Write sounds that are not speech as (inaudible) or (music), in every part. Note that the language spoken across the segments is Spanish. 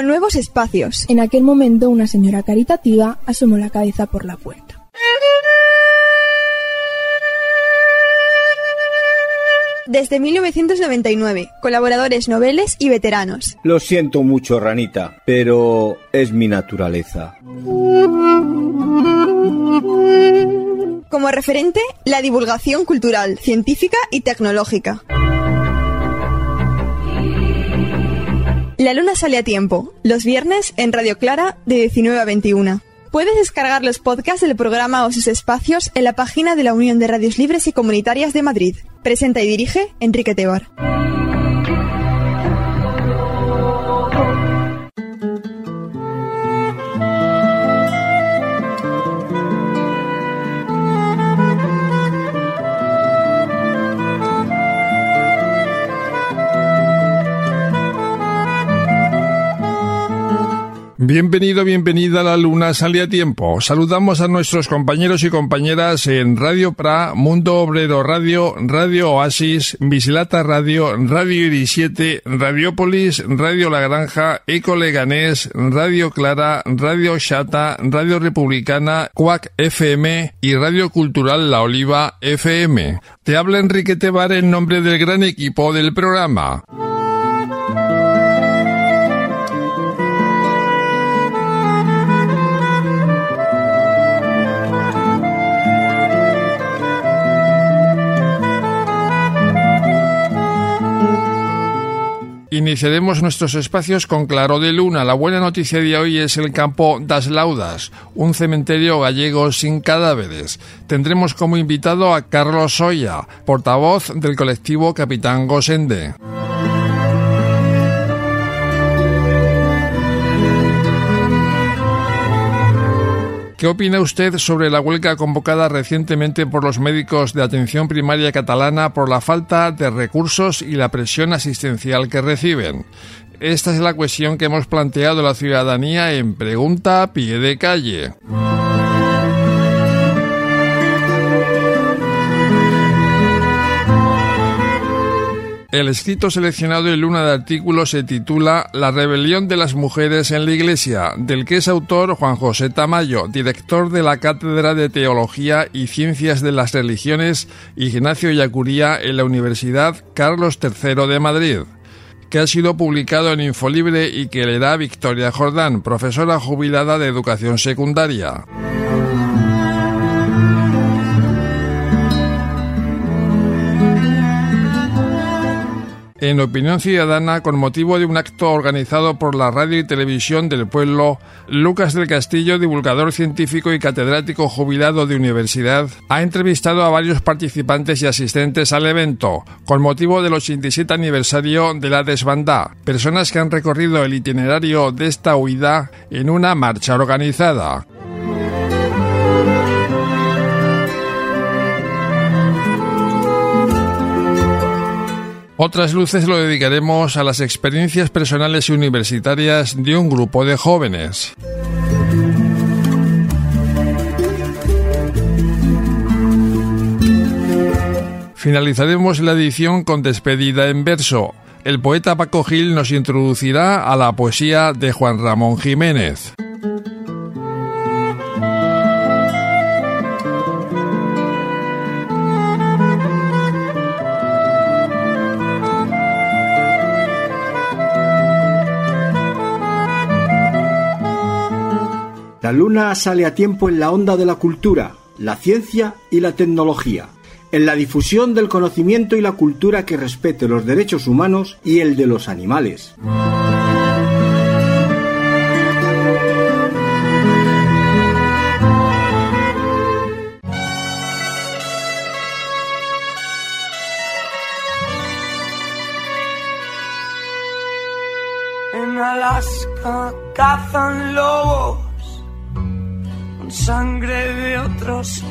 con nuevos espacios. En aquel momento una señora caritativa asomó la cabeza por la puerta. Desde 1999, colaboradores noveles y veteranos. Lo siento mucho, ranita, pero es mi naturaleza. Como referente, la divulgación cultural, científica y tecnológica. La luna sale a tiempo, los viernes en Radio Clara de 19 a 21. Puedes descargar los podcasts del programa o sus espacios en la página de la Unión de Radios Libres y Comunitarias de Madrid. Presenta y dirige Enrique Tebar. Bienvenido, bienvenida a la Luna Sale a Tiempo. Saludamos a nuestros compañeros y compañeras en Radio Pra, Mundo Obrero Radio, Radio Oasis, Visilata Radio, Radio Iris 7, Radiopolis, Radio La Granja, Eco Leganés, Radio Clara, Radio Chata, Radio Republicana, Cuac FM y Radio Cultural La Oliva FM. Te habla Enrique Tebar en nombre del gran equipo del programa. Iniciaremos nuestros espacios con Claro de Luna. La buena noticia de hoy es el campo Das Laudas, un cementerio gallego sin cadáveres. Tendremos como invitado a Carlos Soya, portavoz del colectivo Capitán Gosende. ¿Qué opina usted sobre la huelga convocada recientemente por los médicos de atención primaria catalana por la falta de recursos y la presión asistencial que reciben? Esta es la cuestión que hemos planteado la ciudadanía en Pregunta a Pie de Calle. El escrito seleccionado en Luna de artículos se titula La rebelión de las mujeres en la Iglesia, del que es autor Juan José Tamayo, director de la Cátedra de Teología y Ciencias de las Religiones Ignacio Yacuría en la Universidad Carlos III de Madrid que ha sido publicado en Infolibre y que le da Victoria Jordán, profesora jubilada de educación secundaria. En Opinión Ciudadana con motivo de un acto organizado por la radio y televisión del pueblo, Lucas del Castillo, divulgador científico y catedrático jubilado de universidad, ha entrevistado a varios participantes y asistentes al evento, con motivo del 87 aniversario de la desbandá, personas que han recorrido el itinerario de esta huida en una marcha organizada. Otras luces lo dedicaremos a las experiencias personales y universitarias de un grupo de jóvenes. Finalizaremos la edición con despedida en verso. El poeta Paco Gil nos introducirá a la poesía de Juan Ramón Jiménez. La luna sale a tiempo en la onda de la cultura, la ciencia y la tecnología, en la difusión del conocimiento y la cultura que respete los derechos humanos y el de los animales. En Alaska cazan lobos sangre de otros.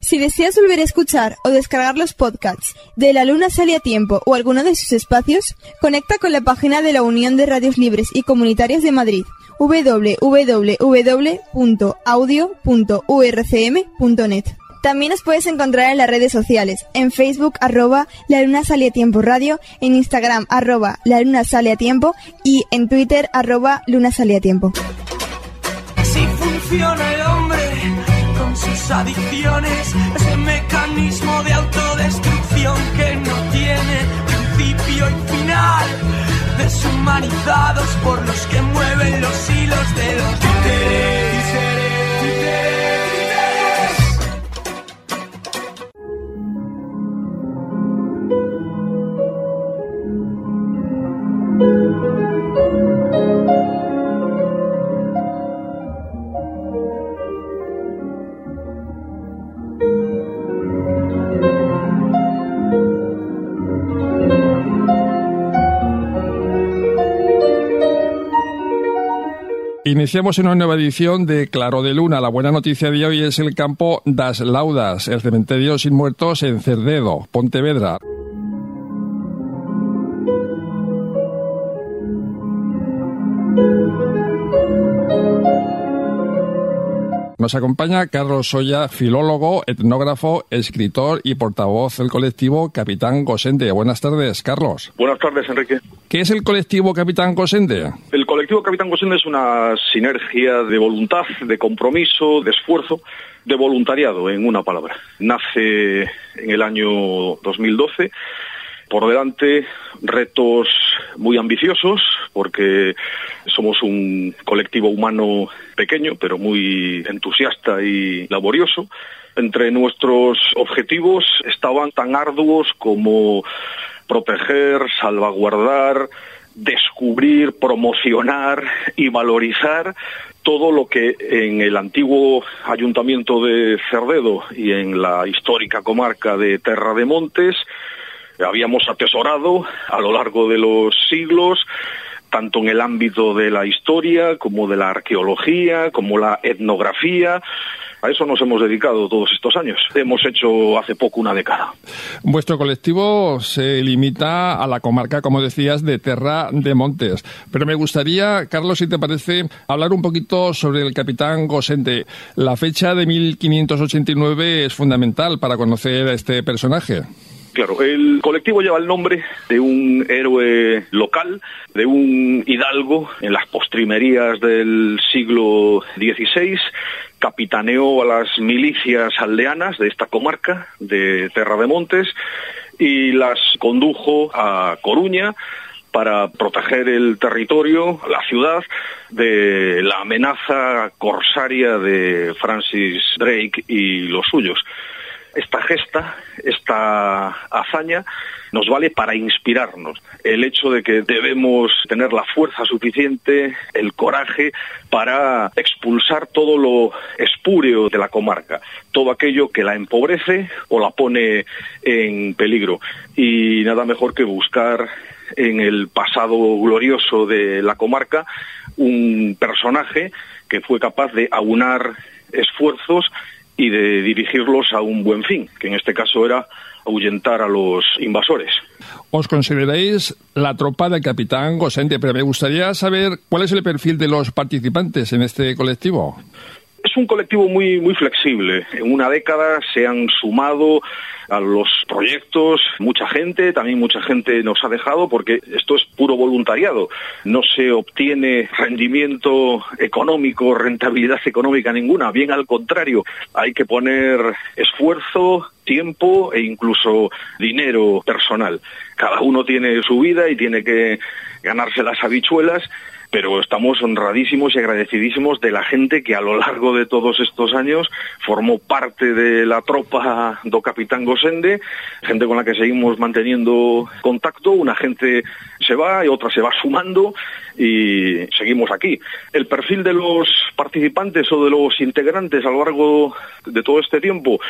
Si deseas volver a escuchar o descargar los podcasts de La Luna Sale a Tiempo o alguno de sus espacios, conecta con la página de la Unión de Radios Libres y Comunitarias de Madrid, www.audio.urcm.net. También nos puedes encontrar en las redes sociales, en Facebook arroba La Luna Sale a Tiempo Radio, en Instagram arroba La Luna Sale a Tiempo y en Twitter arroba Luna Sale a Tiempo. Funciona el hombre con sus adicciones, ese mecanismo de autodestrucción que no tiene principio y final, deshumanizados por los que mueven los hilos de los títeres. Iniciamos una nueva edición de Claro de Luna. La buena noticia de hoy es el campo Das Laudas, el cementerio sin muertos en Cerdedo, Pontevedra. Nos acompaña Carlos Soya, filólogo, etnógrafo, escritor y portavoz del colectivo Capitán Gosende. Buenas tardes, Carlos. Buenas tardes, Enrique. ¿Qué es el colectivo Capitán Gosende? El colectivo Capitán Gosende es una sinergia de voluntad, de compromiso, de esfuerzo, de voluntariado, en una palabra. Nace en el año 2012 por delante retos muy ambiciosos porque somos un colectivo humano pequeño pero muy entusiasta y laborioso. Entre nuestros objetivos estaban tan arduos como proteger, salvaguardar, descubrir, promocionar y valorizar todo lo que en el antiguo ayuntamiento de Cerdedo y en la histórica comarca de Terra de Montes habíamos atesorado a lo largo de los siglos, tanto en el ámbito de la historia como de la arqueología, como la etnografía. A eso nos hemos dedicado todos estos años. Hemos hecho hace poco una década. Vuestro colectivo se limita a la comarca, como decías, de Terra de Montes. Pero me gustaría, Carlos, si te parece, hablar un poquito sobre el capitán Gosente. La fecha de 1589 es fundamental para conocer a este personaje. Claro, el colectivo lleva el nombre de un héroe local, de un hidalgo en las postrimerías del siglo XVI, capitaneó a las milicias aldeanas de esta comarca de Terra de Montes y las condujo a Coruña para proteger el territorio, la ciudad, de la amenaza corsaria de Francis Drake y los suyos. Esta gesta, esta hazaña, nos vale para inspirarnos. El hecho de que debemos tener la fuerza suficiente, el coraje para expulsar todo lo espúreo de la comarca, todo aquello que la empobrece o la pone en peligro. Y nada mejor que buscar en el pasado glorioso de la comarca un personaje que fue capaz de aunar esfuerzos y de dirigirlos a un buen fin, que en este caso era ahuyentar a los invasores. Os consideráis la tropa del capitán Gosente, pero me gustaría saber cuál es el perfil de los participantes en este colectivo. Es un colectivo muy, muy flexible. En una década se han sumado a los proyectos mucha gente, también mucha gente nos ha dejado porque esto es puro voluntariado. No se obtiene rendimiento económico, rentabilidad económica ninguna. Bien al contrario, hay que poner esfuerzo, tiempo e incluso dinero personal. Cada uno tiene su vida y tiene que ganarse las habichuelas pero estamos honradísimos y agradecidísimos de la gente que a lo largo de todos estos años formó parte de la tropa do Capitán Gosende, gente con la que seguimos manteniendo contacto, una gente se va y otra se va sumando y seguimos aquí. El perfil de los participantes o de los integrantes a lo largo de todo este tiempo,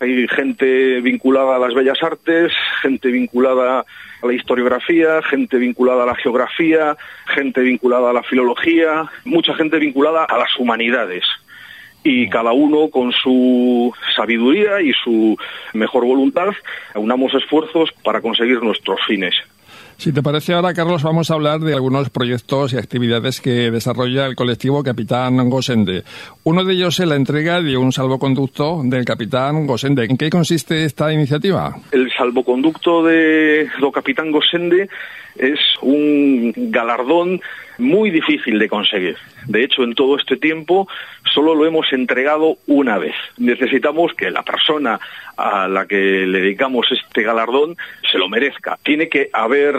hay gente vinculada a las bellas artes, gente vinculada a la historiografía, gente vinculada a la geografía, gente vinculada a la filología, mucha gente vinculada a las humanidades y cada uno con su sabiduría y su mejor voluntad unamos esfuerzos para conseguir nuestros fines. Si te parece ahora, Carlos, vamos a hablar de algunos proyectos y actividades que desarrolla el colectivo Capitán Gosende. Uno de ellos es la entrega de un salvoconducto del Capitán Gosende. ¿En qué consiste esta iniciativa? El salvoconducto de do Capitán Gosende es un galardón muy difícil de conseguir. De hecho, en todo este tiempo solo lo hemos entregado una vez. Necesitamos que la persona a la que le dedicamos este galardón se lo merezca. Tiene que haber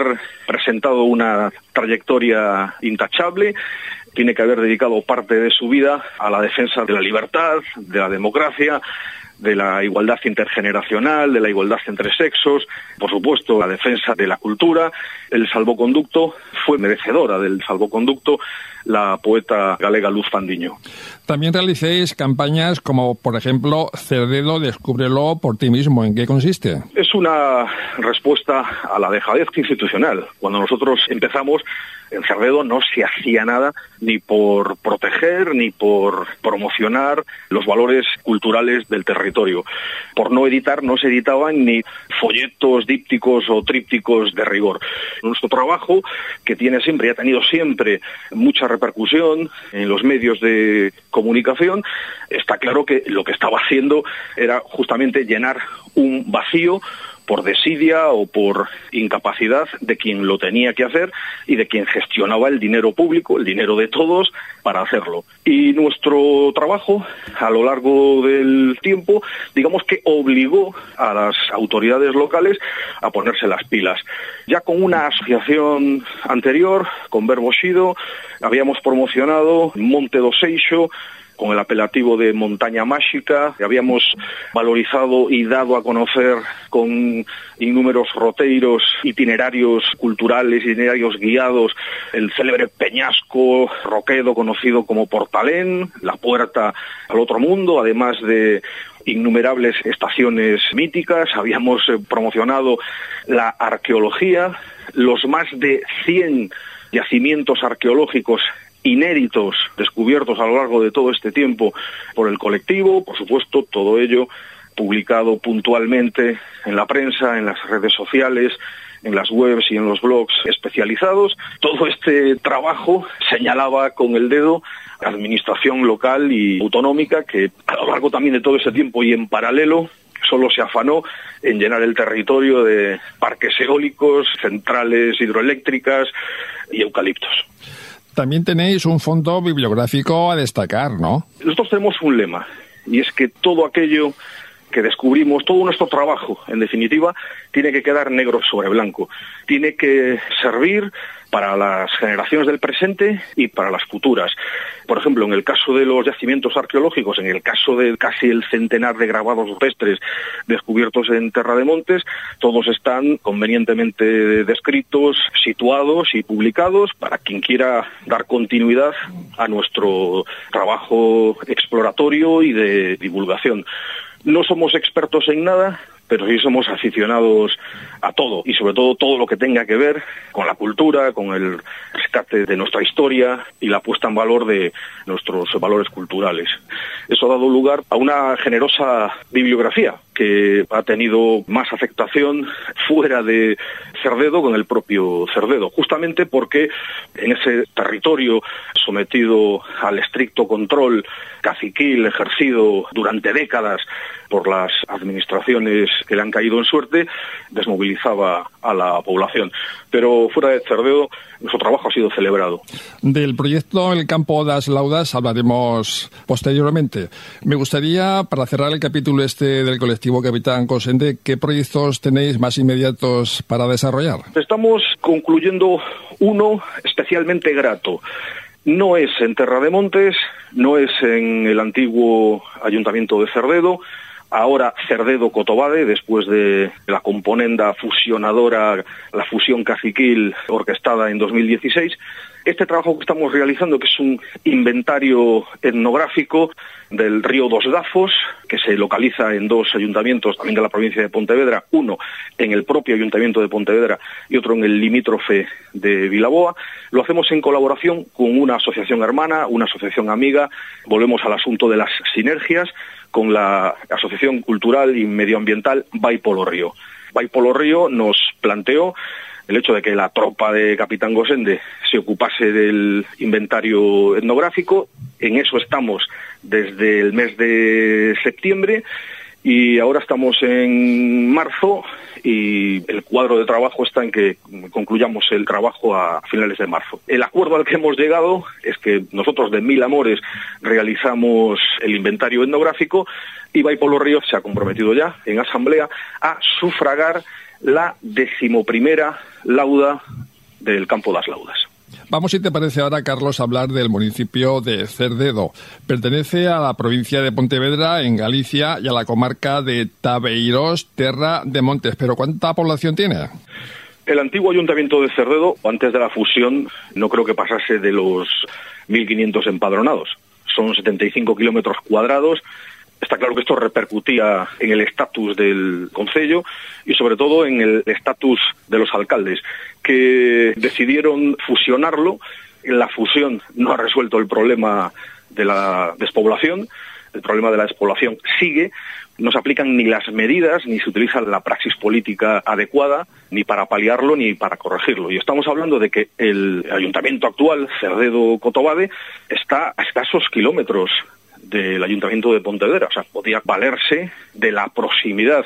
presentado una trayectoria intachable, tiene que haber dedicado parte de su vida a la defensa de la libertad, de la democracia, de la igualdad intergeneracional, de la igualdad entre sexos, por supuesto, la defensa de la cultura. El salvoconducto fue merecedora del salvoconducto la poeta galega Luz Fandiño. También realicéis campañas como, por ejemplo, Cerdedo, descúbrelo por ti mismo. ¿En qué consiste? Es una respuesta a la dejadez institucional. Cuando nosotros empezamos, en Cerdedo no se hacía nada ni por proteger ni por promocionar los valores culturales del territorio. Por no editar, no se editaban ni folletos, dípticos o trípticos de rigor. Nuestro trabajo, que tiene siempre y ha tenido siempre mucha repercusión en los medios de comunicación, está claro que lo que estaba haciendo era justamente llenar un vacío por desidia o por incapacidad de quien lo tenía que hacer y de quien gestionaba el dinero público, el dinero de todos, para hacerlo. Y nuestro trabajo, a lo largo del tiempo, digamos que obligó a las autoridades locales a ponerse las pilas. Ya con una asociación anterior, con Verbo Sido, habíamos promocionado Monte do Seixo, con el apelativo de montaña mágica, habíamos valorizado y dado a conocer con innúmeros roteiros, itinerarios culturales, itinerarios guiados, el célebre Peñasco Roquedo, conocido como Portalén, la puerta al otro mundo, además de innumerables estaciones míticas, habíamos eh, promocionado la arqueología, los más de 100 yacimientos arqueológicos inéditos descubiertos a lo largo de todo este tiempo por el colectivo, por supuesto, todo ello publicado puntualmente en la prensa, en las redes sociales, en las webs y en los blogs especializados. Todo este trabajo señalaba con el dedo administración local y autonómica que a lo largo también de todo ese tiempo y en paralelo solo se afanó en llenar el territorio de parques eólicos, centrales hidroeléctricas y eucaliptos. También tenéis un fondo bibliográfico a destacar, ¿no? Nosotros tenemos un lema, y es que todo aquello que descubrimos, todo nuestro trabajo, en definitiva, tiene que quedar negro sobre blanco. Tiene que servir para las generaciones del presente y para las futuras. Por ejemplo, en el caso de los yacimientos arqueológicos, en el caso de casi el centenar de grabados rupestres descubiertos en Terra de Montes, todos están convenientemente descritos, situados y publicados para quien quiera dar continuidad a nuestro trabajo exploratorio y de divulgación. No somos expertos en nada, pero sí somos aficionados a todo y sobre todo todo lo que tenga que ver con la cultura, con el rescate de nuestra historia y la puesta en valor de nuestros valores culturales. Eso ha dado lugar a una generosa bibliografía que ha tenido más afectación fuera de Cerdedo con el propio Cerdedo, justamente porque en ese territorio sometido al estricto control caciquil ejercido durante décadas por las administraciones que le han caído en suerte, desmovilizaba a la población. Pero fuera de Cerdedo, nuestro trabajo ha sido celebrado. Del proyecto El Campo das Laudas hablaremos posteriormente. Me gustaría, para cerrar el capítulo este del colectivo Capitán Cosende, ¿qué proyectos tenéis más inmediatos para desarrollar? Estamos concluyendo uno especialmente grato. No es en Terra de Montes, no es en el antiguo Ayuntamiento de Cerdedo, ahora Cerdedo Cotobade, después de la componenda fusionadora, la fusión caciquil orquestada en 2016. Este trabajo que estamos realizando, que es un inventario etnográfico del río Dos Dafos, que se localiza en dos ayuntamientos también de la provincia de Pontevedra, uno en el propio ayuntamiento de Pontevedra y otro en el limítrofe de Vilaboa, lo hacemos en colaboración con una asociación hermana, una asociación amiga, volvemos al asunto de las sinergias, con la Asociación Cultural y Medioambiental Baipolo Río. Baipolo Río nos planteó el hecho de que la tropa de Capitán Gosende se ocupase del inventario etnográfico. En eso estamos desde el mes de septiembre y ahora estamos en marzo y el cuadro de trabajo está en que concluyamos el trabajo a finales de marzo. El acuerdo al que hemos llegado es que nosotros de Mil Amores realizamos el inventario etnográfico y Vaipolo Ríos se ha comprometido ya en asamblea a sufragar la decimoprimera lauda del campo de las laudas. Vamos, si te parece ahora, Carlos, a hablar del municipio de Cerdedo. Pertenece a la provincia de Pontevedra, en Galicia, y a la comarca de Tabeiros, Terra de Montes. ¿Pero cuánta población tiene? El antiguo ayuntamiento de Cerdedo, antes de la fusión, no creo que pasase de los 1.500 empadronados. Son 75 kilómetros cuadrados Está claro que esto repercutía en el estatus del Concello y sobre todo en el estatus de los alcaldes, que decidieron fusionarlo. La fusión no ha resuelto el problema de la despoblación, el problema de la despoblación sigue, no se aplican ni las medidas, ni se utiliza la praxis política adecuada, ni para paliarlo, ni para corregirlo. Y estamos hablando de que el ayuntamiento actual, Cerdedo-Cotobade, está a escasos kilómetros del Ayuntamiento de Pontevedra. O sea, podía valerse de la proximidad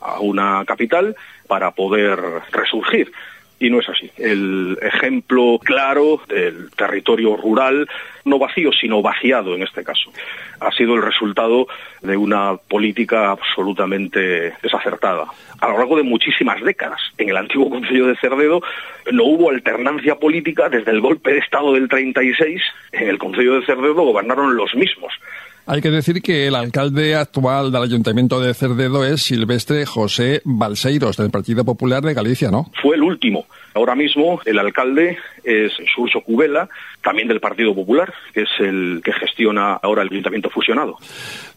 a una capital para poder resurgir. Y no es así. El ejemplo claro del territorio rural, no vacío, sino vaciado en este caso, ha sido el resultado de una política absolutamente desacertada. A lo largo de muchísimas décadas, en el antiguo Consejo de Cerdedo no hubo alternancia política desde el golpe de Estado del 36. En el Consejo de Cerdedo gobernaron los mismos. Hay que decir que el alcalde actual del Ayuntamiento de Cerdedo es Silvestre José Balseiros, del Partido Popular de Galicia, ¿no? Fue el último. Ahora mismo el alcalde es Surso Cubela, también del Partido Popular, que es el que gestiona ahora el Ayuntamiento fusionado.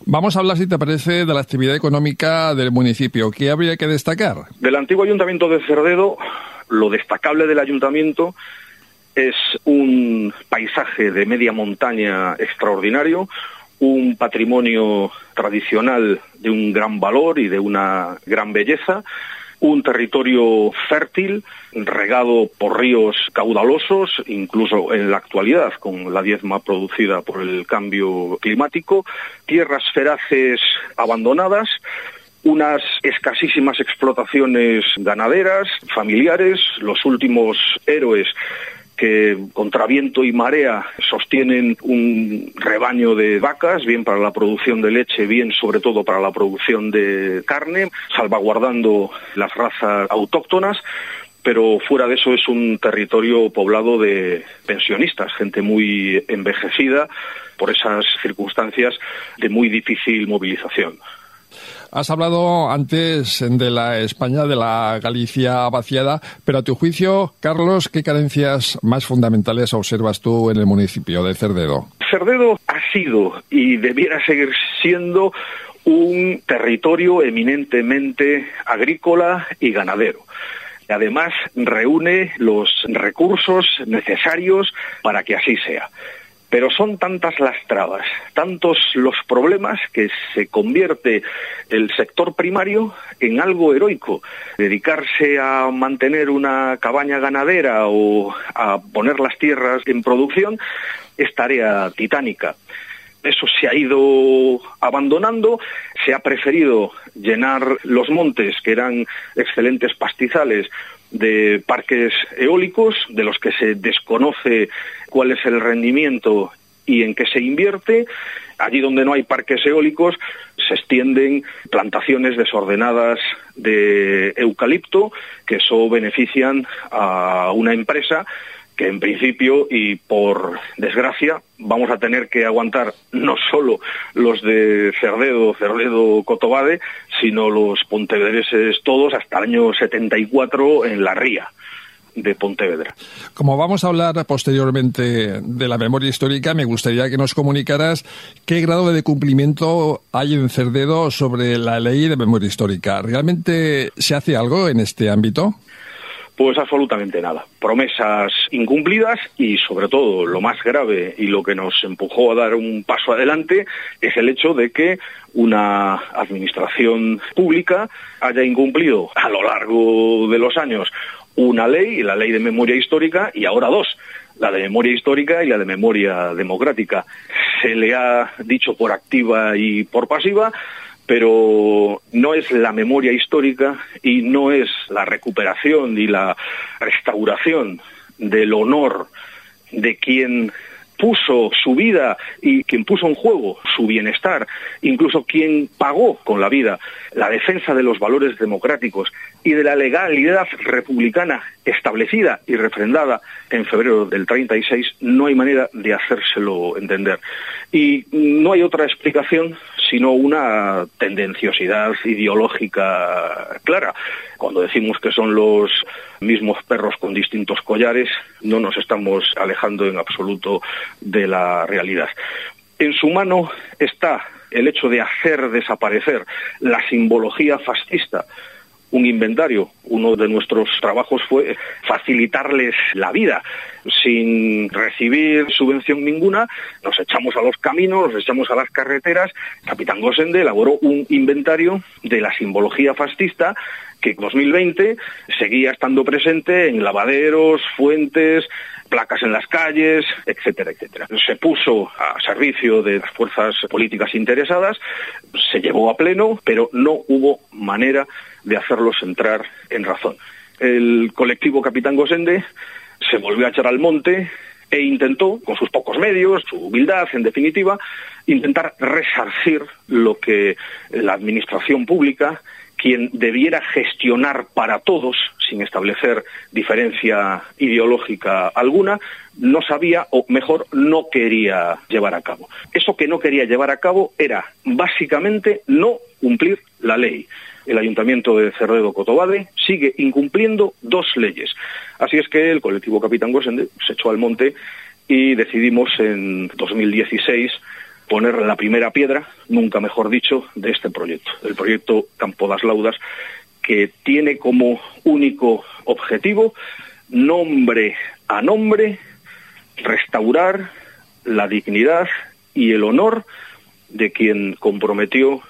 Vamos a hablar, si te parece, de la actividad económica del municipio. ¿Qué habría que destacar? Del antiguo Ayuntamiento de Cerdedo, lo destacable del Ayuntamiento es un paisaje de media montaña extraordinario, un patrimonio tradicional de un gran valor y de una gran belleza, un territorio fértil, regado por ríos caudalosos, incluso en la actualidad, con la diezma producida por el cambio climático, tierras feraces abandonadas, unas escasísimas explotaciones ganaderas, familiares, los últimos héroes que contra viento y marea sostienen un rebaño de vacas, bien para la producción de leche, bien sobre todo para la producción de carne, salvaguardando las razas autóctonas pero fuera de eso es un territorio poblado de pensionistas, gente muy envejecida por esas circunstancias de muy difícil movilización. Has hablado antes de la España, de la Galicia vaciada, pero a tu juicio, Carlos, ¿qué carencias más fundamentales observas tú en el municipio de Cerdedo? Cerdedo ha sido y debiera seguir siendo un territorio eminentemente agrícola y ganadero. Además, reúne los recursos necesarios para que así sea. Pero son tantas las trabas, tantos los problemas que se convierte el sector primario en algo heroico. Dedicarse a mantener una cabaña ganadera o a poner las tierras en producción es tarea titánica eso se ha ido abandonando, se ha preferido llenar los montes, que eran excelentes pastizales, de parques eólicos, de los que se desconoce cuál es el rendimiento y en qué se invierte. Allí donde no hay parques eólicos se extienden plantaciones desordenadas de eucalipto, que eso benefician a una empresa que en principio y por desgracia vamos a tener que aguantar no solo los de Cerdedo, Cerdedo, Cotobade, sino los pontevedreses todos hasta el año 74 en la ría de Pontevedra. Como vamos a hablar posteriormente de la memoria histórica, me gustaría que nos comunicaras qué grado de cumplimiento hay en Cerdedo sobre la ley de memoria histórica. ¿Realmente se hace algo en este ámbito? Pues absolutamente nada. Promesas incumplidas y sobre todo lo más grave y lo que nos empujó a dar un paso adelante es el hecho de que una administración pública haya incumplido a lo largo de los años una ley, la ley de memoria histórica, y ahora dos, la de memoria histórica y la de memoria democrática. Se le ha dicho por activa y por pasiva, pero no es la memoria histórica y no es la recuperación y la restauración del honor de quien puso su vida y quien puso en juego su bienestar, incluso quien pagó con la vida la defensa de los valores democráticos y de la legalidad republicana establecida y refrendada en febrero del 36, no hay manera de hacérselo entender. Y no hay otra explicación sino una tendenciosidad ideológica clara. Cuando decimos que son los mismos perros con distintos collares, no nos estamos alejando en absoluto de la realidad. En su mano está el hecho de hacer desaparecer la simbología fascista un inventario. Uno de nuestros trabajos fue facilitarles la vida. Sin recibir subvención ninguna, nos echamos a los caminos, nos echamos a las carreteras. Capitán Gosende elaboró un inventario de la simbología fascista que en 2020 seguía estando presente en lavaderos, fuentes, placas en las calles, etcétera, etcétera. Se puso a servicio de las fuerzas políticas interesadas, se llevó a pleno, pero no hubo manera de hacerlos entrar en razón. El colectivo Capitán Gosende se volvió a echar al monte e intentó, con sus pocos medios, su humildad, en definitiva, intentar resarcir lo que la administración pública quien debiera gestionar para todos, sin establecer diferencia ideológica alguna, no sabía o mejor no quería llevar a cabo. Eso que no quería llevar a cabo era básicamente no cumplir la ley. El ayuntamiento de Cerredo Cotobade sigue incumpliendo dos leyes. Así es que el colectivo Capitán Gosende se echó al monte y decidimos en 2016 poner la primera piedra, nunca mejor dicho, de este proyecto, el proyecto Campo das Laudas, que tiene como único objetivo, nombre a nombre, restaurar la dignidad y el honor de quien comprometió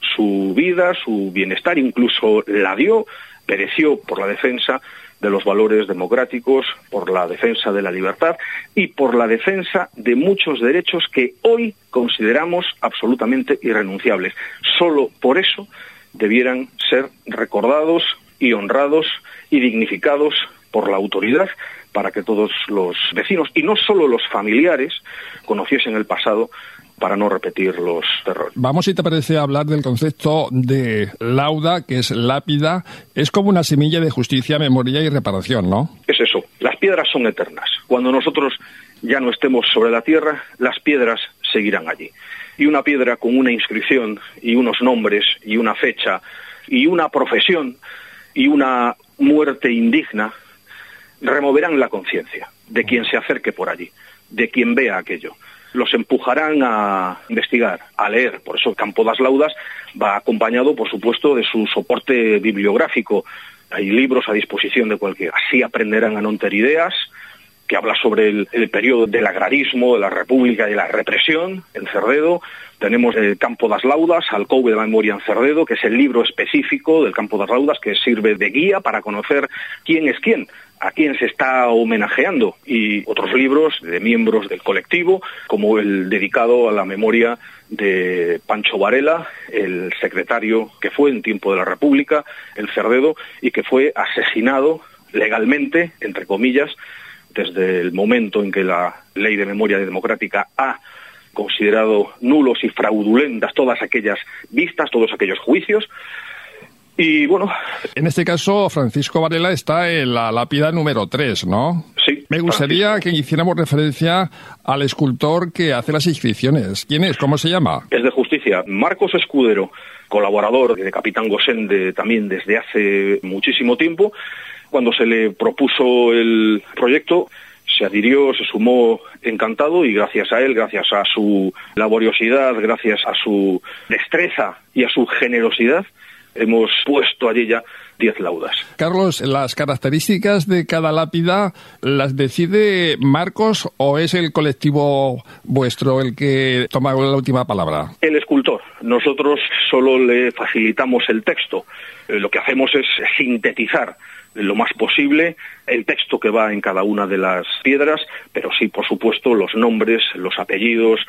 su vida, su bienestar, incluso la dio, pereció por la defensa de los valores democráticos, por la defensa de la libertad y por la defensa de muchos derechos que hoy consideramos absolutamente irrenunciables. Solo por eso debieran ser recordados y honrados y dignificados por la autoridad para que todos los vecinos y no solo los familiares conociesen el pasado para no repetir los errores. Vamos, si te parece, a hablar del concepto de lauda, que es lápida. Es como una semilla de justicia, memoria y reparación, ¿no? Es eso. Las piedras son eternas. Cuando nosotros ya no estemos sobre la tierra, las piedras seguirán allí. Y una piedra con una inscripción y unos nombres y una fecha y una profesión y una muerte indigna removerán la conciencia de quien se acerque por allí, de quien vea aquello los empujarán a investigar, a leer. Por eso el campo das laudas va acompañado, por supuesto, de su soporte bibliográfico. Hay libros a disposición de cualquiera. Así aprenderán a no tener ideas, que habla sobre el, periodo del agrarismo, de la república y de la represión en Cerdedo. Tenemos el Campo das Laudas, Alcove de la Memoria en Cerdedo, que es el libro específico del Campo das Laudas que sirve de guía para conocer quién es quién a quién se está homenajeando y otros libros de miembros del colectivo, como el dedicado a la memoria de Pancho Varela, el secretario que fue en tiempo de la República, el Cerdedo, y que fue asesinado legalmente, entre comillas, desde el momento en que la ley de memoria democrática ha considerado nulos y fraudulentas todas aquellas vistas, todos aquellos juicios, y bueno. En este caso, Francisco Varela está en la lápida número 3, ¿no? Sí. Me gustaría que hiciéramos referencia al escultor que hace las inscripciones. ¿Quién es? ¿Cómo se llama? Es de justicia. Marcos Escudero, colaborador de Capitán Gosende también desde hace muchísimo tiempo. Cuando se le propuso el proyecto, se adhirió, se sumó encantado y gracias a él, gracias a su laboriosidad, gracias a su destreza y a su generosidad, hemos puesto allí ya 10 laudas. Carlos, ¿las características de cada lápida las decide Marcos o es el colectivo vuestro el que toma la última palabra? El escultor. Nosotros solo le facilitamos el texto. Eh, Lo que hacemos es sintetizar lo más posible el texto que va en cada una de las piedras, pero sí, por supuesto, los nombres, los apellidos,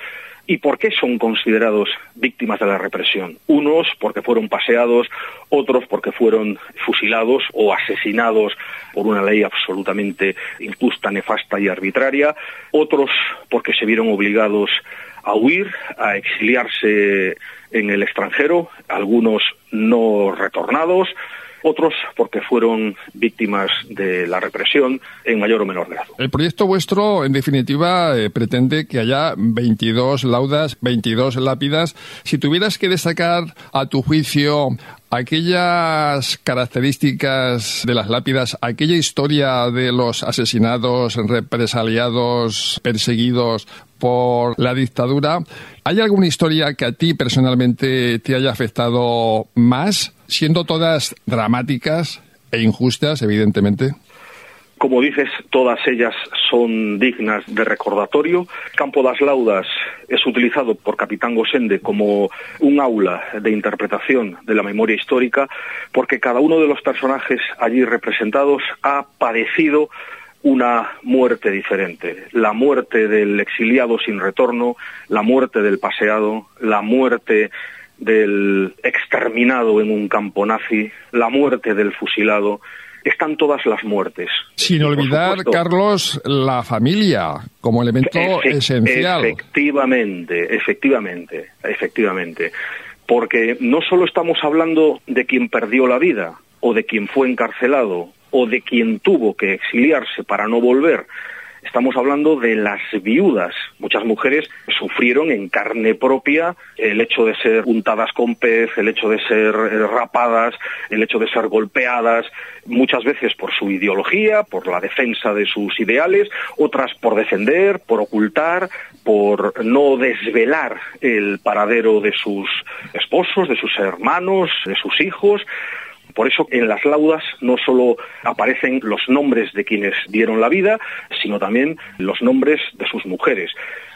¿Y por qué son considerados víctimas de la represión? Unos porque fueron paseados, otros porque fueron fusilados o asesinados por una ley absolutamente injusta, nefasta y arbitraria, otros porque se vieron obligados a huir, a exiliarse en el extranjero, algunos no retornados, otros porque fueron víctimas de la represión en mayor o menor grado. El proyecto vuestro, en definitiva, eh, pretende que haya 22 laudas, 22 lápidas. Si tuvieras que destacar, a tu juicio, aquellas características de las lápidas, aquella historia de los asesinados, represaliados, perseguidos por la dictadura, ¿hay alguna historia que a ti personalmente te haya afectado más, siendo todas dramáticas e injustas, evidentemente? Como dices, todas ellas son dignas de recordatorio. Campo das Laudas es utilizado por Capitán Gosende como un aula de interpretación de la memoria histórica porque cada uno de los personajes allí representados ha padecido una muerte diferente, la muerte del exiliado sin retorno, la muerte del paseado, la muerte del exterminado en un campo nazi, la muerte del fusilado, están todas las muertes. Sin olvidar, Carlos, la familia como elemento esencial. Efectivamente, efectivamente, efectivamente. Porque no solo estamos hablando de quien perdió la vida o de quien fue encarcelado o de quien tuvo que exiliarse para no volver. Estamos hablando de las viudas. Muchas mujeres sufrieron en carne propia el hecho de ser untadas con pez, el hecho de ser rapadas, el hecho de ser golpeadas, muchas veces por su ideología, por la defensa de sus ideales, otras por defender, por ocultar, por no desvelar el paradero de sus esposos, de sus hermanos, de sus hijos. Por eso en las laudas no solo aparecen los nombres de quienes dieron la vida, sino también los nombres de sus mujeres.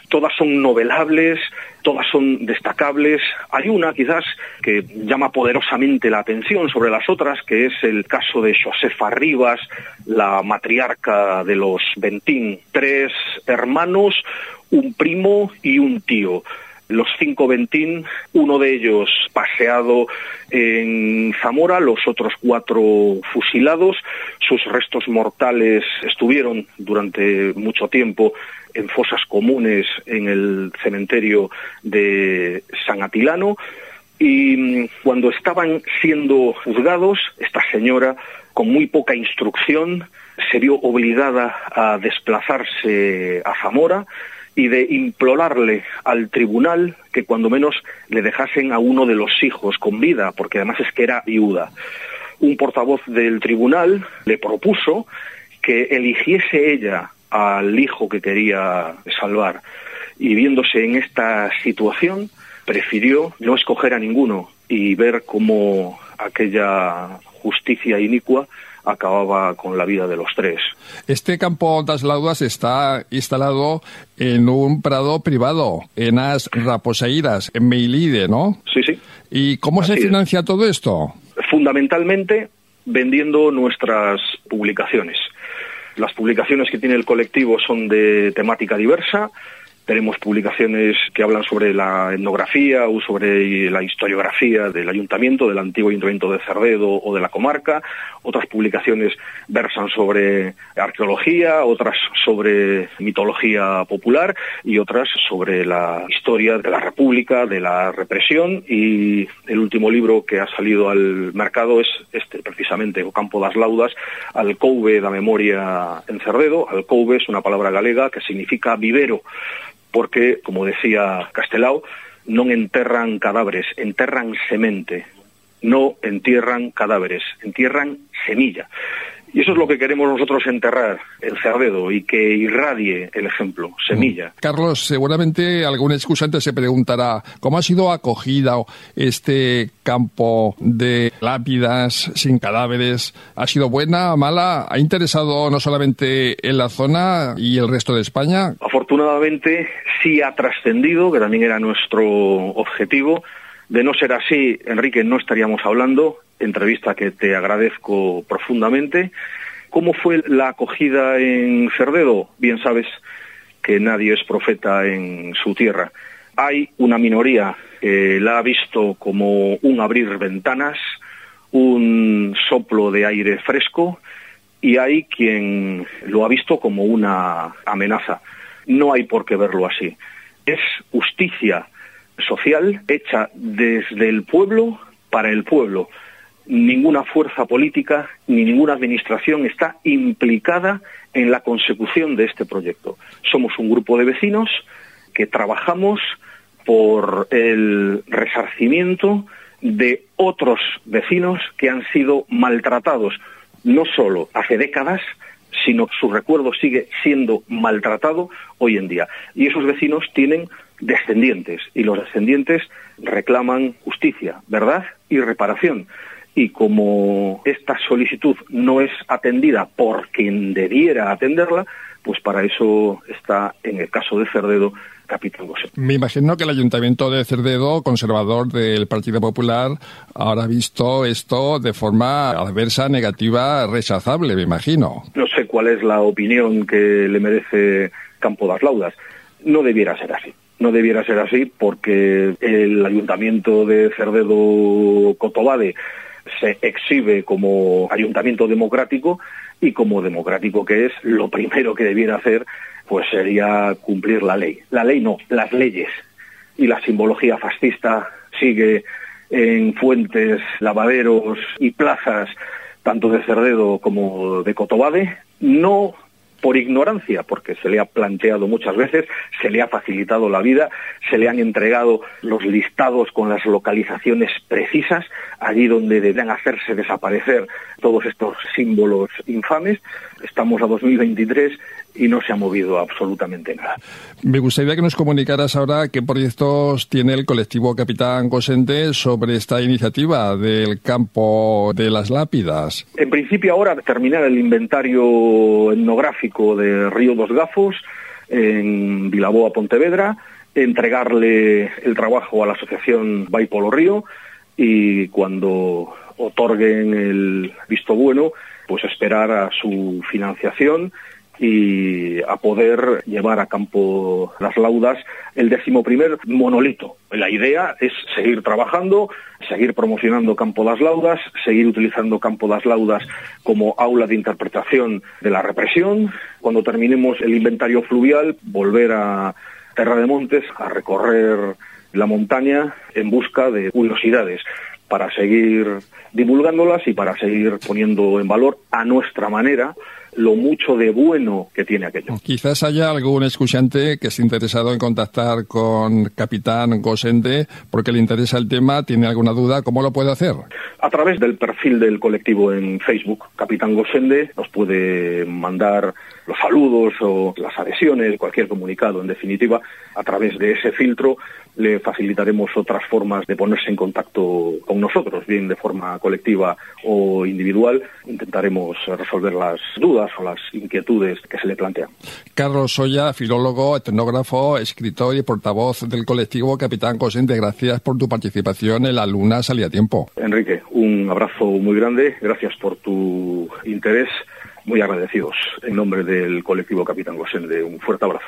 Todas son novelables, todas son destacables. Hay una quizás que llama poderosamente la atención sobre las otras, que es el caso de Josefa Rivas, la matriarca de los Bentín. Tres hermanos, un primo y un tío los cinco Bentín, uno de ellos paseado en Zamora, los otros cuatro fusilados. Sus restos mortales estuvieron durante mucho tiempo en fosas comunes en el cementerio de San Atilano. Y cuando estaban siendo juzgados, esta señora, con muy poca instrucción, se vio obligada a desplazarse a Zamora y de implorarle al tribunal que cuando menos le dejasen a uno de los hijos con vida, porque además es que era viuda. Un portavoz del tribunal le propuso que eligiese ella al hijo que quería salvar y viéndose en esta situación prefirió no escoger a ninguno y ver cómo aquella justicia inicua acababa con la vida de los tres. Este campo das laudas está instalado en un prado privado, en As Raposeiras, en Meilide, ¿no? Sí, sí. ¿Y cómo Así se es. financia todo esto? Fundamentalmente vendiendo nuestras publicaciones. Las publicaciones que tiene el colectivo son de temática diversa. Tenemos publicaciones que hablan sobre la etnografía o sobre la historiografía del ayuntamiento, del antiguo ayuntamiento de Cerdedo o de la comarca. Otras publicaciones versan sobre arqueología, otras sobre mitología popular y otras sobre la historia de la República, de la represión. Y el último libro que ha salido al mercado es este, precisamente, Campo das Laudas, Alcouve da Memoria en Cerdedo. Alcouve es una palabra galega que significa vivero porque, como decía Castelao, non enterran cadáveres, enterran semente, no entierran cadáveres, entierran semilla. Y eso es lo que queremos nosotros enterrar, el cerdedo, y que irradie el ejemplo, semilla. Carlos, seguramente algún excusante se preguntará, ¿cómo ha sido acogida este campo de lápidas sin cadáveres? ¿Ha sido buena, mala? ¿Ha interesado no solamente en la zona y el resto de España? Afortunadamente sí ha trascendido, que también era nuestro objetivo. De no ser así, Enrique, no estaríamos hablando entrevista que te agradezco profundamente. ¿Cómo fue la acogida en Cerdedo? Bien sabes que nadie es profeta en su tierra. Hay una minoría que la ha visto como un abrir ventanas, un soplo de aire fresco, y hay quien lo ha visto como una amenaza. No hay por qué verlo así. Es justicia social hecha desde el pueblo para el pueblo ninguna fuerza política ni ninguna administración está implicada en la consecución de este proyecto. Somos un grupo de vecinos que trabajamos por el resarcimiento de otros vecinos que han sido maltratados, no solo hace décadas, sino que su recuerdo sigue siendo maltratado hoy en día. Y esos vecinos tienen descendientes, y los descendientes reclaman justicia, verdad y reparación y como esta solicitud no es atendida por quien debiera atenderla, pues para eso está, en el caso de Cerdedo, Capitán José. Me imagino que el Ayuntamiento de Cerdedo, conservador del Partido Popular, habrá visto esto de forma adversa, negativa, rechazable, me imagino. No sé cuál es la opinión que le merece Campo das Laudas. No debiera ser así no debiera ser así porque el ayuntamiento de Cerdedo Cotobade se exhibe como ayuntamiento democrático y como democrático que es, lo primero que debiera hacer pues sería cumplir la ley. La ley no, las leyes. Y la simbología fascista sigue en fuentes, lavaderos y plazas, tanto de Cerdedo como de Cotobade, no por ignorancia, porque se le ha planteado muchas veces, se le ha facilitado la vida, se le han entregado los listados con las localizaciones precisas, allí donde deben hacerse desaparecer todos estos símbolos infames. Estamos a 2023 y no se ha movido absolutamente nada. Me gustaría que nos comunicaras ahora qué proyectos tiene el colectivo Capitán Cosente sobre esta iniciativa del campo de las lápidas. En principio ahora terminar el inventario etnográfico de Río dos Gafos en Vilaboa, Pontevedra, entregarle el trabajo a la asociación Baipolo Río y cuando otorguen el visto bueno, pues esperar a su financiación y a poder llevar a campo las laudas el decimoprimer monolito. La idea es seguir trabajando, seguir promocionando Campo das Laudas, seguir utilizando Campo das Laudas como aula de interpretación de la represión. Cuando terminemos el inventario fluvial, volver a Terra de Montes a recorrer la montaña en busca de curiosidades para seguir divulgándolas y para seguir poniendo en valor a nuestra manera lo mucho de bueno que tiene aquello. Quizás haya algún escuchante que esté interesado en contactar con Capitán Gosende porque le interesa el tema, tiene alguna duda, ¿cómo lo puede hacer? A través del perfil del colectivo en Facebook, Capitán Gosende, nos puede mandar los saludos o las adhesiones, cualquier comunicado, en definitiva, a través de ese filtro le facilitaremos otras formas de ponerse en contacto con nosotros, bien de forma colectiva o individual. Intentaremos resolver las dudas o las inquietudes que se le plantean. Carlos Soya, filólogo, etnógrafo, escritor y portavoz del colectivo Capitán Cosente, gracias por tu participación en La Luna Salía Tiempo. Enrique, un abrazo muy grande, gracias por tu interés, muy agradecidos. En nombre del colectivo Capitán Gosende, un fuerte abrazo.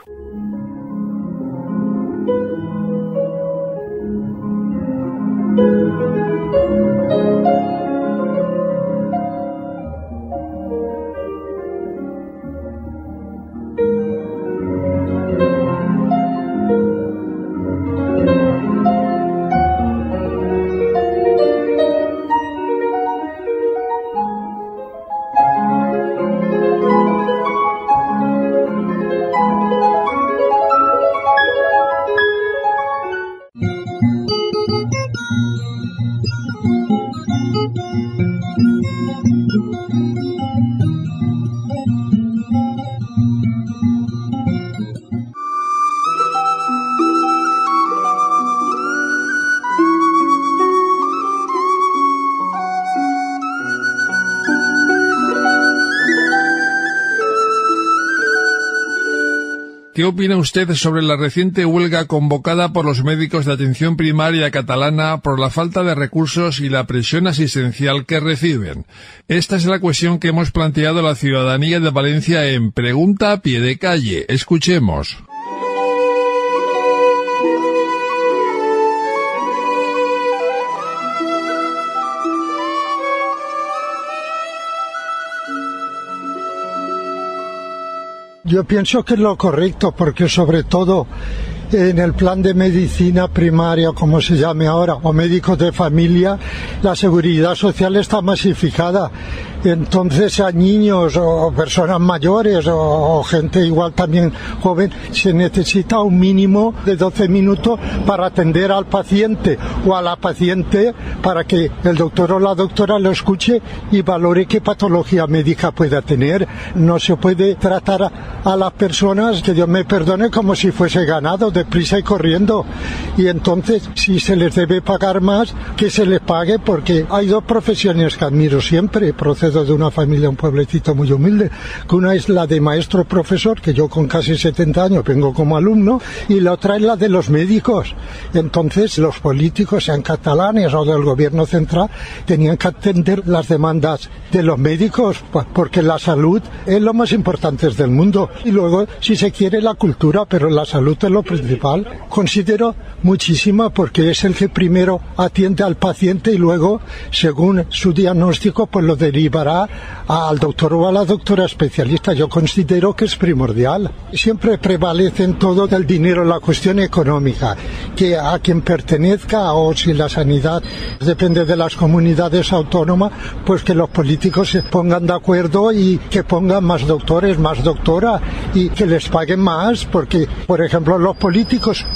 ¿Qué opina usted sobre la reciente huelga convocada por los médicos de atención primaria catalana por la falta de recursos y la presión asistencial que reciben? Esta es la cuestión que hemos planteado a la ciudadanía de Valencia en Pregunta a pie de calle. Escuchemos. Yo pienso que es lo correcto porque sobre todo en el plan de medicina primaria, como se llame ahora, o médicos de familia, la seguridad social está masificada. Entonces a niños o personas mayores o, gente igual también joven se necesita un mínimo de 12 minutos para atender al paciente o a la paciente para que el doctor o la doctora lo escuche y valore qué patología médica pueda tener. No se puede tratar a, a las personas, que Dios me perdone, como si fuese ganado deprisa y corriendo. Y entonces, si se les debe pagar más, que se les pague, porque hay dos profesiones que admiro siempre. Procedo de una familia, un pueblecito muy humilde, que una es la de maestro profesor, que yo con casi 70 años vengo como alumno, y la otra es la de los médicos. Entonces, los políticos, sean catalanes o del gobierno central, tenían que atender las demandas de los médicos, porque la salud es lo más importante del mundo. Y luego, si se quiere, la cultura, pero la salud es lo principal. Considero muchísima porque es el que primero atiende al paciente y luego, según su diagnóstico, pues lo derivará al doctor o a la doctora especialista. Yo considero que es primordial. Siempre prevalece en todo el dinero la cuestión económica, que a quien pertenezca o si la sanidad depende de las comunidades autónomas, pues que los políticos se pongan de acuerdo y que pongan más doctores, más doctora y que les paguen más, porque, por ejemplo, los políticos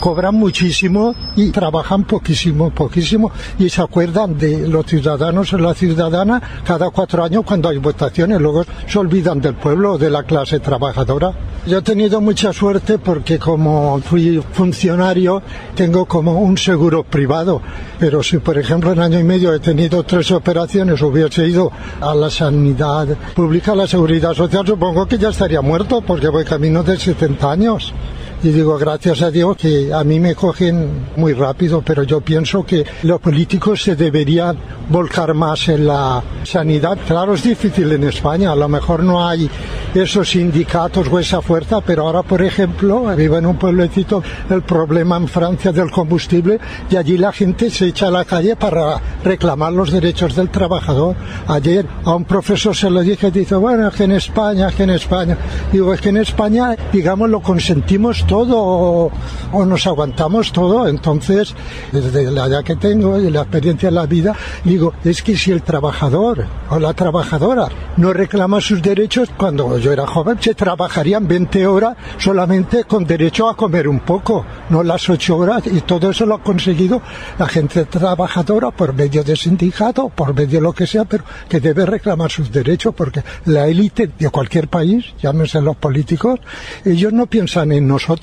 cobran muchísimo y trabajan poquísimo, poquísimo, y se acuerdan de los ciudadanos o la ciudadana cada cuatro años cuando hay votaciones, luego se olvidan del pueblo o de la clase trabajadora. Yo he tenido mucha suerte porque como fui funcionario tengo como un seguro privado, pero si por ejemplo en año y medio he tenido tres operaciones, hubiese ido a la sanidad pública, a la seguridad social, supongo que ya estaría muerto porque voy camino de 70 años. Y digo, gracias a Dios que a mí me cogen muy rápido, pero yo pienso que los políticos se deberían volcar más en la sanidad. Claro, es difícil en España, a lo mejor no hay esos sindicatos o esa fuerza, pero ahora, por ejemplo, vivo en un pueblecito el problema en Francia del combustible y allí la gente se echa a la calle para reclamar los derechos del trabajador. Ayer a un profesor se lo dije, dice, bueno, es que en España, es que en España. Digo, es que en España, digamos, lo consentimos todo o, nos aguantamos todo. Entonces, desde la edad que tengo y la experiencia en la vida, digo, es que si el trabajador o la trabajadora no reclama sus derechos, cuando yo era joven se trabajarían 20 horas solamente con derecho a comer un poco, no las 8 horas, y todo eso lo ha conseguido la gente trabajadora por medio de sindicato, por medio de lo que sea, pero que debe reclamar sus derechos porque la élite de cualquier país, llámese los políticos, ellos no piensan en nosotros.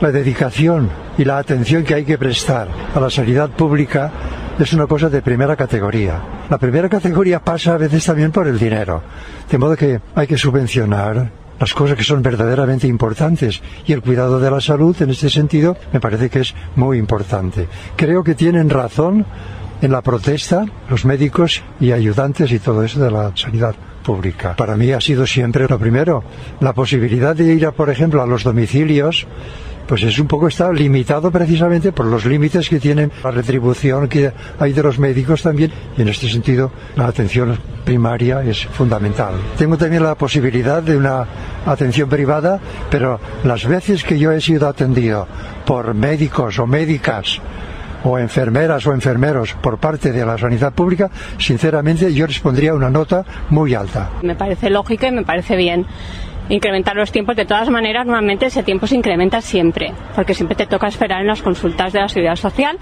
La dedicación y la atención que hay que prestar a la sanidad pública es una cosa de primera categoría. La primera categoría pasa a veces también por el dinero, de modo que hay que subvencionar las cosas que son verdaderamente importantes y el cuidado de la salud en este sentido me parece que es muy importante. Creo que tienen razón en la protesta los médicos y ayudantes y todo eso de la sanidad pública. Para mí ha sido siempre lo primero. La posibilidad de ir, a, por ejemplo, a los domicilios, pues es un poco está limitado precisamente por los límites que tienen la retribución que hay de los médicos también y en este sentido la atención primaria es fundamental. Tengo también la posibilidad de una atención privada, pero las veces que yo he sido atendido por médicos o médicas o enfermeras o enfermeros por parte de la sanidad pública, sinceramente yo les pondría una nota muy alta. Me parece lógico y me parece bien incrementar los tiempos. De todas maneras, normalmente ese tiempo se incrementa siempre, porque siempre te toca esperar en las consultas de la seguridad social.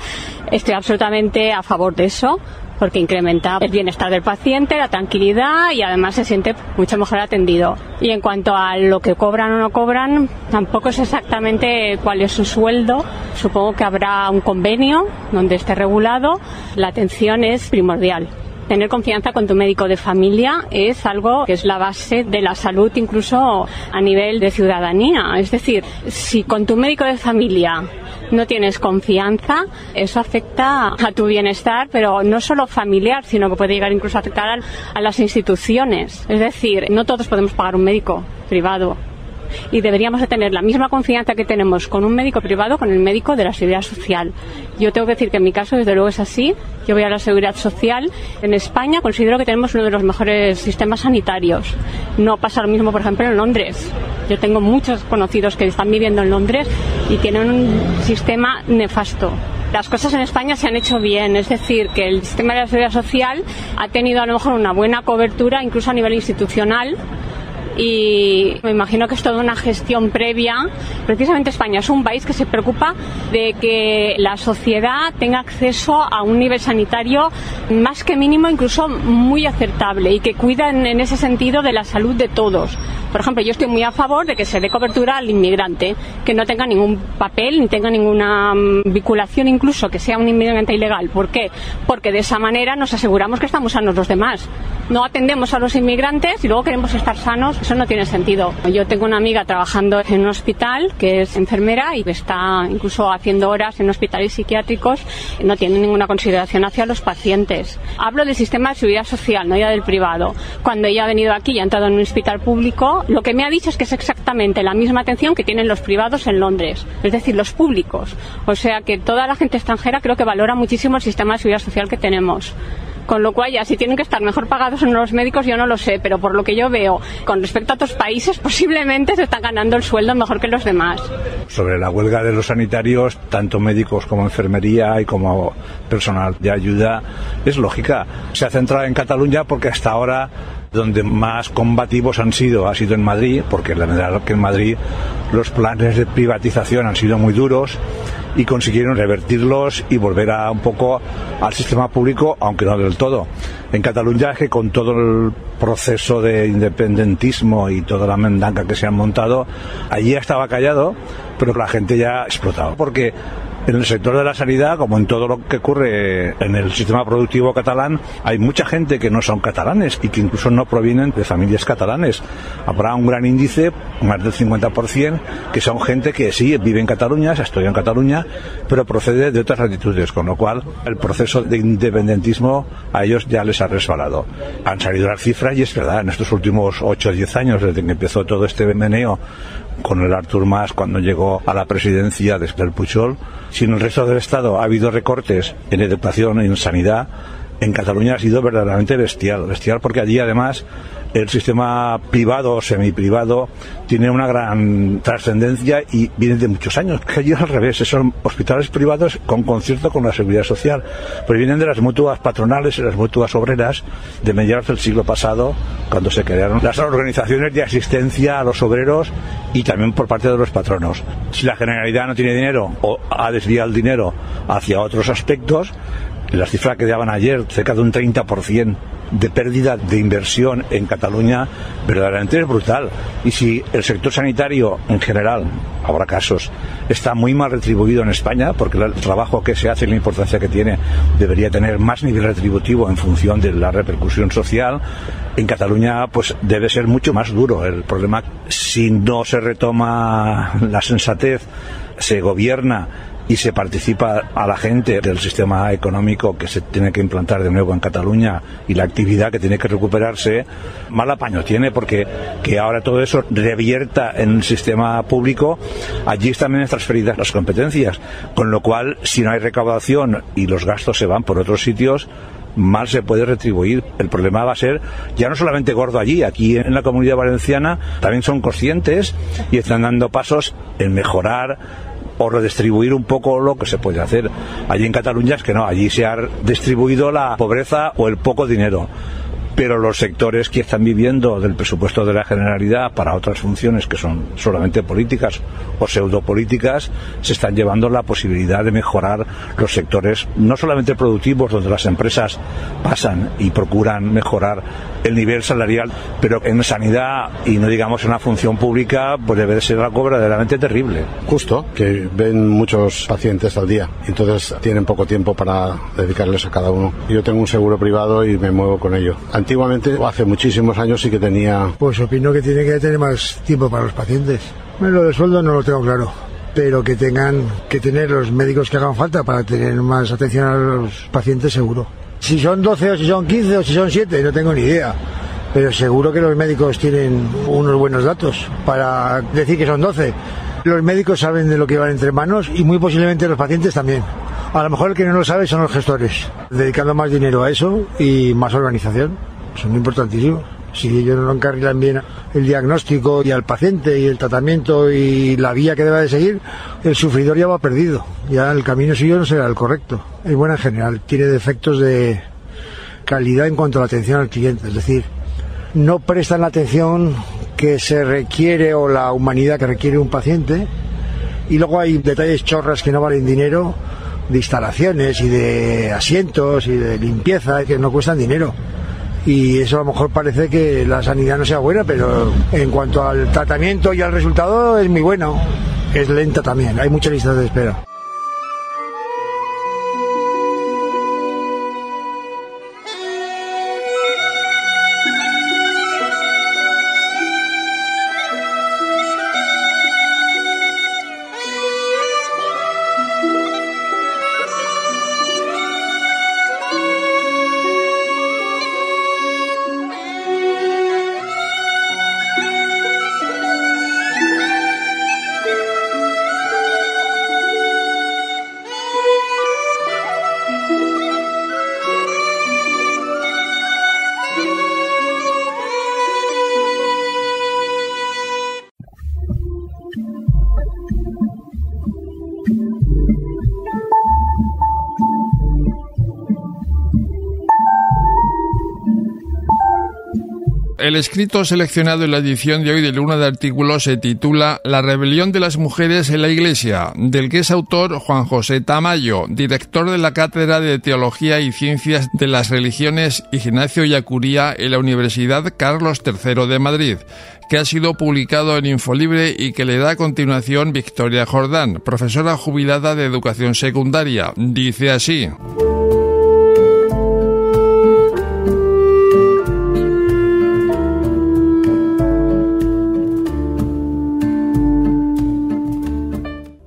Estoy absolutamente a favor de eso, porque incrementa el bienestar del paciente, la tranquilidad y además se siente mucho mejor atendido. Y en cuanto a lo que cobran o no cobran, tampoco es exactamente cuál es su sueldo. Supongo que habrá un convenio donde esté regulado. La atención es primordial Tener confianza con tu médico de familia es algo que es la base de la salud incluso a nivel de ciudadanía. Es decir, si con tu médico de familia no tienes confianza, eso afecta a tu bienestar, pero no solo familiar, sino que puede llegar incluso a afectar a, las instituciones. Es decir, no todos podemos pagar un médico privado y deberíamos de tener la misma confianza que tenemos con un médico privado con el médico de la seguridad social. Yo tengo que decir que en mi caso desde luego es así. Yo voy a la seguridad social. En España considero que tenemos uno de los mejores sistemas sanitarios. No pasa lo mismo, por ejemplo, en Londres. Yo tengo muchos conocidos que están viviendo en Londres y tienen un sistema nefasto las cosas en España se han hecho bien, es decir, que el sistema de la seguridad social ha tenido a lo mejor una buena cobertura, incluso a nivel institucional, y me imagino que es toda una gestión previa. Precisamente España es un país que se preocupa de que la sociedad tenga acceso a un nivel sanitario más que mínimo, incluso muy aceptable y que cuidan en ese sentido de la salud de todos. Por ejemplo, yo estoy muy a favor de que se dé cobertura al inmigrante, que no tenga ningún papel ni tenga ninguna mm, vinculación, incluso que sea un inmigrante ilegal. ¿Por qué? Porque de esa manera nos aseguramos que estamos sanos los demás. No atendemos a los inmigrantes y luego queremos estar sanos eso no tiene sentido. Yo tengo una amiga trabajando en un hospital que es enfermera y está incluso haciendo horas en hospitales psiquiátricos. No tiene ninguna consideración hacia los pacientes. Hablo del sistema de seguridad social, no ya del privado. Cuando ella ha venido aquí y ha entrado en un hospital público, lo que me ha dicho es que es exactamente la misma atención que tienen los privados en Londres, es decir, los públicos. O sea que toda la gente extranjera creo que valora muchísimo el sistema de seguridad social que tenemos. Con lo cual, ya si tienen que estar mejor pagados en los médicos, yo no lo sé, pero por lo que yo veo, con respecto a otros países, (laughs) posiblemente se están ganando el sueldo mejor que los demás. Sobre la huelga de los sanitarios, tanto médicos como enfermería y como personal de ayuda, es lógica. Se ha centrado en Cataluña porque hasta ahora donde más combativos han sido ha sido en Madrid, porque la verdad que en Madrid los planes de privatización han sido muy duros y consiguieron revertirlos y volver a un poco al sistema público, aunque no del todo. En Cataluña que con todo el proceso de independentismo y toda la mendanga que se han montado, allí estaba callado, pero la gente ya ha explotado. Porque en el sector de la sanidad, como en todo lo que ocurre en el sistema productivo catalán, hay mucha gente que no son catalanes y que incluso no provienen de familias catalanes. Habrá un gran índice, más del 50%, que son gente que sí vive en Cataluña, se estudia en Cataluña, pero procede de otras latitudes, con lo cual el proceso de independentismo a ellos ya les ha resbalado. Han salido las cifras y es verdad, en estos últimos 8 o 10 años, desde que empezó todo este meneo con el Artur Mas cuando llegó a la presidencia desde el Pujol. Si en el resto del Estado ha habido recortes en educación, en sanidad, en Cataluña ha sido verdaderamente bestial. Bestial porque allí además el sistema privado o semiprivado tiene una gran trascendencia y viene de muchos años. Que allí al revés, son hospitales privados con concierto con la seguridad social, pero vienen de las mutuas patronales y las mutuas obreras de mediados del siglo pasado, cuando se crearon las organizaciones de asistencia a los obreros y también por parte de los patronos. Si la Generalidad no tiene dinero o ha desviado el dinero hacia otros aspectos, las cifras que daban ayer, cerca de un 30% de pérdida de inversión en Cataluña verdaderamente es brutal. Y si el sector sanitario en general, habrá casos, está muy mal retribuido en España, porque el trabajo que se hace y la importancia que tiene debería tener más nivel retributivo en función de la repercusión social, en Cataluña pues debe ser mucho más duro. El problema, si no se retoma la sensatez, se gobierna y se participa a la gente del sistema económico que se tiene que implantar de nuevo en Cataluña y la actividad que tiene que recuperarse, mal apaño tiene porque que ahora todo eso revierta en el sistema público, allí también transferidas las competencias, con lo cual si no hay recaudación y los gastos se van por otros sitios, mal se puede retribuir. El problema va a ser ya no solamente gordo allí, aquí en la comunidad valenciana también son conscientes y están dando pasos en mejorar o redistribuir un poco lo que se puede hacer. Allí en Cataluña es que no, allí se ha distribuido la pobreza o el poco dinero. Pero los sectores que están viviendo del presupuesto de la Generalidad para otras funciones que son solamente políticas o pseudopolíticas, se están llevando la posibilidad de mejorar los sectores no solamente productivos, donde las empresas pasan y procuran mejorar el nivel salarial, pero en sanidad y no digamos en la función pública, pues debe de ser algo verdaderamente terrible. Justo, que ven muchos pacientes al día, entonces tienen poco tiempo para dedicarles a cada uno. Yo tengo un seguro privado y me muevo con ello. Antiguamente, hace muchísimos años sí que tenía... Pues opino que tiene que tener más tiempo para los pacientes. Bueno, lo del sueldo no lo tengo claro pero que tengan que tener los médicos que hagan falta para tener más atención a los pacientes seguro. Si son 12 o si son 15 o si son 7, no tengo ni idea. Pero seguro que los médicos tienen unos buenos datos para decir que son 12. Los médicos saben de lo que van entre manos y muy posiblemente los pacientes también. A lo mejor el que no lo sabe son los gestores, dedicando más dinero a eso y más organización. Son importantísimos. Si ellos no encarrilan bien el diagnóstico y al paciente y el tratamiento y la vía que debe de seguir, el sufridor ya va perdido. Ya el camino suyo no será el correcto. Es buena en general, tiene defectos de calidad en cuanto a la atención al cliente. Es decir, no prestan la atención que se requiere o la humanidad que requiere un paciente. Y luego hay detalles chorras que no valen dinero de instalaciones y de asientos y de limpieza que no cuestan dinero. Y eso a lo mejor parece que la sanidad no sea buena, pero en cuanto al tratamiento y al resultado es muy bueno. Es lenta también, hay muchas listas de espera. El escrito seleccionado en la edición de hoy de Luna de Artículos se titula La rebelión de las mujeres en la Iglesia, del que es autor Juan José Tamayo, director de la Cátedra de Teología y Ciencias de las Religiones Ignacio Yacuría en la Universidad Carlos III de Madrid, que ha sido publicado en Infolibre y que le da a continuación Victoria Jordán, profesora jubilada de educación secundaria. Dice así.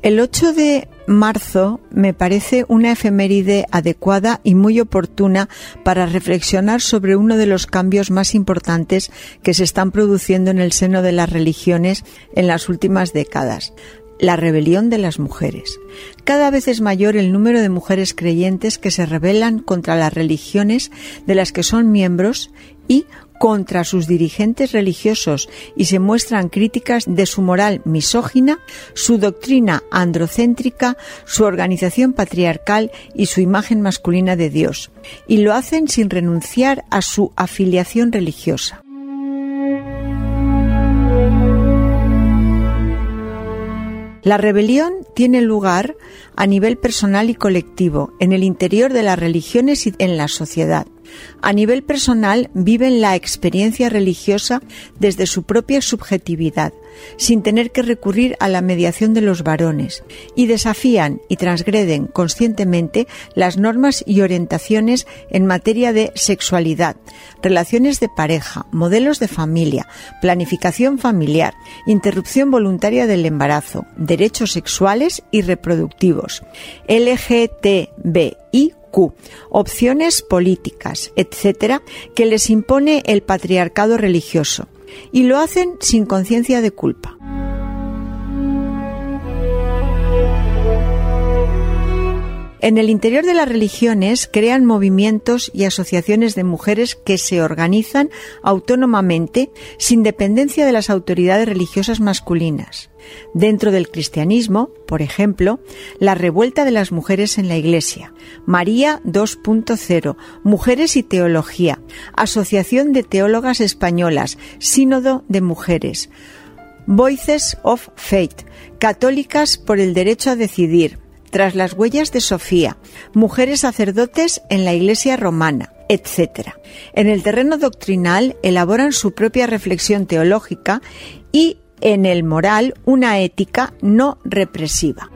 El 8 de marzo me parece una efeméride adecuada y muy oportuna para reflexionar sobre uno de los cambios más importantes que se están produciendo en el seno de las religiones en las últimas décadas la rebelión de las mujeres. Cada vez es mayor el número de mujeres creyentes que se rebelan contra las religiones de las que son miembros y contra sus dirigentes religiosos y se muestran críticas de su moral misógina, su doctrina androcéntrica, su organización patriarcal y su imagen masculina de Dios, y lo hacen sin renunciar a su afiliación religiosa. La rebelión tiene lugar a nivel personal y colectivo, en el interior de las religiones y en la sociedad. A nivel personal viven la experiencia religiosa desde su propia subjetividad, sin tener que recurrir a la mediación de los varones, y desafían y transgreden conscientemente las normas y orientaciones en materia de sexualidad, relaciones de pareja, modelos de familia, planificación familiar, interrupción voluntaria del embarazo, derechos sexuales y reproductivos, LGTBI opciones políticas, etcétera, que les impone el patriarcado religioso, y lo hacen sin conciencia de culpa. En el interior de las religiones crean movimientos y asociaciones de mujeres que se organizan autónomamente sin dependencia de las autoridades religiosas masculinas. Dentro del cristianismo, por ejemplo, la revuelta de las mujeres en la Iglesia, María 2.0, Mujeres y Teología, Asociación de Teólogas Españolas, Sínodo de Mujeres, Voices of Faith, Católicas por el Derecho a Decidir, tras las huellas de Sofía, mujeres sacerdotes en la Iglesia romana, etc. En el terreno doctrinal elaboran su propia reflexión teológica y en el moral una ética no represiva.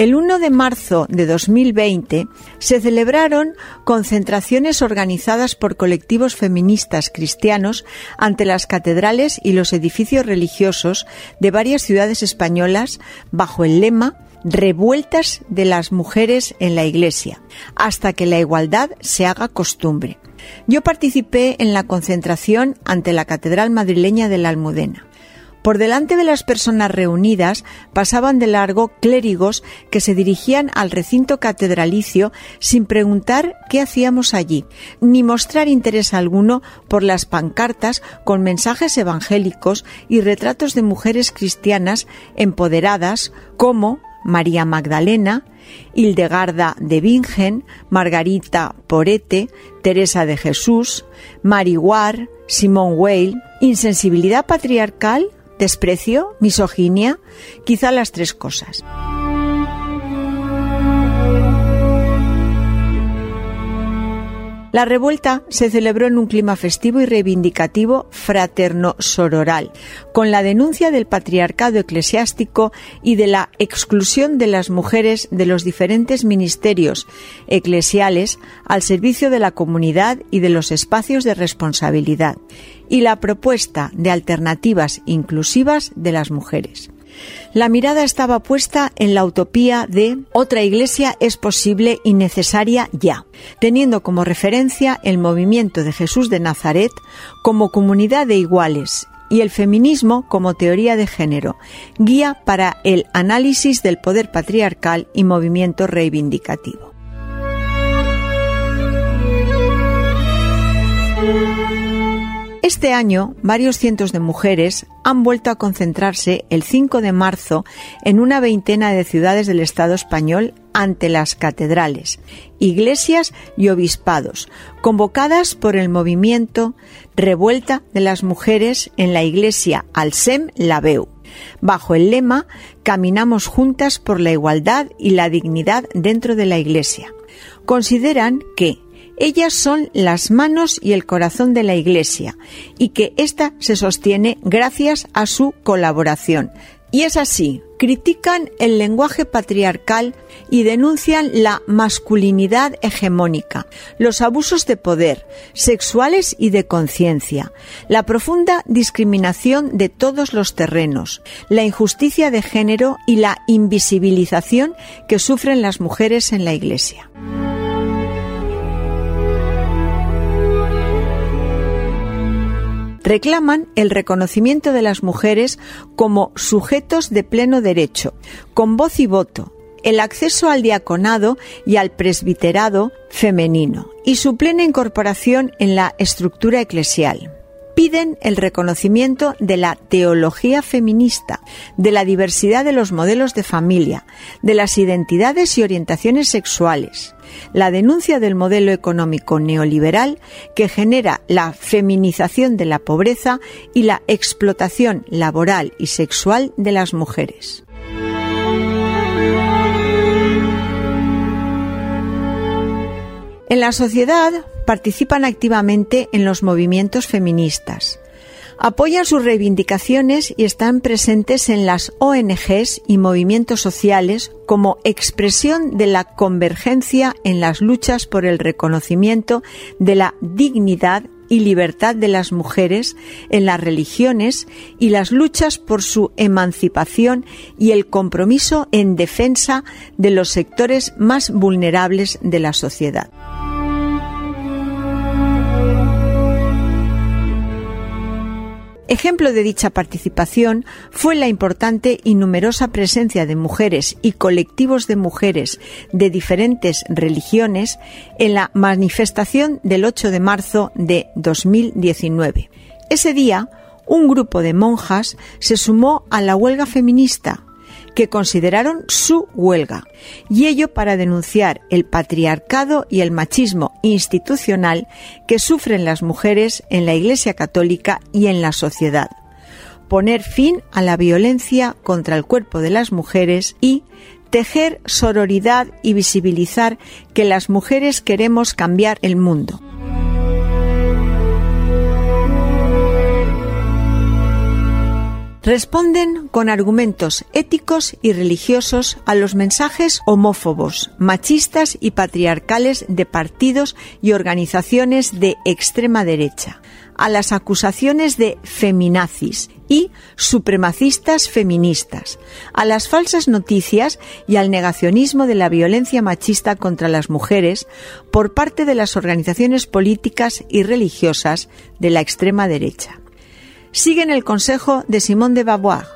El 1 de marzo de 2020 se celebraron concentraciones organizadas por colectivos feministas cristianos ante las catedrales y los edificios religiosos de varias ciudades españolas bajo el lema Revueltas de las mujeres en la Iglesia, hasta que la igualdad se haga costumbre. Yo participé en la concentración ante la Catedral madrileña de la Almudena. Por delante de las personas reunidas pasaban de largo clérigos que se dirigían al recinto catedralicio sin preguntar qué hacíamos allí, ni mostrar interés alguno por las pancartas con mensajes evangélicos y retratos de mujeres cristianas empoderadas como María Magdalena, Hildegarda de Bingen, Margarita Porete, Teresa de Jesús, Mariguar, Simón Weil, insensibilidad patriarcal desprecio, misoginia, quizá las tres cosas. La revuelta se celebró en un clima festivo y reivindicativo fraterno-sororal, con la denuncia del patriarcado eclesiástico y de la exclusión de las mujeres de los diferentes ministerios eclesiales al servicio de la comunidad y de los espacios de responsabilidad, y la propuesta de alternativas inclusivas de las mujeres. La mirada estaba puesta en la utopía de otra iglesia es posible y necesaria ya, teniendo como referencia el movimiento de Jesús de Nazaret como comunidad de iguales y el feminismo como teoría de género, guía para el análisis del poder patriarcal y movimiento reivindicativo. Este año, varios cientos de mujeres han vuelto a concentrarse el 5 de marzo en una veintena de ciudades del Estado español ante las catedrales, iglesias y obispados, convocadas por el movimiento Revuelta de las Mujeres en la Iglesia Alsem Laveu, bajo el lema Caminamos juntas por la igualdad y la dignidad dentro de la Iglesia. Consideran que ellas son las manos y el corazón de la Iglesia y que ésta se sostiene gracias a su colaboración. Y es así, critican el lenguaje patriarcal y denuncian la masculinidad hegemónica, los abusos de poder, sexuales y de conciencia, la profunda discriminación de todos los terrenos, la injusticia de género y la invisibilización que sufren las mujeres en la Iglesia. Reclaman el reconocimiento de las mujeres como sujetos de pleno derecho, con voz y voto, el acceso al diaconado y al presbiterado femenino y su plena incorporación en la estructura eclesial. Piden el reconocimiento de la teología feminista, de la diversidad de los modelos de familia, de las identidades y orientaciones sexuales, la denuncia del modelo económico neoliberal que genera la feminización de la pobreza y la explotación laboral y sexual de las mujeres. En la sociedad participan activamente en los movimientos feministas. Apoyan sus reivindicaciones y están presentes en las ONGs y movimientos sociales como expresión de la convergencia en las luchas por el reconocimiento de la dignidad y libertad de las mujeres en las religiones y las luchas por su emancipación y el compromiso en defensa de los sectores más vulnerables de la sociedad. Ejemplo de dicha participación fue la importante y numerosa presencia de mujeres y colectivos de mujeres de diferentes religiones en la manifestación del 8 de marzo de 2019. Ese día, un grupo de monjas se sumó a la huelga feminista que consideraron su huelga, y ello para denunciar el patriarcado y el machismo institucional que sufren las mujeres en la Iglesia Católica y en la sociedad, poner fin a la violencia contra el cuerpo de las mujeres y tejer sororidad y visibilizar que las mujeres queremos cambiar el mundo. Responden con argumentos éticos y religiosos a los mensajes homófobos, machistas y patriarcales de partidos y organizaciones de extrema derecha, a las acusaciones de feminazis y supremacistas feministas, a las falsas noticias y al negacionismo de la violencia machista contra las mujeres por parte de las organizaciones políticas y religiosas de la extrema derecha siguen el consejo de Simón de Beauvoir.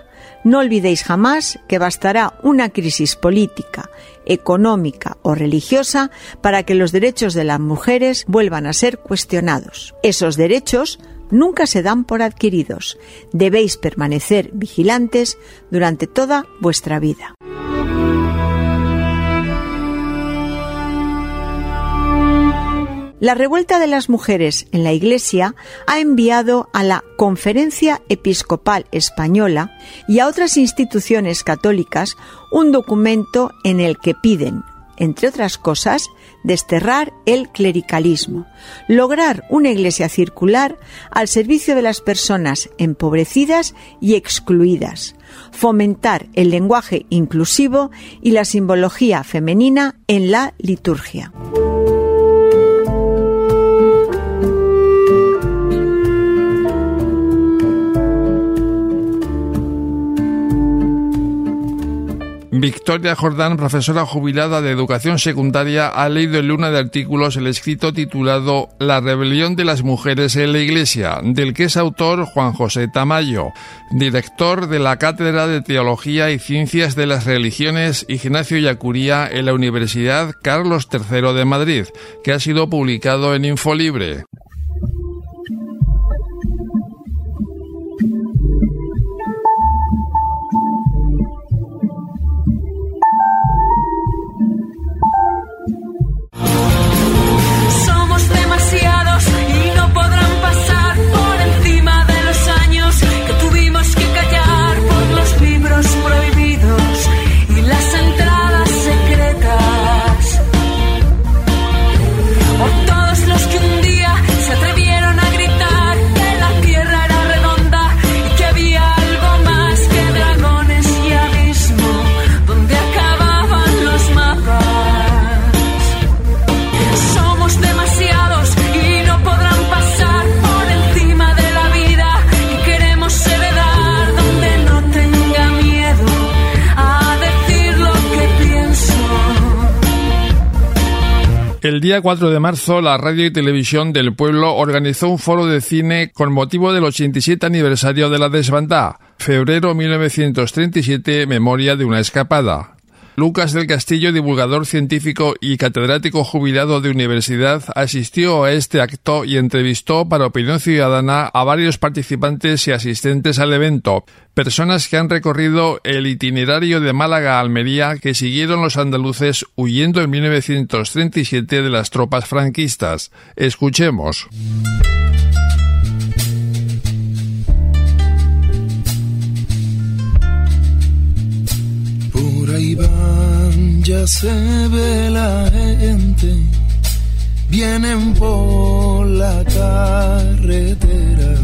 No olvidéis jamás que bastará una crisis política, económica o religiosa para que los derechos de las mujeres vuelvan a ser cuestionados. Esos derechos nunca se dan por adquiridos. Debéis permanecer vigilantes durante toda vuestra vida. La revuelta de las mujeres en la Iglesia ha enviado a la Conferencia Episcopal Española y a otras instituciones católicas un documento en el que piden, entre otras cosas, desterrar el clericalismo, lograr una iglesia circular al servicio de las personas empobrecidas y excluidas, fomentar el lenguaje inclusivo y la simbología femenina en la liturgia. Victoria Jordán, profesora jubilada de educación secundaria, ha leído en luna de artículos el escrito titulado La rebelión de las mujeres en la Iglesia, del que es autor Juan José Tamayo, director de la Cátedra de Teología y Ciencias de las Religiones Ignacio Yacuría en la Universidad Carlos III de Madrid, que ha sido publicado en Infolibre. El día 4 de marzo, la radio y televisión del pueblo organizó un foro de cine con motivo del 87 aniversario de la desbandada. Febrero 1937, memoria de una escapada. Lucas del Castillo, divulgador científico y catedrático jubilado de universidad, asistió a este acto y entrevistó para Opinión Ciudadana a varios participantes y asistentes al evento, personas que han recorrido el itinerario de Málaga a Almería que siguieron los andaluces huyendo en 1937 de las tropas franquistas. Escuchemos. Ya se ve la gente, vienen por la carretera,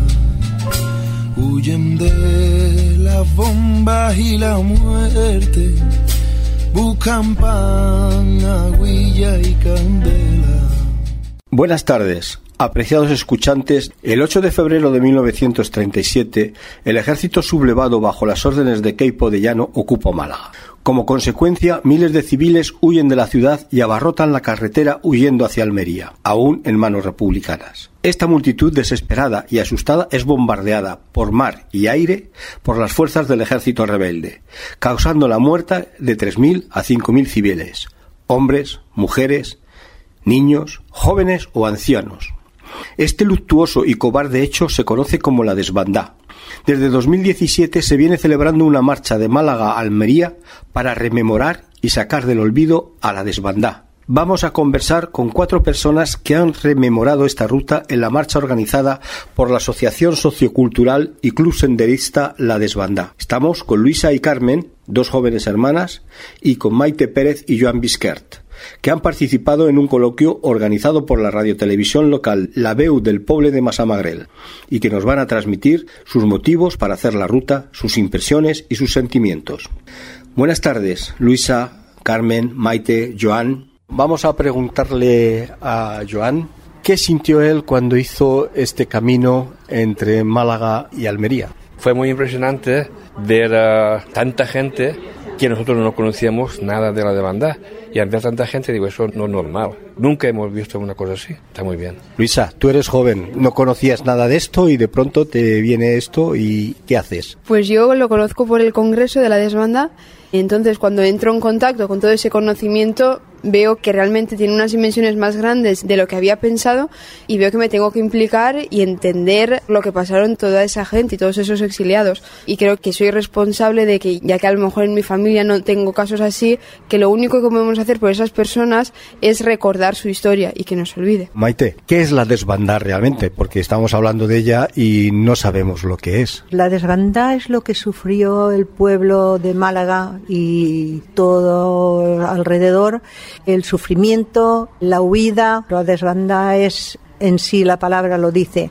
huyen de las bombas y la muerte, buscan pan, aguilla y candela. Buenas tardes. Apreciados escuchantes, el 8 de febrero de 1937, el ejército sublevado bajo las órdenes de Queipo de Llano ocupó Málaga. Como consecuencia, miles de civiles huyen de la ciudad y abarrotan la carretera huyendo hacia Almería, aún en manos republicanas. Esta multitud desesperada y asustada es bombardeada por mar y aire por las fuerzas del ejército rebelde, causando la muerte de 3.000 a 5.000 civiles, hombres, mujeres, niños, jóvenes o ancianos. Este luctuoso y cobarde hecho se conoce como la desbandá, desde 2017 se viene celebrando una marcha de Málaga a Almería para rememorar y sacar del olvido a la desbandá. Vamos a conversar con cuatro personas que han rememorado esta ruta en la marcha organizada por la Asociación Sociocultural y Club Senderista La Desbandá. Estamos con Luisa y Carmen, dos jóvenes hermanas, y con Maite Pérez y Joan Bisquert que han participado en un coloquio organizado por la radiotelevisión local La Veu del Poble de Massamagrel y que nos van a transmitir sus motivos para hacer la ruta, sus impresiones y sus sentimientos. Buenas tardes, Luisa, Carmen, Maite, Joan. Vamos a preguntarle a Joan qué sintió él cuando hizo este camino entre Málaga y Almería. Fue muy impresionante ver a tanta gente que nosotros no conocíamos nada de la demanda. Y al ver tanta gente, digo, eso no es normal. Nunca hemos visto una cosa así. Está muy bien. Luisa, tú eres joven, no conocías nada de esto y de pronto te viene esto y ¿qué haces? Pues yo lo conozco por el Congreso de la Desbanda. Entonces, cuando entro en contacto con todo ese conocimiento, veo que realmente tiene unas dimensiones más grandes de lo que había pensado y veo que me tengo que implicar y entender lo que pasaron toda esa gente y todos esos exiliados. Y creo que soy responsable de que, ya que a lo mejor en mi familia no tengo casos así, que lo único que podemos hacer por esas personas es recordar su historia y que no se olvide. Maite, ¿qué es la desbandada realmente? Porque estamos hablando de ella y no sabemos lo que es. La desbandada es lo que sufrió el pueblo de Málaga y todo alrededor el sufrimiento, la huida. La desbanda es en sí, la palabra lo dice,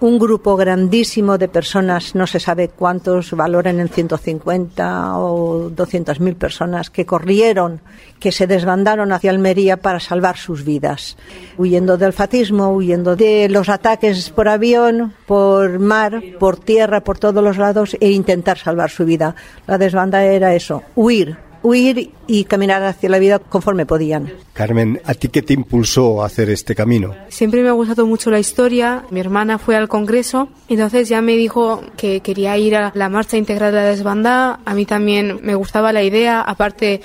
un grupo grandísimo de personas, no se sabe cuántos, valoran en 150 o 200 mil personas que corrieron, que se desbandaron hacia Almería para salvar sus vidas, huyendo del fascismo, huyendo de los ataques por avión, por mar, por tierra, por todos los lados e intentar salvar su vida. La desbanda era eso, huir, huir y caminar hacia la vida conforme podían. Carmen, ¿a ti qué te impulsó a hacer este camino? Siempre me ha gustado mucho la historia. Mi hermana fue al Congreso, entonces ya me dijo que quería ir a la marcha integral de la desbandada. A mí también me gustaba la idea, aparte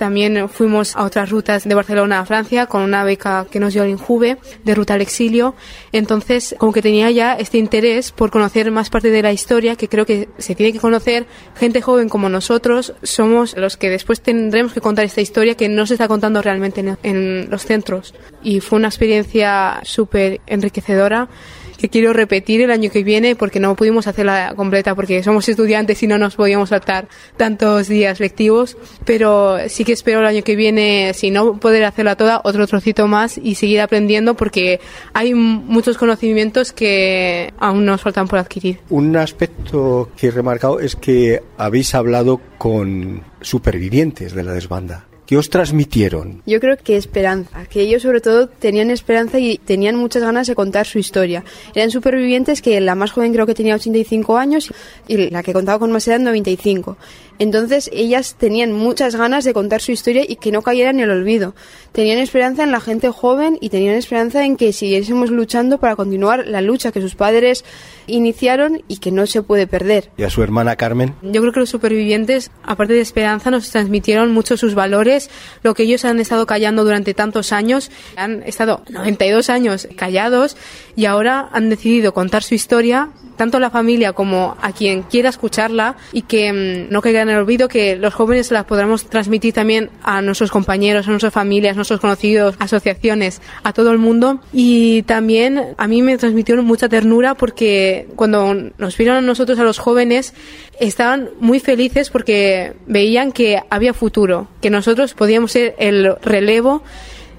también fuimos a otras rutas de Barcelona a Francia con una beca que nos dio el Injuve de ruta al exilio. Entonces, como que tenía ya este interés por conocer más parte de la historia que creo que se tiene que conocer. Gente joven como nosotros somos los que después tendremos que contar esta historia que no se está contando realmente en, en los centros. Y fue una experiencia súper enriquecedora que quiero repetir el año que viene porque no pudimos hacerla completa porque somos estudiantes y no nos podíamos saltar tantos días lectivos, pero sí que espero el año que viene, si no poder hacerla toda, otro trocito más y seguir aprendiendo porque hay muchos conocimientos que aún nos faltan por adquirir. Un aspecto que he remarcado es que habéis hablado con supervivientes de la desbanda. ¿Qué os transmitieron? Yo creo que esperanza, que ellos sobre todo tenían esperanza y tenían muchas ganas de contar su historia. Eran supervivientes que la más joven creo que tenía 85 años y la que contaba con más edad 95. Entonces ellas tenían muchas ganas de contar su historia y que no cayera en el olvido. Tenían esperanza en la gente joven y tenían esperanza en que siguiésemos luchando para continuar la lucha que sus padres iniciaron y que no se puede perder. ¿Y a su hermana Carmen? Yo creo que los supervivientes, aparte de esperanza, nos transmitieron mucho sus valores, lo que ellos han estado callando durante tantos años. Han estado 92 años callados y ahora han decidido contar su historia tanto a la familia como a quien quiera escucharla y que mm, no caiga en el olvido que los jóvenes las podamos transmitir también a nuestros compañeros, a nuestras familias, a nuestros conocidos, asociaciones, a todo el mundo. Y también a mí me transmitieron mucha ternura porque cuando nos vieron a nosotros, a los jóvenes, estaban muy felices porque veían que había futuro, que nosotros podíamos ser el relevo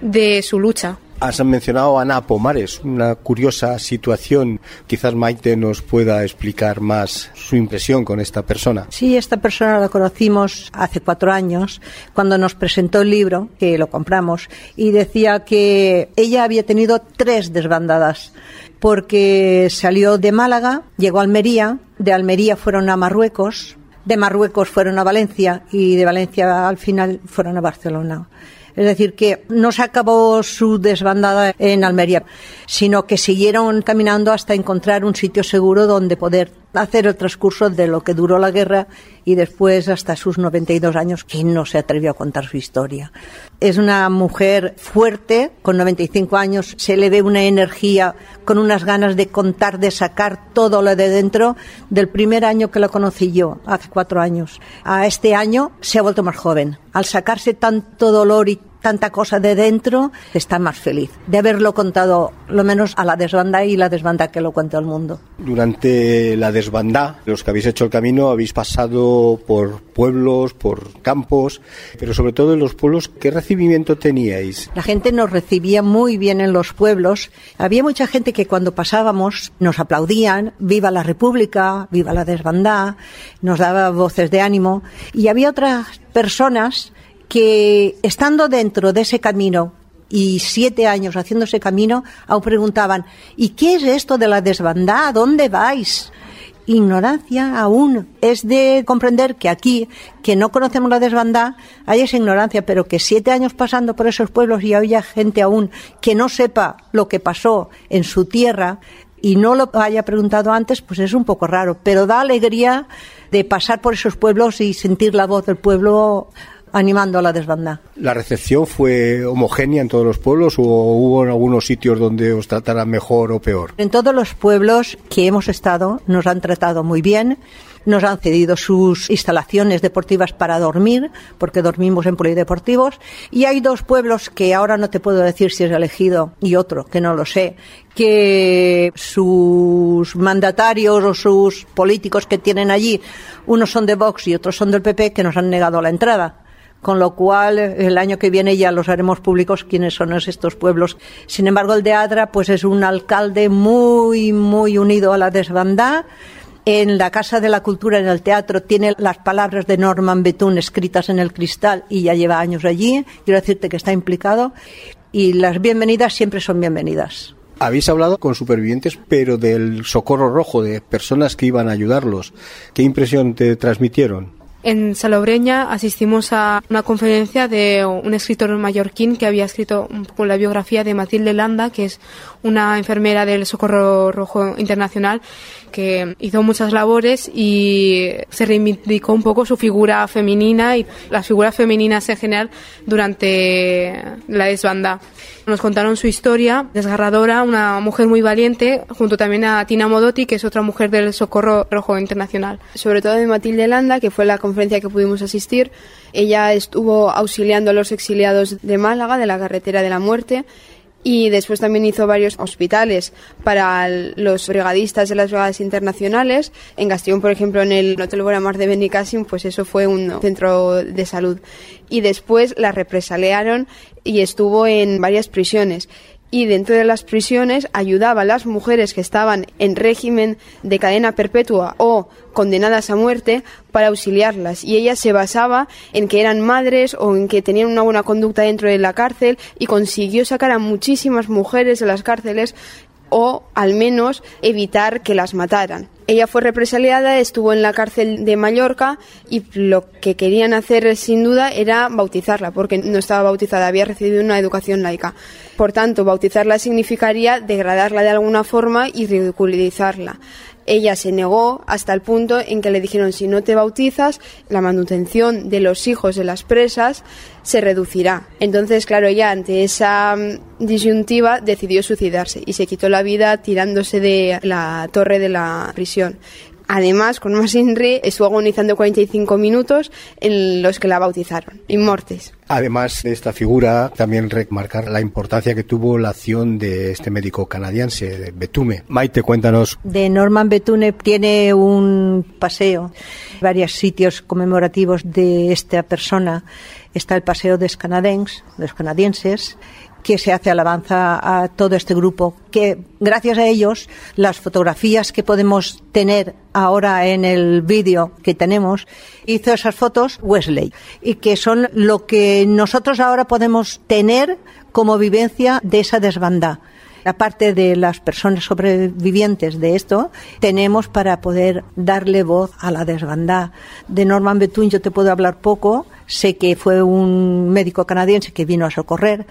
de su lucha. Has mencionado a Ana Pomares, una curiosa situación. Quizás Maite nos pueda explicar más su impresión con esta persona. Sí, esta persona la conocimos hace cuatro años, cuando nos presentó el libro, que lo compramos, y decía que ella había tenido tres desbandadas, porque salió de Málaga, llegó a Almería, de Almería fueron a Marruecos, de Marruecos fueron a Valencia y de Valencia al final fueron a Barcelona. Es decir, que no se acabó su desbandada en Almería, sino que siguieron caminando hasta encontrar un sitio seguro donde poder hacer el transcurso de lo que duró la guerra y después hasta sus 92 años, que no se atrevió a contar su historia. Es una mujer fuerte, con 95 años, se le ve una energía, con unas ganas de contar, de sacar todo lo de dentro. Del primer año que la conocí yo, hace cuatro años, a este año se ha vuelto más joven. Al sacarse tanto dolor y tanta cosa de dentro, está más feliz de haberlo contado, lo menos a la desbanda y la desbanda que lo cuenta el mundo. Durante la desbanda, los que habéis hecho el camino, habéis pasado por pueblos, por campos, pero sobre todo en los pueblos, ¿qué recibimiento teníais? La gente nos recibía muy bien en los pueblos. Había mucha gente que cuando pasábamos nos aplaudían, viva la República, viva la desbandá, nos daba voces de ánimo. Y había otras personas que estando dentro de ese camino y siete años haciendo ese camino, aún preguntaban, ¿y qué es esto de la desbandada? ¿Dónde vais? Ignorancia aún. Es de comprender que aquí, que no conocemos la desbandada, hay esa ignorancia, pero que siete años pasando por esos pueblos y haya gente aún que no sepa lo que pasó en su tierra y no lo haya preguntado antes, pues es un poco raro. Pero da alegría de pasar por esos pueblos y sentir la voz del pueblo animando a la desbanda. ¿La recepción fue homogénea en todos los pueblos o hubo en algunos sitios donde os trataran mejor o peor? En todos los pueblos que hemos estado nos han tratado muy bien. Nos han cedido sus instalaciones deportivas para dormir, porque dormimos en polideportivos. Y hay dos pueblos que ahora no te puedo decir si es elegido y otro, que no lo sé, que sus mandatarios o sus políticos que tienen allí, unos son de Vox y otros son del PP, que nos han negado la entrada con lo cual el año que viene ya los haremos públicos quiénes son estos pueblos. Sin embargo, el de Adra pues es un alcalde muy, muy unido a la desbandada. En la Casa de la Cultura, en el teatro, tiene las palabras de Norman Betún escritas en el cristal y ya lleva años allí. Quiero decirte que está implicado y las bienvenidas siempre son bienvenidas. Habéis hablado con supervivientes, pero del socorro rojo, de personas que iban a ayudarlos. ¿Qué impresión te transmitieron? En Salobreña asistimos a una conferencia de un escritor mallorquín que había escrito un poco la biografía de Matilde Landa, que es una enfermera del Socorro Rojo Internacional que hizo muchas labores y se reivindicó un poco su figura femenina y las figuras femeninas en general durante la desbanda. Nos contaron su historia desgarradora, una mujer muy valiente, junto también a Tina Modotti, que es otra mujer del Socorro Rojo Internacional. Sobre todo de Matilde Landa, que fue la conferencia que pudimos asistir. Ella estuvo auxiliando a los exiliados de Málaga, de la carretera de la muerte, y después también hizo varios hospitales para los brigadistas de las brigadas internacionales. En Castellón, por ejemplo, en el Hotel Boramar de Benicassim, pues eso fue un centro de salud. Y después la represaliaron y estuvo en varias prisiones y dentro de las prisiones ayudaba a las mujeres que estaban en régimen de cadena perpetua o condenadas a muerte para auxiliarlas. Y ella se basaba en que eran madres o en que tenían una buena conducta dentro de la cárcel y consiguió sacar a muchísimas mujeres de las cárceles o al menos evitar que las mataran. Ella fue represaliada, estuvo en la cárcel de Mallorca y lo que querían hacer sin duda era bautizarla, porque no estaba bautizada, había recibido una educación laica. Por tanto, bautizarla significaría degradarla de alguna forma y ridiculizarla. Ella se negó hasta el punto en que le dijeron si no te bautizas, la manutención de los hijos de las presas se reducirá. Entonces, claro, ella ante esa mm, disyuntiva decidió suicidarse y se quitó la vida tirándose de la torre de la prisión. Además, con más Inri estuvo agonizando 45 minutos en los que la bautizaron, inmortes. Además de esta figura, también remarcar la importancia que tuvo la acción de este médico canadiense, de Betume. Maite, cuéntanos. De Norman Betune tiene un paseo, varios sitios conmemorativos de esta persona. Está el paseo de los canadienses, que se hace alabanza a todo este grupo, que gracias a ellos las fotografías que podemos tener ahora en el vídeo que tenemos, hizo esas fotos Wesley. Y que son lo que nosotros ahora podemos tener como vivencia de esa desbandada aparte de las personas sobrevivientes de esto, tenemos para poder darle voz a la desbandada. De Norman Betún yo te puedo hablar poco. Sé que fue un médico canadiense que vino a socorrer,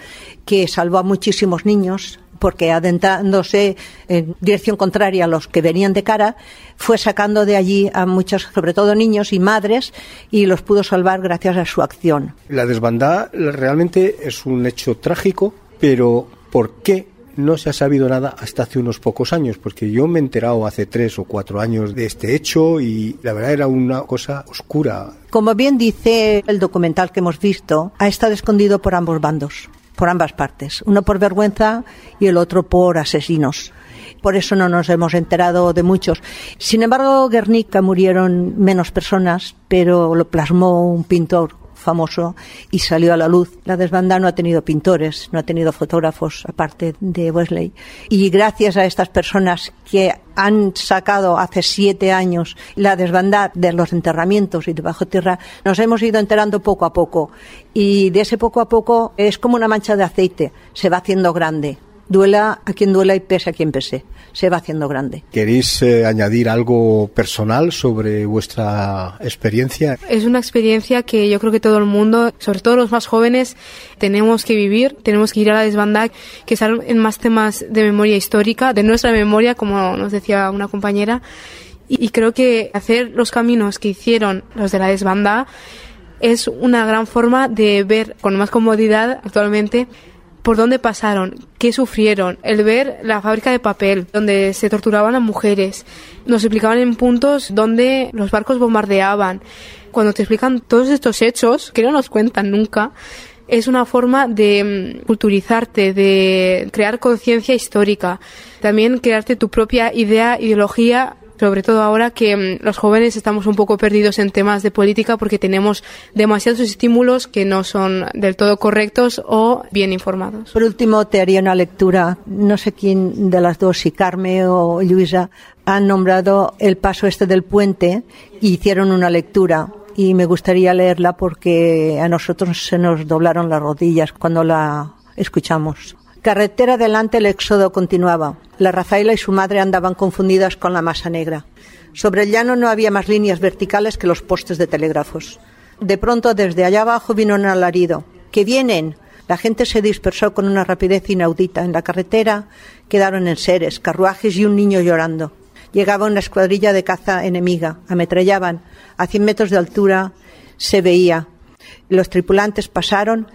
que salvó a muchísimos niños porque adentrándose en dirección contraria a los que venían de cara, fue sacando de allí a muchos, sobre todo niños y madres, y los pudo salvar gracias a su acción. La desbandada realmente es un hecho trágico, pero ¿por qué no se ha sabido nada hasta hace unos pocos años, porque yo me he enterado hace tres o cuatro años de este hecho y la verdad era una cosa oscura. Como bien dice el documental que hemos visto, ha estado escondido por ambos bandos, por ambas partes, uno por vergüenza y el otro por asesinos. Por eso no nos hemos enterado de muchos. Sin embargo, Guernica murieron menos personas, pero lo plasmó un pintor famoso y salió a la luz. La desbandada no ha tenido pintores, no ha tenido fotógrafos, aparte de Wesley. Y gracias a estas personas que han sacado hace siete años la desbandada de los enterramientos y de bajo tierra, nos hemos ido enterando poco a poco. Y de ese poco a poco es como una mancha de aceite, se va haciendo grande duela a quien duela y pese a quien pese. Se va haciendo grande. ¿Queréis eh, añadir algo personal sobre vuestra experiencia? Es una experiencia que yo creo que todo el mundo, sobre todo los más jóvenes, tenemos que vivir, tenemos que ir a la desbandada, que salen en más temas de memoria histórica, de nuestra memoria, como nos decía una compañera. Y, y creo que hacer los caminos que hicieron los de la desbandada es una gran forma de ver con más comodidad actualmente por dónde pasaron, qué sufrieron, el ver la fábrica de papel donde se torturaban a mujeres, nos explicaban en puntos donde los barcos bombardeaban. Cuando te explican todos estos hechos, que no nos cuentan nunca, es una forma de mm, culturizarte, de crear conciencia histórica, también crearte tu propia idea, ideología sobre todo ahora que mm, los jóvenes estamos un poco perdidos en temas de política porque tenemos demasiados estímulos que no son del todo correctos o bien informados. Por último, te haría una lectura. No sé quién de las dos, si Carme o Luisa, han nombrado el paso este del puente y hicieron una lectura y me gustaría leerla porque a nosotros se nos doblaron las rodillas cuando la escuchamos. Carretera adelante el éxodo continuaba. La Rafaela y su madre andaban confundidas con la masa negra. Sobre el llano no había más líneas verticales que los postes de telégrafos. De pronto, desde allá abajo vino un alarido. ¡Que vienen! La gente se dispersó con una rapidez inaudita. En la carretera quedaron enseres, carruajes y un niño llorando. Llegaba una escuadrilla de caza enemiga. Ametrallaban. A cien metros de altura se veía. Los tripulantes pasaron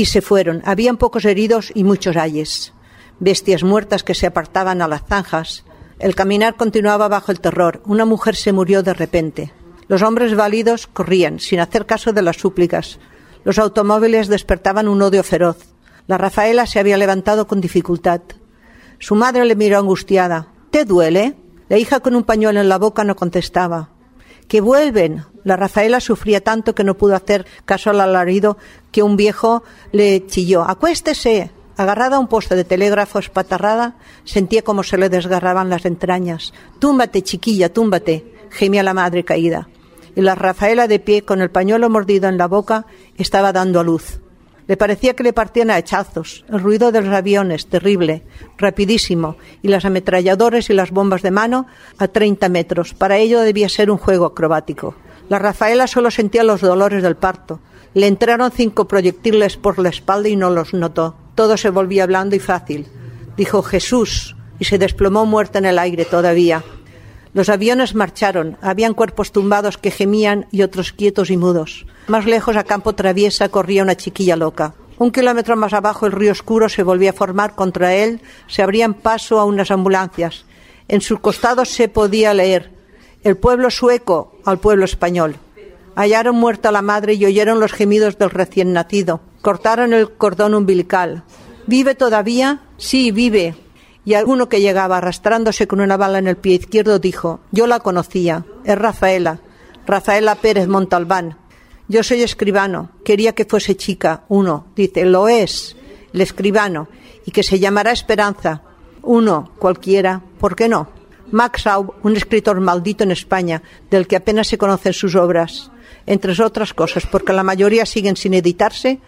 y se fueron. Habían pocos heridos y muchos ayes. Bestias muertas que se apartaban a las zanjas. El caminar continuaba bajo el terror. Una mujer se murió de repente. Los hombres válidos corrían, sin hacer caso de las súplicas. Los automóviles despertaban un odio feroz. La Rafaela se había levantado con dificultad. Su madre le miró angustiada. ¿Te duele? La hija con un pañuelo en la boca no contestaba. ¡Que vuelven! La Rafaela sufría tanto que no pudo hacer caso al alarido que un viejo le chilló. ¡Acuéstese! Agarrada a un poste de telégrafo espatarrada, sentía como se le desgarraban las entrañas. Túmbate, chiquilla, túmbate, gemía la madre caída. Y la Rafaela de pie, con el pañuelo mordido en la boca, estaba dando a luz. Le parecía que le partían a hachazos. El ruido de los aviones, terrible, rapidísimo, y las ametralladoras y las bombas de mano a 30 metros. Para ello debía ser un juego acrobático. La Rafaela solo sentía los dolores del parto. Le entraron cinco proyectiles por la espalda y no los notó. Todo se volvía blando y fácil. Dijo Jesús y se desplomó muerta en el aire todavía. Los aviones marcharon. Habían cuerpos tumbados que gemían y otros quietos y mudos. Más lejos, a campo traviesa, corría una chiquilla loca. Un kilómetro más abajo, el río oscuro se volvía a formar. Contra él se abrían paso a unas ambulancias. En sus costados se podía leer el pueblo sueco al pueblo español. Hallaron muerta la madre y oyeron los gemidos del recién nacido. Cortaron el cordón umbilical. ¿Vive todavía? Sí, vive. Y alguno que llegaba arrastrándose con una bala en el pie izquierdo dijo, yo la conocía, es Rafaela, Rafaela Pérez Montalbán. Yo soy escribano, quería que fuese chica. Uno dice, lo es. el escribano, y que se llamará Esperanza. Uno, cualquiera, ¿por qué no? Max Aub, un escritor maldito en España, del que apenas se conocen sus obras, entre otras cosas, porque la mayoría siguen sin editarse,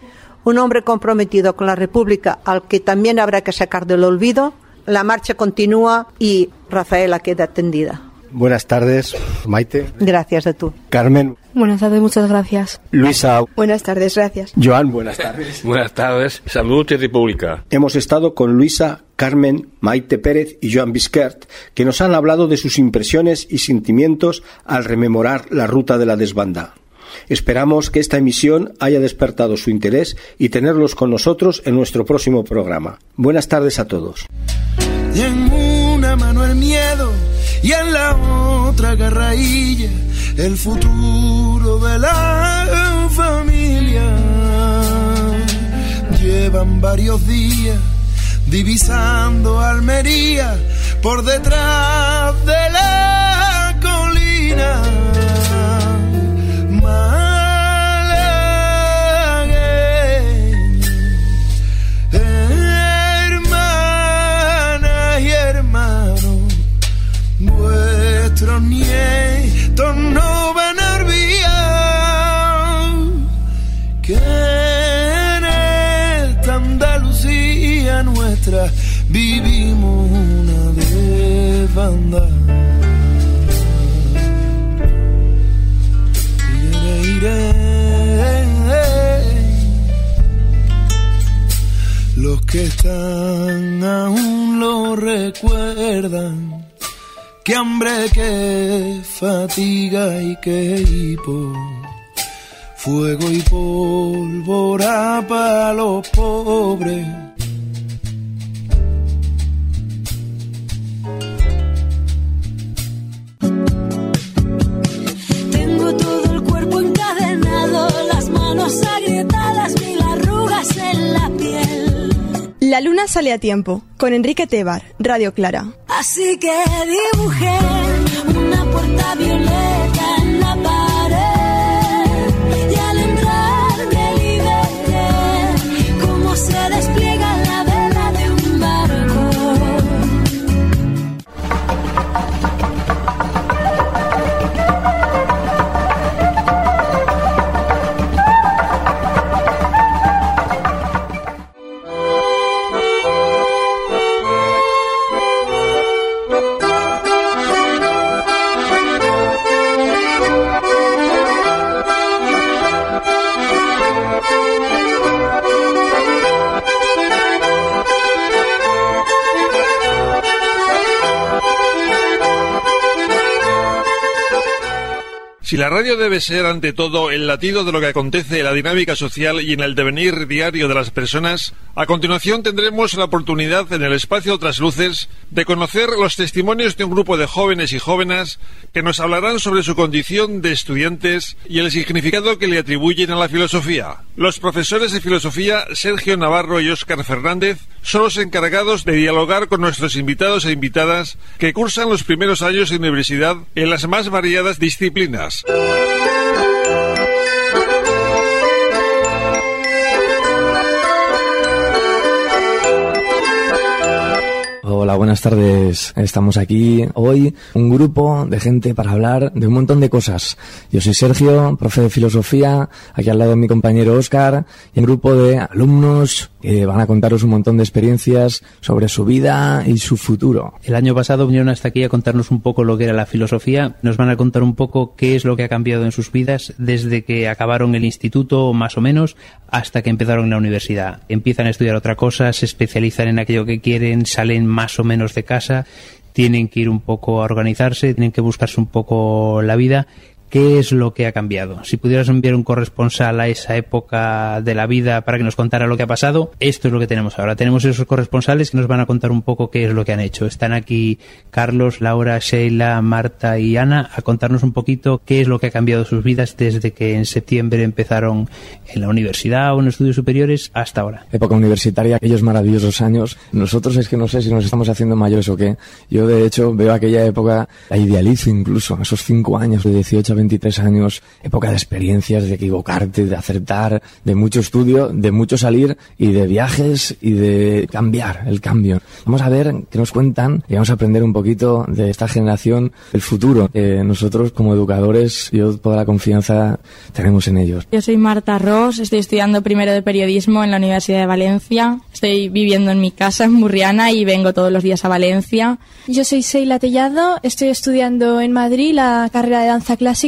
un hombre comprometido con la República al que también habrá que sacar del olvido, la marcha continúa y Rafaela queda atendida. Buenas tardes, Maite. Gracias de tú. Carmen. Buenas tardes, muchas gracias. Luisa. Buenas tardes, gracias. Joan, buenas tardes. (laughs) Buenas tardes, salud y república. Hemos estado con Luisa, Carmen, Maite Pérez y Joan Bisquert, que nos han hablado de sus impresiones y sentimientos al rememorar la ruta de la desbanda. Esperamos que esta emisión haya despertado su interés y tenerlos con nosotros en nuestro próximo programa. Buenas tardes a todos. Y en una mano el miedo y en la otra garrailla el futuro de la familia. Llevan varios días divisando Almería por detrás de la colina. Nietos no van a olvidar que en esta Andalucía nuestra vivimos una desbandada. Los que están aún lo recuerdan. Que hambre, que fatiga y que hipo. Fuego y pólvora para los pobres. Tengo todo el cuerpo encadenado, las manos agrietadas, mil arrugas en la piel. La luna sale a tiempo, con Enrique Tebar, Radio Clara. Así que dibujé una puerta violeta Si la radio debe ser ante todo el latido de lo que acontece en la dinámica social y en el devenir diario de las personas, a continuación tendremos la oportunidad en el espacio Otras Luces de conocer los testimonios de un grupo de jóvenes y jóvenes que nos hablarán sobre su condición de estudiantes y el significado que le atribuyen a la filosofía. Los profesores de filosofía Sergio Navarro y Óscar Fernández son los encargados de dialogar con nuestros invitados e invitadas que cursan los primeros años de universidad en las más variadas disciplinas. Gracias. Hola, buenas tardes. Estamos aquí hoy, un grupo de gente para hablar de un montón de cosas. Yo soy Sergio, profe de filosofía, aquí al lado de mi compañero Oscar, y un grupo de alumnos que van a contaros un montón de experiencias sobre su vida y su futuro. El año pasado vinieron hasta aquí a contarnos un poco lo que era la filosofía. Nos van a contar un poco qué es lo que ha cambiado en sus vidas desde que acabaron el instituto, más o menos, hasta que empezaron la universidad. Empiezan a estudiar otra cosa, se especializan en aquello que quieren, salen más o menos de casa, tienen que ir un poco a organizarse, tienen que buscarse un poco la vida. ¿Qué es lo que ha cambiado? Si pudieras enviar un corresponsal a esa época de la vida para que nos contara lo que ha pasado, esto es lo que tenemos ahora. Tenemos esos corresponsales que nos van a contar un poco qué es lo que han hecho. Están aquí Carlos, Laura, Sheila, Marta y Ana a contarnos un poquito qué es lo que ha cambiado sus vidas desde que en septiembre empezaron en la universidad o en estudios superiores hasta ahora. Época universitaria, aquellos maravillosos años. Nosotros es que no sé si nos estamos haciendo mayores o qué. Yo de hecho veo aquella época, la idealizo incluso, esos cinco años de 18 a 23 años, época de experiencias, de equivocarte, de acertar, de mucho estudio, de mucho salir y de viajes y de cambiar, el cambio. Vamos a ver qué nos cuentan y vamos a aprender un poquito de esta generación, el futuro. que nosotros como educadores, yo toda la confianza tenemos en ellos. Yo soy Marta Ross, estoy estudiando primero de periodismo en la Universidad de Valencia. Estoy viviendo en mi casa en Murriana y vengo todos los días a Valencia. Yo soy Seila Tellado, estoy estudiando en Madrid la carrera de danza clásica.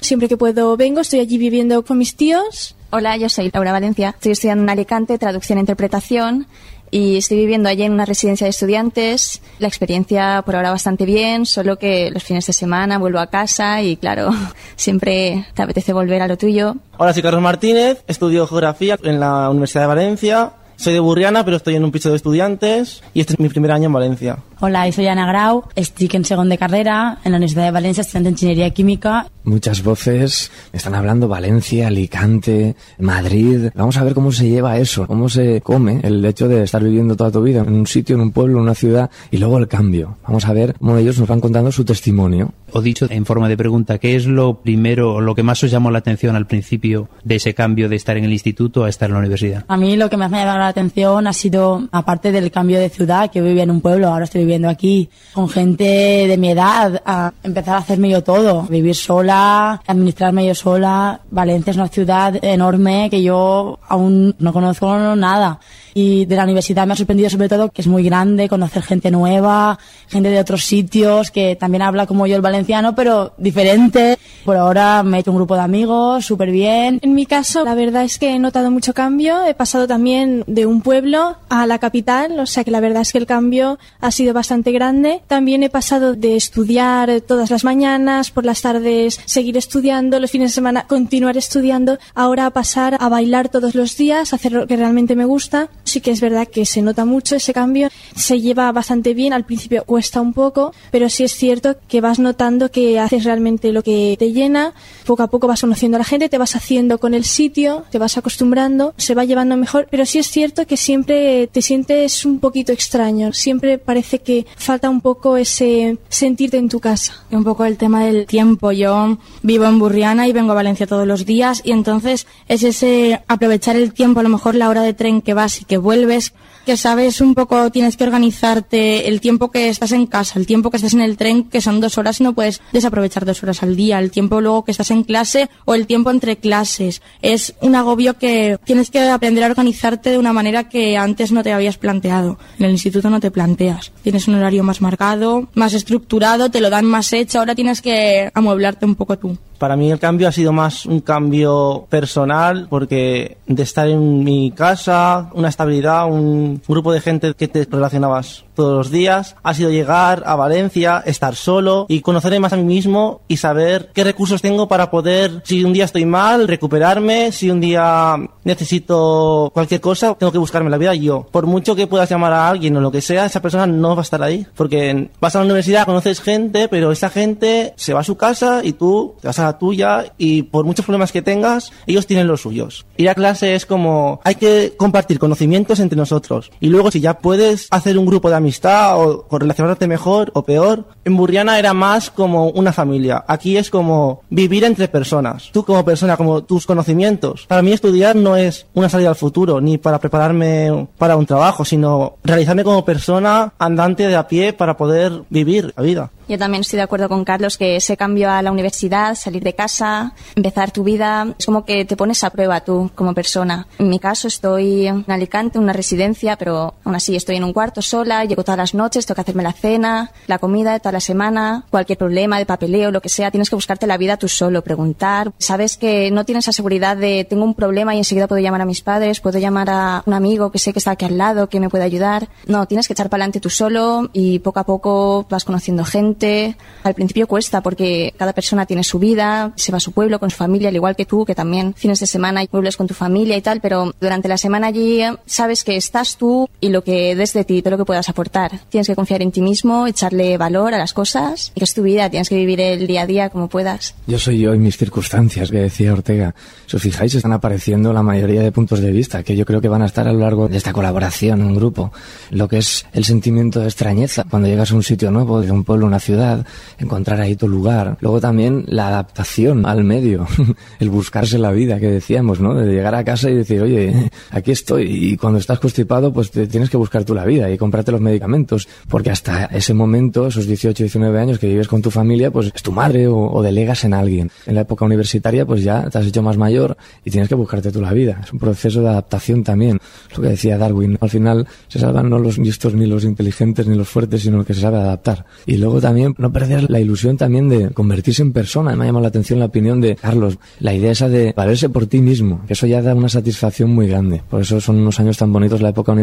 Siempre que puedo vengo, estoy allí viviendo con mis tíos. Hola, yo soy Laura Valencia. Estoy estudiando en Alicante traducción e interpretación y estoy viviendo allí en una residencia de estudiantes. La experiencia por ahora bastante bien, solo que los fines de semana vuelvo a casa y claro, (laughs) siempre te apetece volver a lo tuyo. Hola, soy Carlos Martínez, estudio geografía en la Universidad de Valencia. Soy de Burriana, pero estoy en un piso de estudiantes y este es mi primer año en Valencia. Hola, soy Ana Grau, estic en segon de carrera en la Universidad de Valencia, estudiante de Ingeniería Química. Muchas voces están hablando Valencia, Alicante, Madrid. Vamos a ver cómo se lleva eso, cómo se come el hecho de estar viviendo toda tu vida en un sitio, en un pueblo, en una ciudad y luego el cambio. Vamos a ver cómo ellos nos van contando su testimonio. O dicho en forma de pregunta, ¿qué es lo primero o lo que más os llamó la atención al principio de ese cambio de estar en el instituto a estar en la universidad? A mí lo que más me ha llamado la atención ha sido, aparte del cambio de ciudad, que yo vivía en un pueblo, ahora estoy viviendo aquí con gente de mi edad, a empezar a hacerme yo todo, vivir sola, administrarme yo sola. Valencia es una ciudad enorme que yo aún no conozco nada. Y de la universidad me ha sorprendido sobre todo que es muy grande, conocer gente nueva, gente de otros sitios que también habla como yo el valenciano, pero diferente. Por ahora me he hecho un grupo de amigos, súper bien. En mi caso, la verdad es que he notado mucho cambio. He pasado también de un pueblo a la capital, o sea que la verdad es que el cambio ha sido bastante grande. También he pasado de estudiar todas las mañanas, por las tardes seguir estudiando, los fines de semana continuar estudiando, ahora a pasar a bailar todos los días, hacer lo que realmente me gusta. Sí que es verdad que se nota mucho ese cambio, se lleva bastante bien, al principio cuesta un poco, pero sí es cierto que vas notando que haces realmente lo que te llena, poco a poco vas conociendo a la gente, te vas haciendo con el sitio, te vas acostumbrando, se va llevando mejor, pero sí es cierto que siempre te sientes un poquito extraño, siempre parece que falta un poco ese sentirte en tu casa. Un poco el tema del tiempo. Yo vivo en Burriana y vengo a Valencia todos los días y entonces es ese aprovechar el tiempo, a lo mejor la hora de tren que vas y que vuelves, que sabes un poco, tienes que organizarte el tiempo que estás en casa, el tiempo que estás en el tren, que son dos horas y no puedes desaprovechar dos horas al día, el tiempo luego que estás en clase o el tiempo entre clases. Es un agobio que tienes que aprender a organizarte de una manera que antes no te habías planteado. En el instituto no te planteas. Tienes un horario más marcado, más estructurado, te lo dan más hecho, ahora tienes que amueblarte un poco tú. Para mí el cambio ha sido más un cambio personal porque de estar en mi casa, una estabilidad, un grupo de gente que te relacionabas todos los días, ha sido llegar a Valencia, estar solo y conocerme más a mí mismo y saber qué recursos tengo para poder, si un día estoy mal, recuperarme, si un día necesito cualquier cosa, tengo que buscarme la vida yo. Por mucho que puedas llamar a alguien o lo que sea, esa persona no va a estar ahí. Porque vas a la universidad, conoces gente, pero esa gente se va a su casa y tú te vas a la tuya y por muchos problemas que tengas, ellos tienen los suyos. Ir a clase es como, hay que compartir conocimientos entre nosotros. Y luego si ya puedes hacer un grupo de amistad o, o relacionarte mejor o peor, en Burriana era más como una familia. Aquí es como vivir entre personas. Tú como persona, como tus conocimientos. Para mí estudiar no es una salida al futuro, ni para prepararme para un trabajo, sino realizarme como persona andante de a pie para poder vivir la vida. Yo también estoy de acuerdo con Carlos que ese cambio a la universidad, salir de casa, empezar tu vida, es como que te pones a prueba tú como persona. En mi caso estoy en Alicante, una residencia, pero aún así estoy en un cuarto sola, llego todas las noches, tengo que hacerme la cena, la comida de toda la semana, cualquier problema de papeleo, lo que sea, tienes que buscarte la vida tú solo, preguntar. Sabes que no tienes la seguridad de tengo un problema y enseguida puedo llamar a mis padres, puedo llamar a un amigo que sé que está aquí al lado, que me puede ayudar. No, tienes que echar para adelante tú solo y poco a poco vas conociendo gente. Al principio cuesta porque cada persona tiene su vida, se va a su pueblo con su familia, al igual que tú, que también fines de semana vuelves con tu familia y tal, pero durante la semana allí sabes que estás tú y lo que des de ti, todo lo que puedas aportar. Tienes que confiar en ti mismo, echarle valor a las cosas, y que es tu vida, tienes que vivir el día a día como puedas. Yo soy yo y mis circunstancias, que decía Ortega. Si os fijáis, están apareciendo la mayoría de puntos de vista, que yo creo que van a estar a lo largo de esta colaboración, un grupo. Lo que es el sentimiento de extrañeza, cuando llegas a un sitio nuevo, de un pueblo, una ciudad, encontrar ahí tu lugar. Luego también la adaptación al medio, (laughs) el buscarse la vida, que decíamos, ¿no? De llegar a casa y decir, oye, aquí estoy. Y cuando estás constipado, pues tienes que buscar tú la vida y comprarte los medicamentos. Porque hasta ese momento, esos 18, 19 años que vives con tu familia, pues es tu madre o, delegas en alguien. En la época universitaria, pues ya te has hecho más mayor y tienes que buscarte tú la vida. Es un proceso de adaptación también. Lo que decía Darwin. Al final se salvan no los listos ni los inteligentes ni los fuertes, sino el que se sabe adaptar. Y luego también no perder la ilusión también de convertirse en persona. Me ha llamado la atención la opinión de Carlos. La idea esa de valerse por ti mismo, eso ya da una satisfacción muy grande. Por eso son unos años tan bonitos la época universitaria.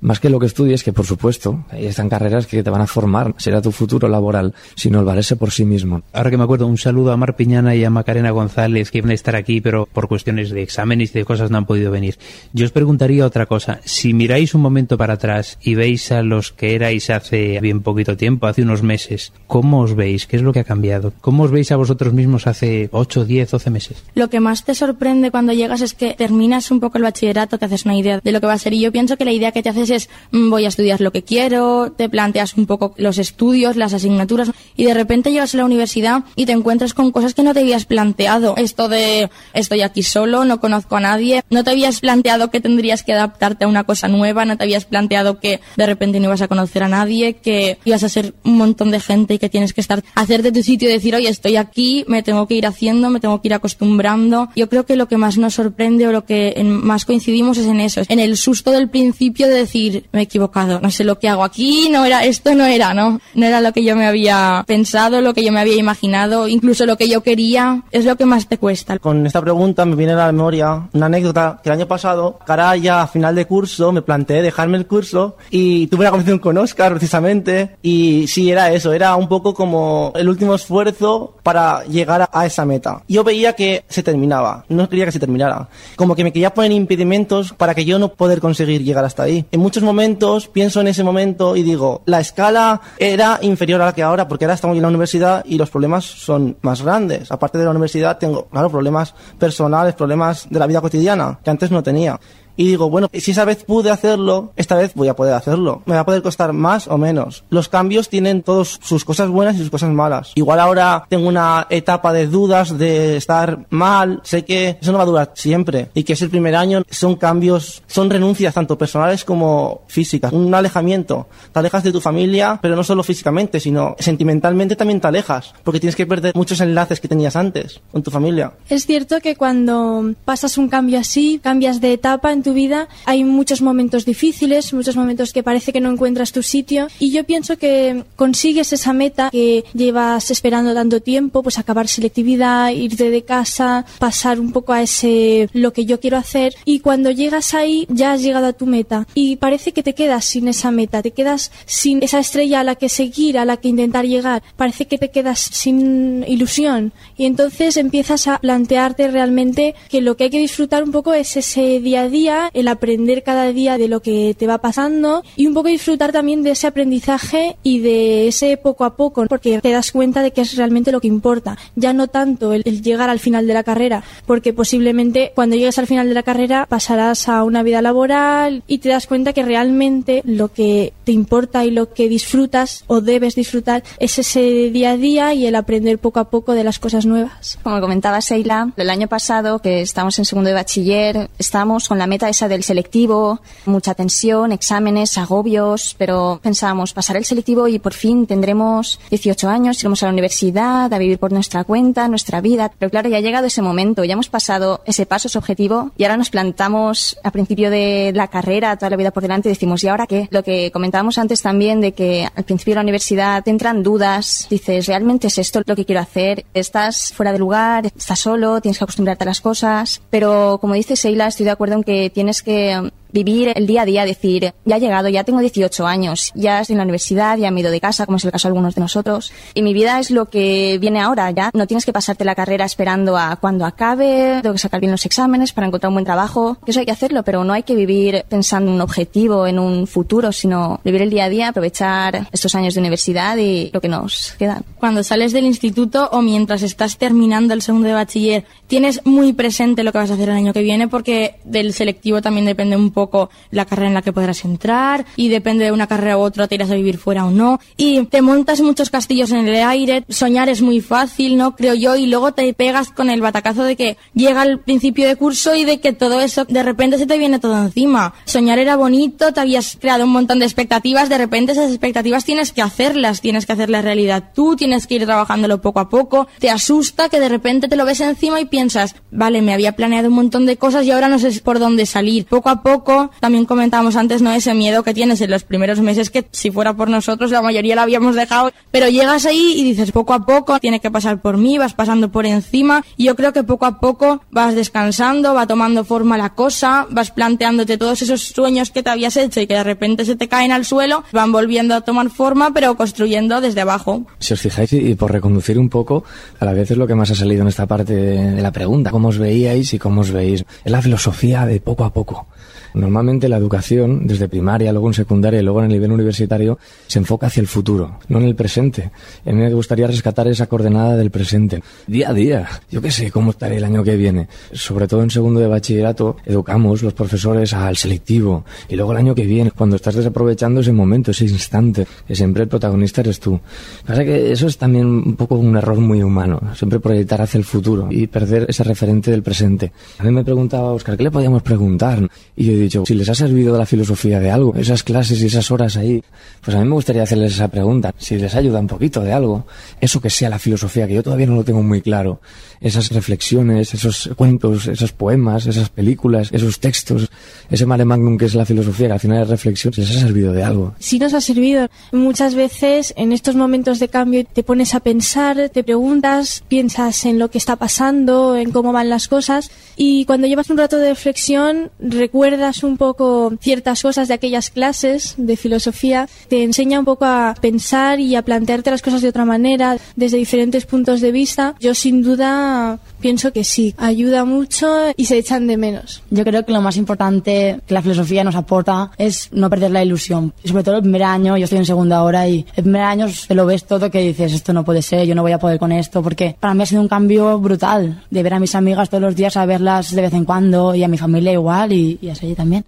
Más que lo que estudies, que por supuesto, ahí están carreras que te van a formar, será tu futuro laboral, sino el valerse por sí mismo. Ahora que me acuerdo, un saludo a Mar Piñana y a Macarena González que iban a estar aquí, pero por cuestiones de exámenes y de cosas no han podido venir. Yo os preguntaría otra cosa. Si miráis un momento para atrás y veis a los que erais hace bien poquito tiempo, hace unos meses, ¿cómo os veis? ¿Qué es lo que ha cambiado? ¿Cómo os veis a vosotros mismos hace 8, 10, 12 meses? Lo que más te sorprende cuando llegas es que terminas un poco el bachillerato, te haces una idea de lo que va a ser. Y yo pienso que la idea que te haces es, mm, voy a estudiar lo que quiero, te planteas un poco los estudios, las asignaturas, y de repente llegas a la universidad y te encuentras con cosas que no te habías planteado. Esto de, estoy aquí solo, no conozco a nadie, no te habías planteado que tendrías que adaptarte a una cosa nueva, no te habías planteado que de repente no ibas a conocer a nadie, que ibas a ser un montón de gente y que tienes que estar, hacer de tu sitio y decir, oye, estoy aquí, me tengo que ir haciendo, me tengo que ir acostumbrando. Yo creo que lo que más nos sorprende o lo que más coincidimos es en eso, en el susto del principio de decir, me he equivocado, no sé lo que hago aquí, no era, esto no era, ¿no? No era lo que yo me había pensado, lo que yo me había imaginado, incluso lo que yo quería, es lo que más te cuesta. Con esta pregunta me viene a la memoria una anécdota que el año pasado, cara ya a final de curso, me planteé dejarme el curso y tuve una conversación con Oscar precisamente y sí, era eso, era un poco como el último esfuerzo para llegar a esa meta. Yo veía que se terminaba, no quería que se terminara. Como que me quería poner impedimentos para que yo no poder conseguir llegar hasta ahí. En muchos momentos pienso en ese momento y digo, la escala era inferior a la que ahora porque ahora estamos en la universidad y los problemas son más grandes. Aparte de la universidad tengo, claro, problemas personales, problemas de la vida cotidiana que antes no tenía. Y digo, bueno, si esa vez pude hacerlo, esta vez voy a poder hacerlo. Me va a poder costar más o menos. Los cambios tienen todos sus cosas buenas y sus cosas malas. Igual ahora tengo una etapa de dudas, de estar mal. Sé que eso no va a durar siempre. Y que es el primer año. Son cambios, son renuncias tanto personales como físicas. Un alejamiento. Te alejas de tu familia, pero no solo físicamente, sino sentimentalmente también te alejas. Porque tienes que perder muchos enlaces que tenías antes con tu familia. Es cierto que cuando pasas un cambio así, cambias de etapa en tu vida, hay muchos momentos difíciles, muchos momentos que parece que no encuentras tu sitio y yo pienso que consigues esa meta que llevas esperando tanto tiempo, pues acabar selectividad, irte de casa, pasar un poco a ese lo que yo quiero hacer y cuando llegas ahí ya has llegado a tu meta y parece que te quedas sin esa meta, te quedas sin esa estrella a la que seguir, a la que intentar llegar, parece que te quedas sin ilusión y entonces empiezas a plantearte realmente que lo que hay que disfrutar un poco es ese día a día, el aprender cada día de lo que te va pasando y un poco disfrutar también de ese aprendizaje y de ese poco a poco, porque te das cuenta de que es realmente lo que importa, ya no tanto el, el llegar al final de la carrera, porque posiblemente cuando llegues al final de la carrera pasarás a una vida laboral y te das cuenta que realmente lo que te importa y lo que disfrutas o debes disfrutar es ese día a día y el aprender poco a poco de las cosas nuevas. Como comentaba Seila, el año pasado que estábamos en segundo de bachiller, estábamos con la meta esa del selectivo, mucha tensión, exámenes, agobios, pero pensábamos pasar el selectivo y por fin tendremos 18 años, iremos a la universidad, a vivir por nuestra cuenta, nuestra vida. Pero claro, ya ha llegado ese momento, ya hemos pasado ese paso, ese objetivo, y ahora nos plantamos a principio de la carrera, toda la vida por delante, y decimos, ¿y ahora qué? Lo que comentábamos antes también de que al principio de la universidad te entran dudas, dices, ¿realmente es esto lo que quiero hacer? Estás fuera de lugar, estás solo, tienes que acostumbrarte a las cosas, pero como dice Seila, estoy de acuerdo en que tienes que vivir el día a día, decir, ya he llegado, ya tengo 18 años, ya estoy en la universidad, ya me he ido de casa, como es el caso de algunos de nosotros, y mi vida es lo que viene ahora, ya no tienes que pasarte la carrera esperando a cuando acabe, tengo que sacar bien los exámenes para encontrar un buen trabajo, eso hay que hacerlo, pero no hay que vivir pensando en un objetivo, en un futuro, sino vivir el día a día, aprovechar estos años de universidad y lo que nos quedan. Cuando sales del instituto o mientras estás terminando el segundo de bachiller, tienes muy presente lo que vas a hacer el año que viene porque del selectivo también depende un poco la carrera en la que podrás entrar y depende de una carrera u otra te irás a vivir fuera o no y te montas muchos castillos en el aire, soñar es muy fácil, ¿no? Creo yo y luego te pegas con el batacazo de que llega el principio de curso y de que todo eso de repente se te viene todo encima. Soñar era bonito, te habías creado un montón de expectativas, de repente esas expectativas tienes que hacerlas, tienes que hacerlas realidad tú, tienes que ir trabajándolo poco a poco, te asusta que de repente te lo ves encima y piensas, vale, me había planeado un montón de cosas y ahora no sé por dónde salir. Poco a poco, también comentábamos antes, ¿no? Ese miedo que tienes en los primeros meses que si fuera por nosotros la mayoría lo habíamos dejado, pero llegas ahí y dices poco a poco, tiene que pasar por mí, vas pasando por encima y yo creo que poco a poco vas descansando, va tomando forma la cosa, vas planteándote todos esos sueños que te habías hecho y que de repente se te caen al suelo, van volviendo a tomar forma, pero construyendo desde abajo. Si os fijáis, y por reconducir un poco, a la vez es lo que más ha salido en esta parte de la pregunta, cómo os veíais y cómo os veis. Es la filosofía de poco a poco. Normalmente la educación, desde primaria, luego en secundaria y luego en el nivel universitario, se enfoca hacia el futuro, no en el presente. A mí me gustaría rescatar esa coordenada del presente. Día a día. Yo qué sé cómo estaré el año que viene. Sobre todo en segundo de bachillerato, educamos los profesores al selectivo. Y luego el año que viene, cuando estás desaprovechando ese momento, ese instante, que siempre el protagonista eres tú. Pasa que eso es también un poco un error muy humano. Siempre proyectar hacia el futuro y perder ese referente del presente. A mí me preguntaba Oscar, ¿qué le podíamos preguntar? Y dicho, si les ha servido la filosofía de algo, esas clases y esas horas ahí, pues a mí me gustaría hacerles esa pregunta, si les ayuda un poquito de algo, eso que sea la filosofía, que yo todavía no lo tengo muy claro, esas reflexiones, esos cuentos, esos poemas, esas películas, esos textos, ese mare magnum que es la filosofía, que al final es reflexión, si les ha servido de algo. Sí nos ha servido. Muchas veces en estos momentos de cambio te pones a pensar, te preguntas, piensas en lo que está pasando, en cómo van las cosas y cuando llevas un rato de reflexión recuerdas un poco ciertas cosas de aquellas clases de filosofía, te enseña un poco a pensar y a plantearte las cosas de otra manera, desde diferentes puntos de vista. Yo sin duda pienso que sí, ayuda mucho y se echan de menos. Yo creo que lo más importante que la filosofía nos aporta es no perder la ilusión. Y sobre todo el primer año, yo estoy en segunda hora y el primer año te lo ves todo que dices, esto no puede ser, yo no voy a poder con esto, porque para mí ha sido un cambio brutal de ver a mis amigas todos los días, a verlas de vez en cuando y a mi familia igual y, y así también.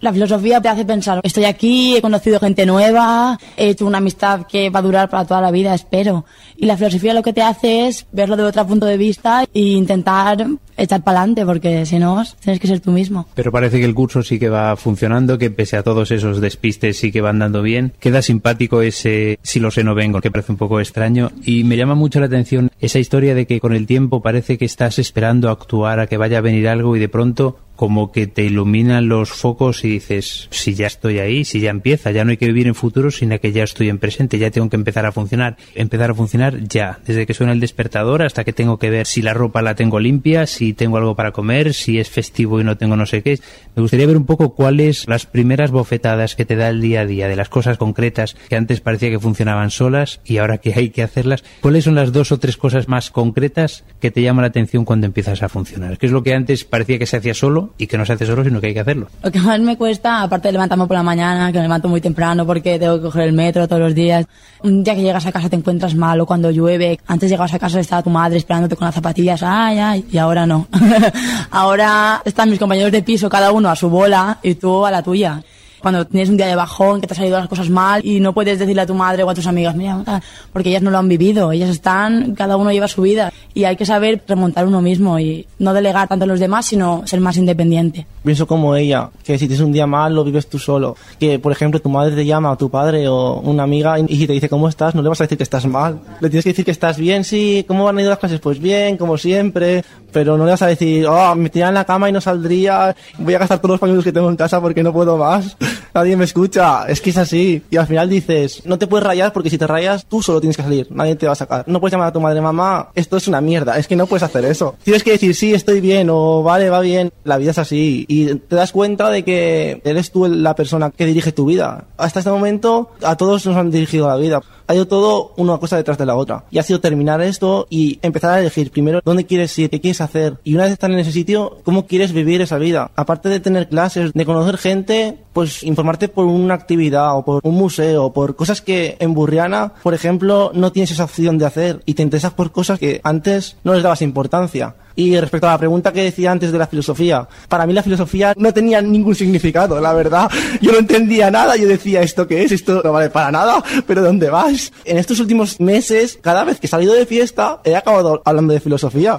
La filosofía te hace pensar, estoy aquí, he conocido gente nueva, he hecho una amistad que va a durar para toda la vida, espero. Y la filosofía lo que te hace es verlo de otro punto de vista e intentar echar para adelante, porque si no, tienes que ser tú mismo. Pero parece que el curso sí que va funcionando, que pese a todos esos despistes sí que van dando bien. Queda simpático ese si lo sé no vengo, que parece un poco extraño. Y me llama mucho la atención esa historia de que con el tiempo parece que estás esperando actuar, a que vaya a venir algo y de pronto como que te iluminan los focos y dices, si ya estoy ahí, si ya empieza, ya no hay que vivir en futuro, sino que ya estoy en presente, ya tengo que empezar a funcionar. Empezar a funcionar ya, desde que suena el despertador hasta que tengo que ver si la ropa la tengo limpia, si tengo algo para comer, si es festivo y no tengo no sé qué. Me gustaría ver un poco cuáles las primeras bofetadas que te da el día a día de las cosas concretas que antes parecía que funcionaban solas y ahora que hay que hacerlas. ¿Cuáles son las dos o tres cosas más concretas que te llaman la atención cuando empiezas a funcionar? ¿Qué es lo que antes parecía que se hacía solo y que no se hace solo, sino que hay que hacerlo? Lo que más me cuesta, aparte de levantarme por la mañana, que me levanto muy temprano porque tengo que coger el metro todos los días, un día que llegas a casa te encuentras mal o cuando llueve, antes llegabas a casa estaba tu madre esperándote con las zapatillas, ay, ay, y ahora no. (laughs) ahora están mis compañeros de piso, cada uno a su bola y tú a la tuya. Cuando tienes un día de bajón, que te han salido las cosas mal y no puedes decirle a tu madre o a tus amigas, mira, tal", porque ellas no lo han vivido, ellas están, cada uno lleva su vida y hay que saber remontar uno mismo y no delegar tanto a los demás, sino ser más independiente. Pienso como ella, que si tienes un día mal lo vives tú solo. Que, por ejemplo, tu madre te llama o tu padre o una amiga y si te dice cómo estás, no le vas a decir que estás mal. Le tienes que decir que estás bien, sí, ¿cómo van a ir las clases? Pues bien, como siempre. pero no le vas a decir, oh, me tiré en la cama y no saldría, voy a gastar todos los pañuelos que tengo en casa porque no puedo más, nadie me escucha, es que es así. Y al final dices, no te puedes rayar porque si te rayas tú solo tienes que salir, nadie te va a sacar. No puedes llamar a tu madre, mamá, esto es una mierda, es que no puedes hacer eso. Tienes que decir, sí, estoy bien o vale, va bien, la vida es así. Y te das cuenta de que eres tú la persona que dirige tu vida. Hasta este momento a todos nos han dirigido la vida. Ha ido todo una cosa detrás de la otra. Y ha sido terminar esto y empezar a elegir primero dónde quieres ir, qué quieres hacer. Y una vez estar en ese sitio, cómo quieres vivir esa vida. Aparte de tener clases, de conocer gente, pues informarte por una actividad o por un museo, por cosas que en Burriana, por ejemplo, no tienes esa opción de hacer y te interesas por cosas que antes no les dabas importancia. Y respecto a la pregunta que decía antes de la filosofía, para mí la filosofía no tenía ningún significado, la verdad. Yo no entendía nada, yo decía, ¿esto qué es? Esto no vale para nada, pero ¿dónde vas? En estos últimos meses, cada vez que he salido de fiesta, he acabado hablando de filosofía.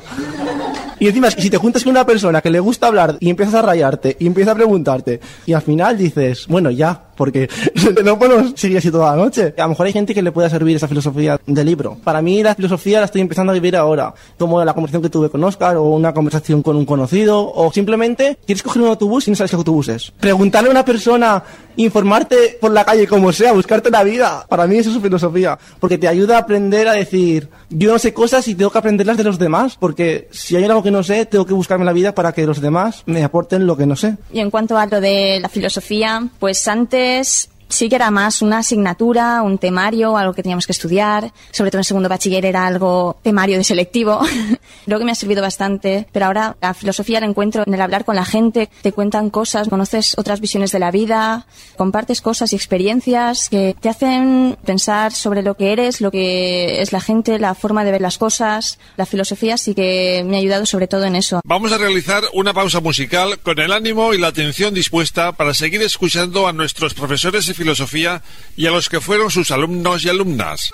Y encima, si te juntas con una persona que le gusta hablar y empiezas a rayarte y empieza a preguntarte y al final dices, bueno, ya, porque (laughs) no podemos seguir así toda la noche. A lo mejor hay gente que le pueda servir esa filosofía del libro. Para mí la filosofía la estoy empezando a vivir ahora, como la conversación que tuve con Oscar o una conversación con un conocido o simplemente quieres coger un autobús y no sabes qué autobús es. Preguntarle a una persona, informarte por la calle como sea, buscarte la vida. Para mí eso es su filosofía, porque te ayuda a aprender a decir, yo no sé cosas y tengo que aprenderlas de los demás, porque si hay algo que no sé, tengo que buscarme la vida para que los demás me aporten lo que no sé. Y en cuanto a lo de la filosofía, pues antes es sí que era más una asignatura, un temario, algo que teníamos que estudiar. Sobre todo en segundo bachiller era algo temario de selectivo. (laughs) Creo que me ha servido bastante. Pero ahora la filosofía la encuentro en el hablar con la gente. Te cuentan cosas, conoces otras visiones de la vida, compartes cosas y experiencias que te hacen pensar sobre lo que eres, lo que es la gente, la forma de ver las cosas. La filosofía sí que me ha ayudado sobre todo en eso. Vamos a realizar una pausa musical con el ánimo y la atención dispuesta para seguir escuchando a nuestros profesores de filosofía y a los que fueron sus alumnos y alumnas.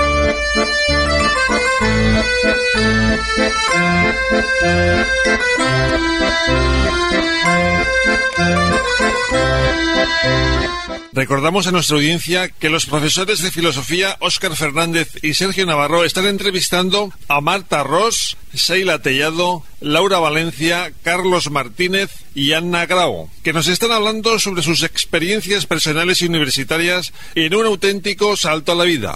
(laughs) Recordamos a nuestra audiencia que los profesores de filosofía Óscar Fernández y Sergio Navarro están entrevistando a Marta Ross, Sheila Tellado, Laura Valencia, Carlos Martínez y Anna Grau, que nos están hablando sobre sus experiencias personales y universitarias en un auténtico salto a la vida.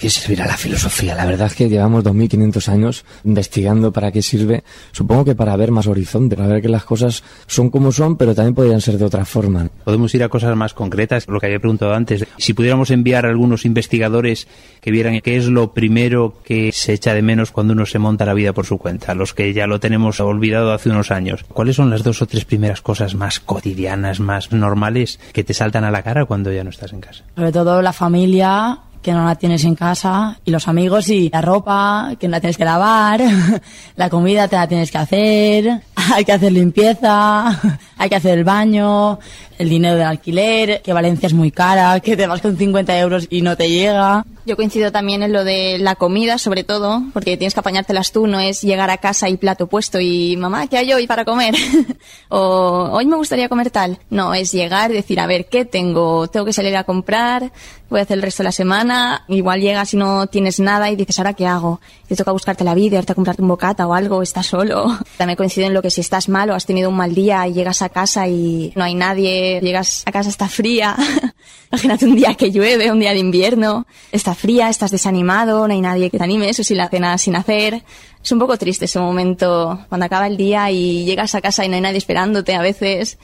Qué servirá la filosofía? La verdad es que llevamos 2500 años investigando para qué sirve. Supongo que para ver más horizonte, para ver que las cosas son como son, pero también podrían ser de otra forma. Podemos ir a cosas más concretas, lo que había preguntado antes. Si pudiéramos enviar a algunos investigadores que vieran qué es lo primero que se echa de menos cuando uno se monta la vida por su cuenta, los que ya lo tenemos olvidado hace unos años, ¿cuáles son las dos o tres primeras cosas más cotidianas, más normales que te saltan a la cara cuando ya no estás en casa? Sobre todo la familia, que no la tienes en casa, y los amigos y la ropa, que no la tienes que lavar, (laughs) la comida te la tienes que hacer, (laughs) hay que hacer limpieza, hay que hacer el baño, el dinero del alquiler, que Valencia es muy cara, que te vas con 50 euros y no te llega. Yo coincido también en lo de la comida, sobre todo, porque tienes que apañártelas tú, no es llegar a casa y plato puesto y mamá, ¿qué hay hoy para comer? (laughs) o hoy me gustaría comer tal. No, es llegar y decir, a ver, ¿qué tengo? Tengo que salir a comprar, voy a hacer el resto de la semana, igual llegas y no tienes nada y dices, ¿ahora qué hago? Te toca buscarte la vida, irte a comprarte un bocata o algo, estás solo. (laughs) También coincido en lo que si estás mal o has tenido un mal día y llegas a casa y no hay nadie, llegas a casa está fría. (laughs) Imagínate un día que llueve, un día de invierno, está fría, estás desanimado, no hay nadie que te anime, eso sí, la cena sin hacer. Es un poco triste ese momento cuando acaba el día y llegas a casa y no hay nadie esperándote a veces.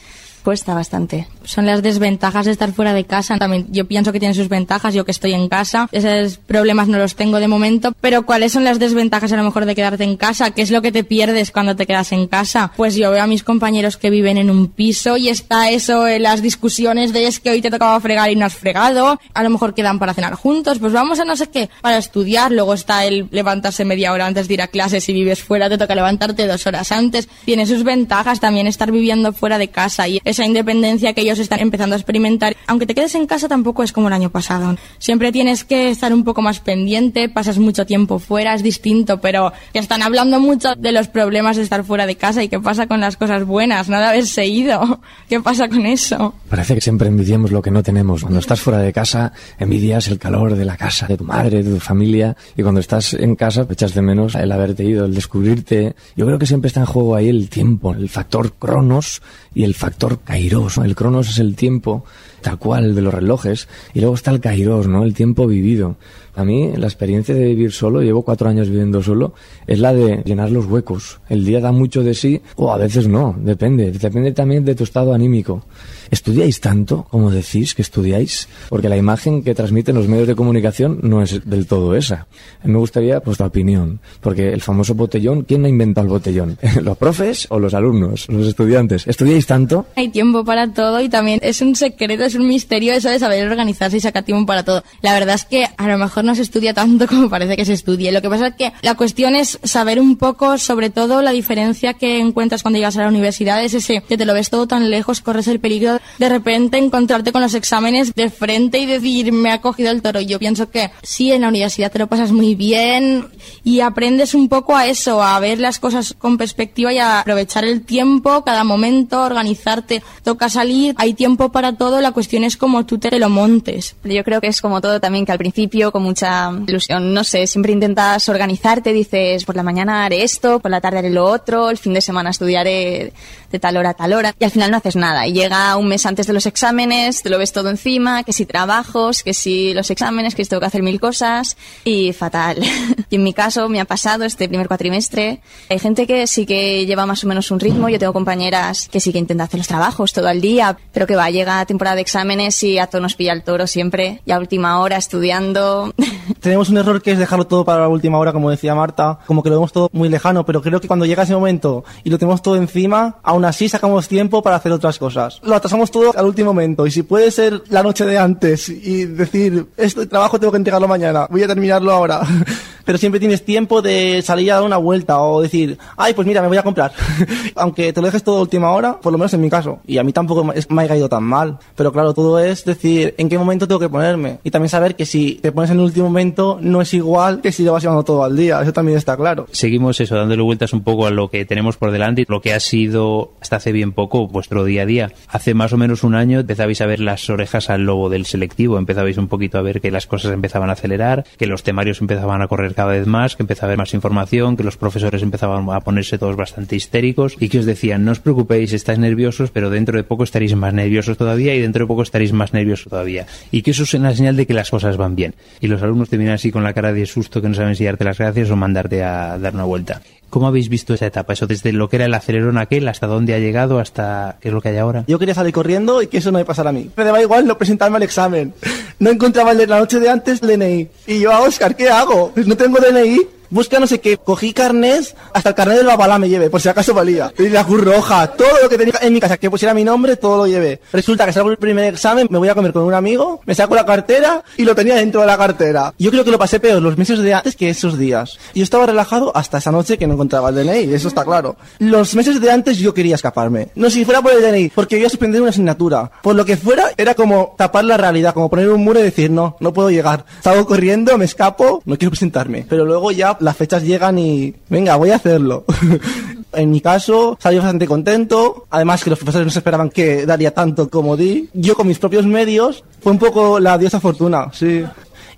Cuesta bastante. Son las desventajas de estar fuera de casa. También yo pienso que tiene sus ventajas, yo que estoy en casa. Esos problemas no los tengo de momento. Pero ¿cuáles son las desventajas a lo mejor de quedarte en casa? ¿Qué es lo que te pierdes cuando te quedas en casa? Pues yo veo a mis compañeros que viven en un piso y está eso en las discusiones de es que hoy te tocaba fregar y no has fregado, a lo mejor quedan para cenar juntos, pues vamos a no sé qué, para estudiar, luego está el levantarse media hora antes de ir a clase, si vives fuera te toca levantarte dos horas antes, tiene sus ventajas también estar viviendo fuera de casa y esa independencia que ellos están empezando a experimentar, aunque te quedes en casa tampoco es como el año pasado, siempre tienes que estar un poco más pendiente, pasas mucho tiempo fuera, es distinto, pero están hablando mucho de los problemas de estar fuera de casa y qué pasa con las cosas buenas, nada haberse ido, (laughs) qué pasa con eso. Parece que siempre envidiamos lo que no tenemos. Cuando estás fuera de casa, envidias el calor de la casa, de tu madre, de tu familia. Y cuando estás en casa, echas de menos el haberte ido, el descubrirte. Yo creo que siempre está en juego ahí el tiempo, el factor cronos y el factor kairos. El cronos es el tiempo tal cual de los relojes y luego está el kairos, ¿no? El tiempo vivido. A mí la experiencia de vivir solo, llevo cuatro años viviendo solo, es la de llenar los huecos. El día da mucho de sí o a veces no, depende. Depende también de tu estado anímico. ¿Estudiáis tanto como decís que estudiáis? Porque la imagen que transmiten los medios de comunicación no es del todo esa. Me gustaría pues opinión, porque el famoso botellón, ¿quién ha inventado el botellón? (laughs) ¿Los profes o los alumnos, los estudiantes? ¿Estudiáis tanto? Hay tiempo para todo y también es un secreto, es un misterio eso de saber organizarse y sacar tiempo para todo. La verdad es que a lo mejor no se estudia tanto (laughs) como parece que se estudie. Lo que pasa es que la cuestión es saber un poco, sobre todo, la diferencia que encuentras cuando llegas a la universidad. Es ese que te lo ves todo tan lejos, corres el peligro de repente encontrarte con los exámenes de frente y decir, me ha cogido el toro. Yo pienso que sí, en la universidad te lo pasas muy bien y aprendes un poco a eso, a ver las cosas con perspectiva y a aprovechar el tiempo, cada momento, organizarte. Toca salir, hay tiempo para todo, la cuestión es cómo tú te lo montes. Yo creo que es como todo también, que al principio con mucha ilusión, no sé, siempre intentas organizarte, dices, por la mañana haré esto, por la tarde haré lo otro, el fin de semana estudiaré de tal hora a tal hora, y al final no haces nada. Y llega un mes antes de los exámenes, te lo ves todo encima, que si trabajos, que si los exámenes, que si tengo que hacer mil cosas, y fatal. (laughs) y en mi caso me ha pasado este primer cuatrimestre. Hay gente que sí que lleva más o menos un ritmo, yo tengo compañeras que sí que intentan hacer los trabajos todo el día, pero que va, llega temporada de exámenes y a todos nos pilla el toro siempre, y a última hora estudiando. (laughs) Tenemos un error que es dejarlo todo para la última hora, como decía Marta, como que lo vemos todo muy lejano, pero creo que cuando llega ese momento y lo tenemos todo encima, aún así sacamos tiempo para hacer otras cosas. Lo atrasamos todo al último momento, y si puede ser la noche de antes y decir, este trabajo tengo que entregarlo mañana, voy a terminarlo ahora. (laughs) pero siempre tienes tiempo de salir a dar una vuelta o decir, ay, pues mira, me voy a comprar. (laughs) Aunque te lo dejes todo a última hora, por lo menos en mi caso. Y a mí tampoco me me ha caído tan mal. Pero claro, todo es decir, en qué momento tengo que ponerme. Y también saber que si te pones en el último momento, no es igual que si lo vas llevando todo al día. Eso también está claro. Seguimos eso, dándole vueltas un poco a lo que tenemos por delante y lo que ha sido hasta hace bien poco vuestro día a día. Hace más o menos un año empezabais a ver las orejas al lobo del selectivo, empezabais un poquito a ver que las cosas empezaban a acelerar, que los temarios empezaban a correr cada vez más, que empezaba a haber más información, que los profesores empezaban a ponerse todos bastante histéricos y que os decían, no os preocupéis, estáis nerviosos, pero dentro de poco estaréis más nerviosos todavía y dentro de poco estaréis más nerviosos todavía. Y que eso es una señal de que las cosas van bien. Y los alumnos te miran así con la cara de susto que no saben si darte las gracias o mandarte a dar una vuelta. ¿Cómo habéis visto esa etapa? Eso desde lo que era el acelerón aquel, hasta dónde ha llegado, hasta qué es lo que hay ahora. Yo quería salir corriendo y que eso no me pasara a mí. Me daba igual no presentarme al examen. No encontraba la noche de antes el DNI. Y yo, a Oscar, ¿qué hago? No tengo DNI. Busca no sé qué, cogí carnés, hasta el carnet del babalá me llevé, por si acaso valía. Y la Cruz Roja, todo lo que tenía en mi casa, que pusiera mi nombre, todo lo llevé. Resulta que salgo el primer examen, me voy a comer con un amigo, me saco la cartera y lo tenía dentro de la cartera. Yo creo que lo pasé peor los meses de antes que esos días. Yo estaba relajado hasta esa noche que no encontraba el DNI, eso está claro. Los meses de antes yo quería escaparme. No si fuera por el DNI, porque iba a suspender una asignatura. Por lo que fuera, era como tapar la realidad, como poner un muro y decir, no, no puedo llegar. Salgo corriendo, me escapo, no quiero presentarme. Pero luego ya las fechas llegan y, venga, voy a hacerlo. (laughs) en mi caso, salí bastante contento. Además que los profesores no se esperaban que daría tanto como di. Yo con mis propios medios, fue un poco la diosa fortuna, sí.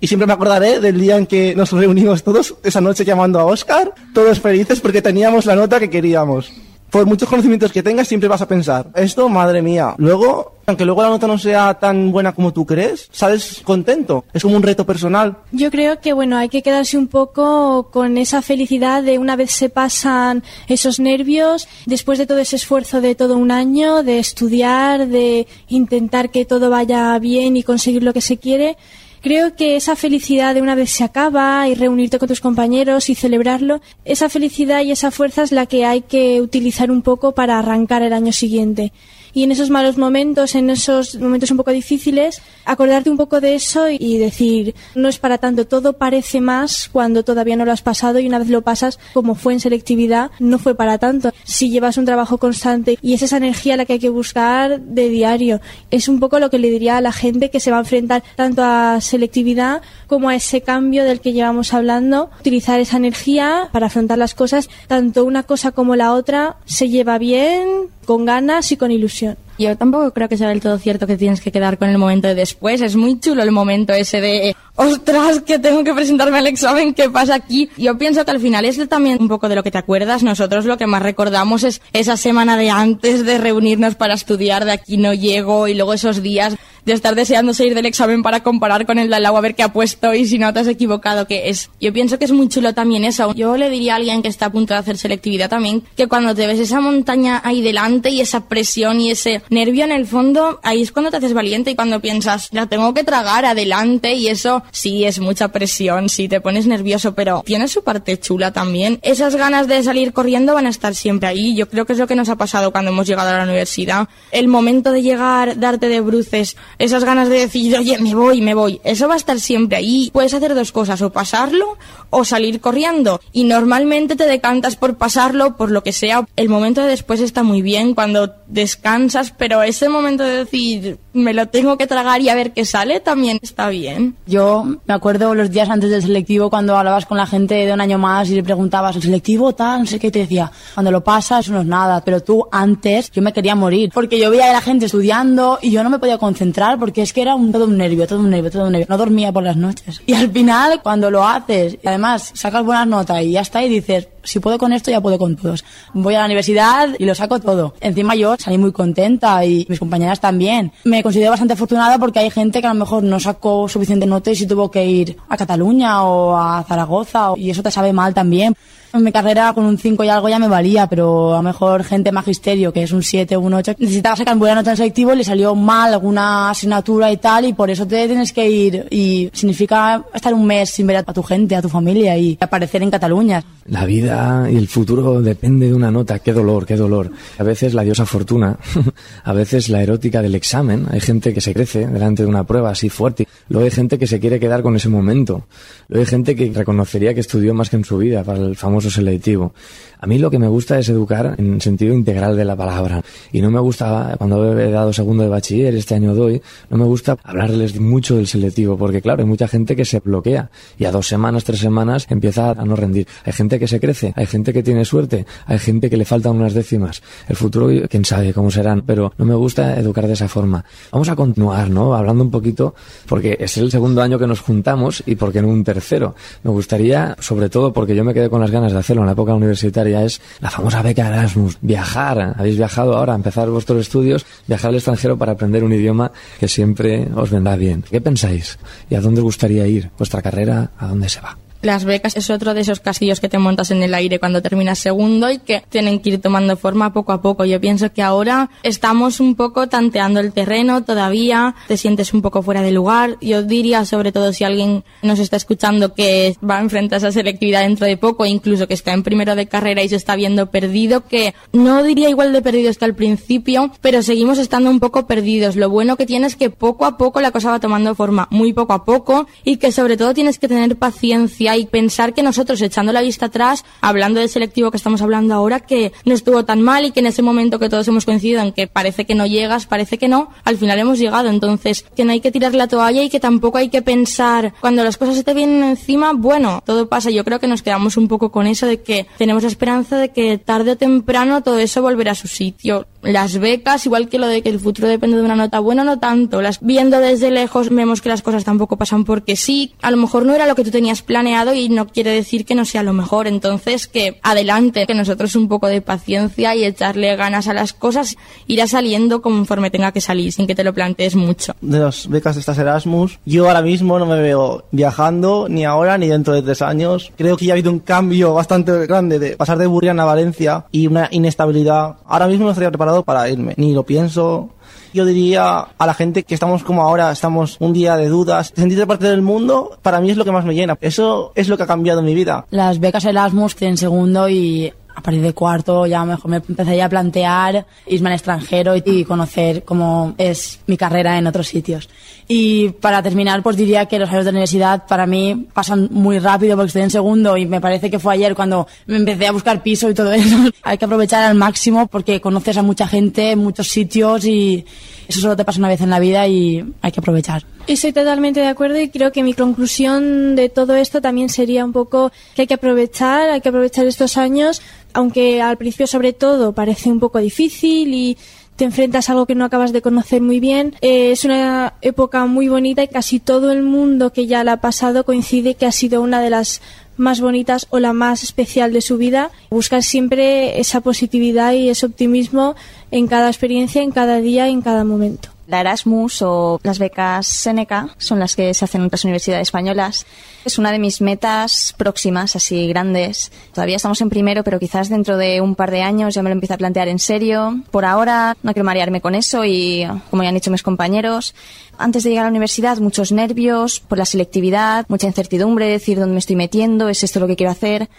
Y siempre me acordaré del día en que nos reunimos todos, esa noche llamando a Oscar, todos felices porque teníamos la nota que queríamos. Por muchos conocimientos que tengas, siempre vas a pensar, esto, madre mía. Luego, aunque luego la nota no sea tan buena como tú crees, sales contento. Es como un reto personal. Yo creo que bueno, hay que quedarse un poco con esa felicidad de una vez se pasan esos nervios, después de todo ese esfuerzo de todo un año, de estudiar, de intentar que todo vaya bien y conseguir lo que se quiere. Creo que esa felicidad de una vez se acaba y reunirte con tus compañeros y celebrarlo, esa felicidad y esa fuerza es la que hay que utilizar un poco para arrancar el año siguiente. Y en esos malos momentos, en esos momentos un poco difíciles, acordarte un poco de eso y decir, no es para tanto, todo parece más cuando todavía no lo has pasado y una vez lo pasas, como fue en selectividad, no fue para tanto. Si llevas un trabajo constante y es esa energía la que hay que buscar de diario, es un poco lo que le diría a la gente que se va a enfrentar tanto a selectividad como a ese cambio del que llevamos hablando, utilizar esa energía para afrontar las cosas, tanto una cosa como la otra se lleva bien, con ganas y con ilusión. Yo tampoco creo que sea del todo cierto que tienes que quedar con el momento de después. Es muy chulo el momento ese de, ostras, que tengo que presentarme al examen, ¿qué pasa aquí? Yo pienso que al final es también un poco de lo que te acuerdas. Nosotros lo que más recordamos es esa semana de antes de reunirnos para estudiar, de aquí no llego, y luego esos días de estar deseando salir del examen para comparar con el de al lado a ver qué ha puesto y si no te has equivocado, que es. Yo pienso que es muy chulo también eso. Yo le diría a alguien que está a punto de hacer selectividad también que cuando te ves esa montaña ahí delante y esa presión y ese nervio en el fondo, ahí es cuando te haces valiente y cuando piensas, la tengo que tragar adelante y eso sí es mucha presión, sí te pones nervioso, pero tiene su parte chula también. Esas ganas de salir corriendo van a estar siempre ahí. Yo creo que es lo que nos ha pasado cuando hemos llegado a la universidad. El momento de llegar, darte de bruces, esas ganas de decir, oye, me voy, me voy, eso va a estar siempre ahí. Puedes hacer dos cosas, o pasarlo o salir corriendo. Y normalmente te decantas por pasarlo, por lo que sea. El momento de después está muy bien cuando descansas, pero ese momento de decir, me lo tengo que tragar y a ver qué sale, también está bien. Yo me acuerdo los días antes del selectivo cuando hablabas con la gente de un año más y le preguntabas, ¿el selectivo tal? No sé qué, te decía, cuando lo pasas no es nada, pero tú antes yo me quería morir, porque yo veía a la gente estudiando y yo no me podía concentrar porque es que era un, todo un nervio, todo un nervio, todo un nervio. No dormía por las noches. Y al final, cuando lo haces, y además sacas buenas notas y ya está, y dices, si puedo con esto, ya puedo con todos. Voy a la universidad y lo saco todo. Encima yo salí muy contenta y mis compañeras también. Me considero bastante afortunada porque hay gente que a lo mejor no sacó suficiente nota y tuvo que ir a Cataluña o a Zaragoza y eso te sabe mal también. En mi carrera con un 5 y algo ya me valía, pero a lo mejor gente magisterio, que es un 7 o un 8, necesitaba sacar buena nota en selectivo y le salió mal alguna asignatura y tal, y por eso te tienes que ir. Y significa estar un mes sin ver a tu gente, a tu familia y aparecer en Cataluña. La vida y el futuro depende de una nota. Qué dolor, qué dolor. A veces la diosa fortuna, (laughs) a veces la erótica del examen. Hay gente que se crece delante de una prueba así fuerte. Luego hay gente que se quiere quedar con ese momento. Luego hay gente que reconocería que estudió más que en su vida para el famoso selectivo. A mí lo que me gusta es educar en sentido integral de la palabra. Y no me gusta, cuando he dado segundo de bachiller, este año doy, no me gusta hablarles mucho del selectivo, porque claro, hay mucha gente que se bloquea y a dos semanas, tres semanas empieza a no rendir. Hay gente que se crece, hay gente que tiene suerte, hay gente que le faltan unas décimas. El futuro, quién sabe cómo serán, pero no me gusta educar de esa forma. Vamos a continuar, ¿no? Hablando un poquito, porque es el segundo año que nos juntamos y porque no un tercero. Me gustaría, sobre todo porque yo me quedé con las ganas de hacerlo en la época universitaria, es la famosa beca Erasmus. Viajar. Habéis viajado ahora empezar vuestros estudios, viajar al extranjero para aprender un idioma que siempre os vendrá bien. ¿Qué pensáis? ¿Y a dónde gustaría ir? ¿Vuestra carrera? ¿A dónde se va? Las becas es otro de esos castillos que te montas en el aire cuando terminas segundo y que tienen que ir tomando forma poco a poco. Yo pienso que ahora estamos un poco tanteando el terreno todavía, te sientes un poco fuera de lugar. Yo diría, sobre todo si alguien nos está escuchando que va a enfrentar esa selectividad dentro de poco, incluso que está en primero de carrera y se está viendo perdido, que no diría igual de perdidos que al principio, pero seguimos estando un poco perdidos. Lo bueno que tienes es que poco a poco la cosa va tomando forma, muy poco a poco, y que sobre todo tienes que tener paciencia y pensar que nosotros, echando la vista atrás, hablando del selectivo que estamos hablando ahora, que no estuvo tan mal y que en ese momento que todos hemos coincidido en que parece que no llegas, parece que no, al final hemos llegado. Entonces, que no hay que tirar la toalla y que tampoco hay que pensar cuando las cosas se te vienen encima, bueno, todo pasa. Yo creo que nos quedamos un poco con eso de que tenemos la esperanza de que tarde o temprano todo eso volverá a su sitio. Las becas, igual que lo de que el futuro depende de una nota buena, no tanto. Las viendo desde lejos vemos que las cosas tampoco pasan porque sí, a lo mejor no era lo que tú tenías planeado y no quiere decir que no sea lo mejor. Entonces, que adelante, que nosotros un poco de paciencia y echarle ganas a las cosas irá saliendo conforme tenga que salir, sin que te lo plantees mucho. De las becas de estas Erasmus, yo ahora mismo no me veo viajando ni ahora ni dentro de tres años. Creo que ya ha habido un cambio bastante grande de pasar de Burriana a Valencia y una inestabilidad. Ahora mismo no estaría preparado para irme, ni lo pienso, yo diría a la gente que estamos como ahora, estamos un día de dudas, sentirte parte del mundo, para mí es lo que más me llena. Eso es lo que ha cambiado mi vida. Las becas Erasmus en segundo y a partir de cuarto ya mejor me empezaría a plantear irme al extranjero y, conocer cómo es mi carrera en otros sitios. Y para terminar, pues diría que los años de universidad para mí pasan muy rápido porque estoy en segundo y me parece que fue ayer cuando me empecé a buscar piso y todo eso. (laughs) Hay que aprovechar al máximo porque conoces a mucha gente en muchos sitios y eso solo te pasa una vez en la vida y hay que aprovechar. Estoy totalmente de acuerdo y creo que mi conclusión de todo esto también sería un poco que hay que aprovechar, hay que aprovechar estos años, aunque al principio sobre todo parece un poco difícil y te enfrentas a algo que no acabas de conocer muy bien. Eh, es una época muy bonita y casi todo el mundo que ya la ha pasado coincide que ha sido una de las más bonitas o la más especial de su vida. Buscar siempre esa positividad y ese optimismo en cada experiencia, en cada día en cada momento. La Erasmus o las becas Seneca son las que se hacen en otras universidades españolas. Es una de mis metas próximas, así grandes. Todavía estamos en primero, pero quizás dentro de un par de años ya me lo empiezo a plantear en serio. Por ahora no quiero marearme con eso y, como ya han dicho mis compañeros, antes de llegar a la universidad muchos nervios por la selectividad, mucha incertidumbre, decir dónde me estoy metiendo, es esto lo que quiero hacer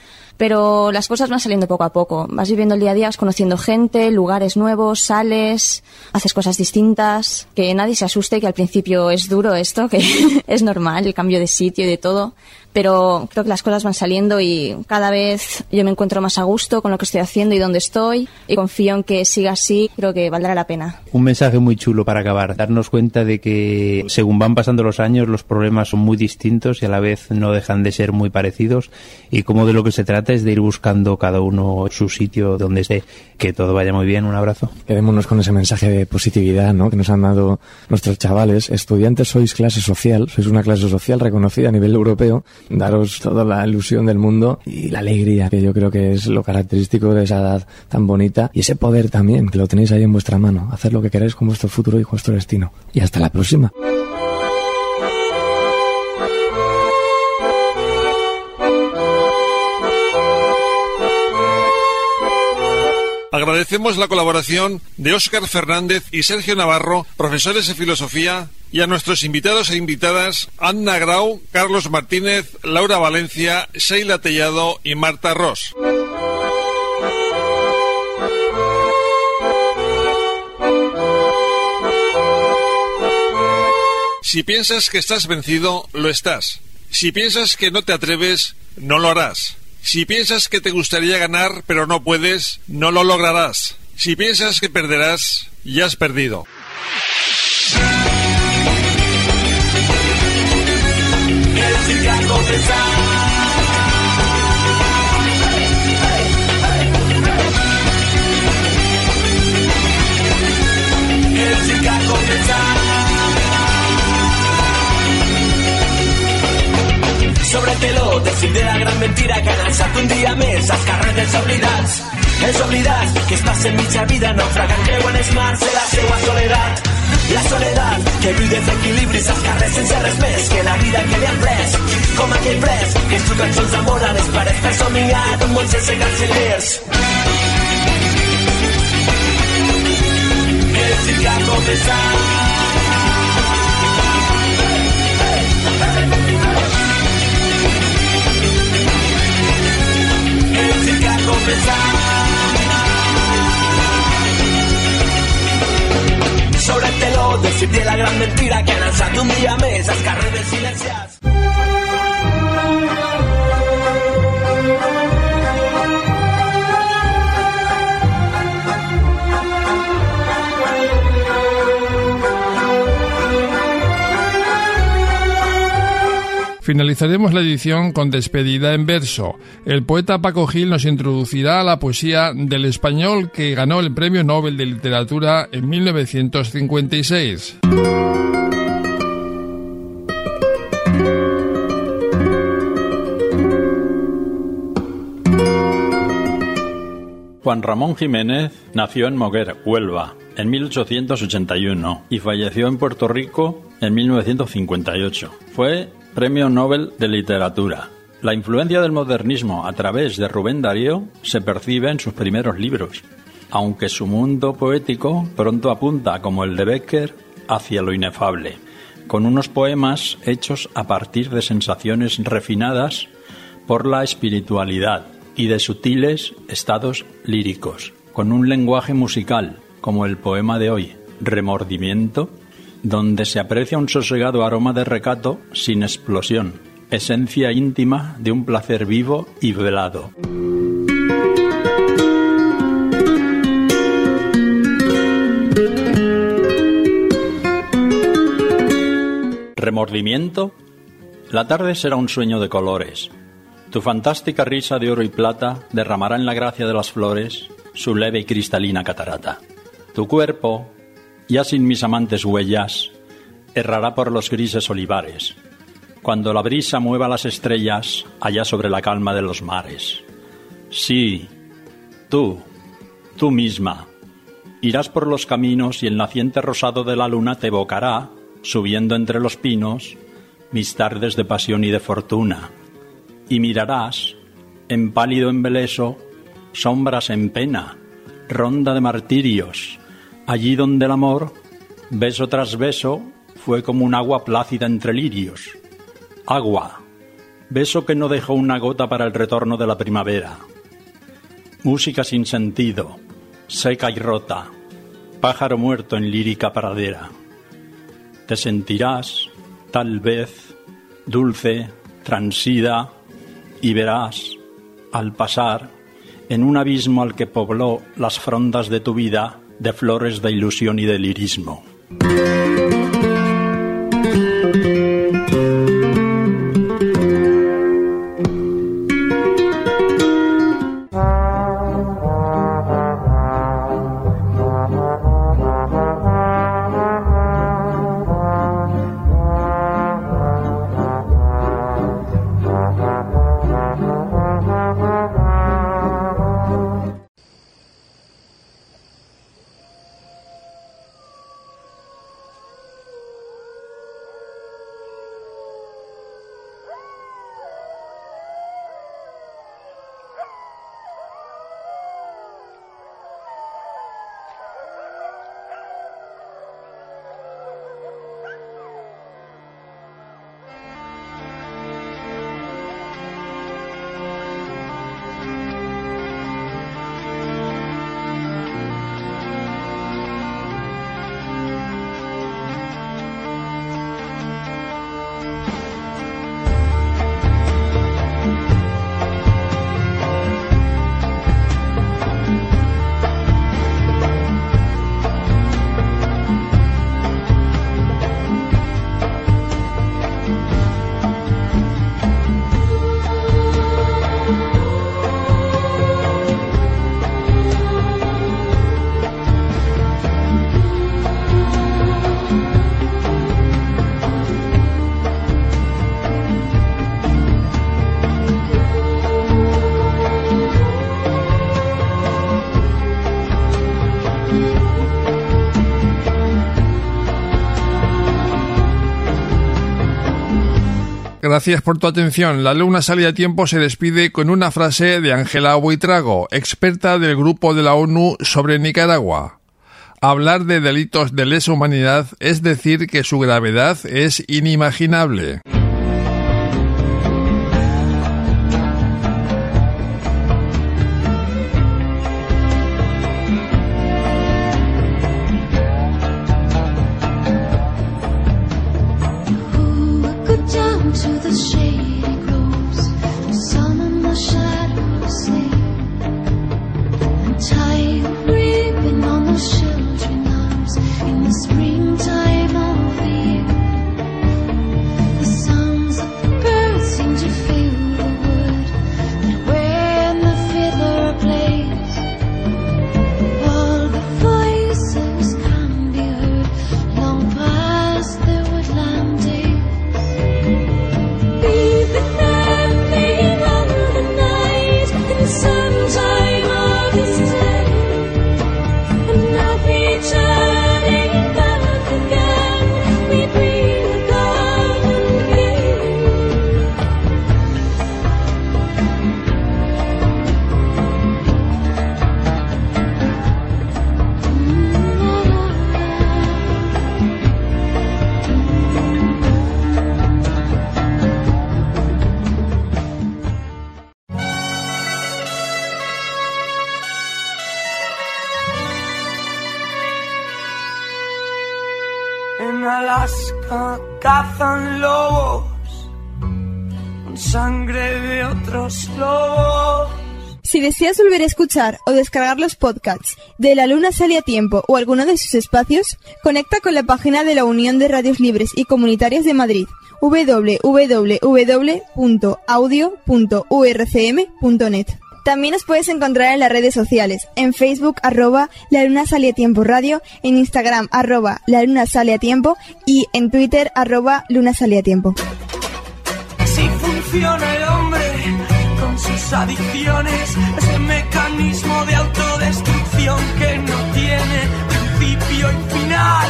pero las cosas van saliendo poco a poco. Vas viviendo el día a día, vas conociendo gente, lugares nuevos, sales, haces cosas distintas, que nadie se asuste que al principio es duro esto, que (laughs) es normal el cambio de sitio y de todo, pero creo que las cosas van saliendo y cada vez yo me encuentro más a gusto con lo que estoy haciendo y dónde estoy y confío en que siga así, creo que valdrá la pena. Un mensaje muy chulo para acabar, darnos cuenta de que según van pasando los años los problemas son muy distintos y a la vez no dejan de ser muy parecidos y como de lo que se trata es de ir buscando cada uno su sitio donde esté. Que todo vaya muy bien, un abrazo. Quedémonos con ese mensaje de positividad ¿no? que nos han dado nuestros chavales. Estudiantes sois clase social, sois una clase social reconocida a nivel europeo daros toda la ilusión del mundo y la alegría, que yo creo que es lo característico de esa edad tan bonita y ese poder también, que lo tenéis ahí en vuestra mano, hacer lo que queráis con vuestro futuro y vuestro destino. Y hasta la próxima. Agradecemos la colaboración de Óscar Fernández y Sergio Navarro, profesores de filosofía, y a nuestros invitados e invitadas Anna Grau, Carlos Martínez, Laura Valencia, Sheila Tellado y Marta Ross. Si piensas que estás vencido, lo estás. Si piensas que no te atreves, no lo harás. Si piensas que te gustaría ganar pero no puedes, no lo lograrás. Si piensas que perderás, ya has perdido. Sobre el teló, decir de la gran mentira que han un dia més els carrers dels oblidats. Els oblidats que es passen mitja vida naufragant creuen els mars de la seua soledat. La soledat que viu desequilibris als carrers sense res més que la vida que li han pres. Que es diu cançons d'amor a les parets per un món sense cancellers. Ha de la gran mentira que han alçat un dia més als carrers Finalizaremos la edición con despedida en verso. El poeta Paco Gil nos introducirá a la poesía del español que ganó el Premio Nobel de Literatura en 1956. Juan Ramón Jiménez nació en Moguer, Huelva, en 1881 y falleció en Puerto Rico en 1958. Fue Premio Nobel de Literatura. La influencia del modernismo a través de Rubén Darío se percibe en sus primeros libros, aunque su mundo poético pronto apunta, como el de Becker, hacia lo inefable, con unos poemas hechos a partir de sensaciones refinadas por la espiritualidad, y de sutiles estados líricos, con un lenguaje musical, como el poema de hoy, Remordimiento, donde se aprecia un sosegado aroma de recato sin explosión, esencia íntima de un placer vivo y velado. Remordimiento. La tarde será un sueño de colores. Tu fantástica risa de oro y plata derramará en la gracia de las flores su leve y cristalina catarata. Tu cuerpo, ya sin mis amantes huellas, errará por los grises olivares, cuando la brisa mueva las estrellas allá sobre la calma de los mares. Sí, tú, tú misma, irás por los caminos y el naciente rosado de la luna te evocará, subiendo entre los pinos, mis tardes de pasión y de fortuna. Y mirarás, en pálido embeleso, sombras en pena, ronda de martirios, allí donde el amor, beso tras beso, fue como un agua plácida entre lirios. Agua, beso que no dejó una gota para el retorno de la primavera. Música sin sentido, seca y rota, pájaro muerto en lírica pradera. Te sentirás, tal vez, dulce, transida, y verás, al pasar, en un abismo al que pobló las frondas de tu vida de flores de ilusión y de lirismo. Gracias por tu atención. La Luna Salida a Tiempo se despide con una frase de Ángela Buitrago, experta del Grupo de la ONU sobre Nicaragua. Hablar de delitos de lesa humanidad es decir que su gravedad es inimaginable. O descargar los podcasts de La Luna Sale a Tiempo o alguno de sus espacios, conecta con la página de la Unión de Radios Libres y Comunitarias de Madrid www.audio.urcm.net. También nos puedes encontrar en las redes sociales, en Facebook arroba La Luna Sale a Tiempo Radio, en Instagram arroba La Luna Sale a Tiempo y en Twitter arroba Luna Sale a Tiempo. Así funciona el hombre con sus adicciones, mecanismo de autodestrucción que no tiene principio y final,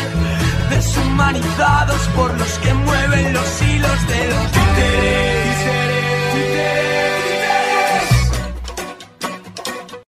deshumanizados por los que mueven los hilos de los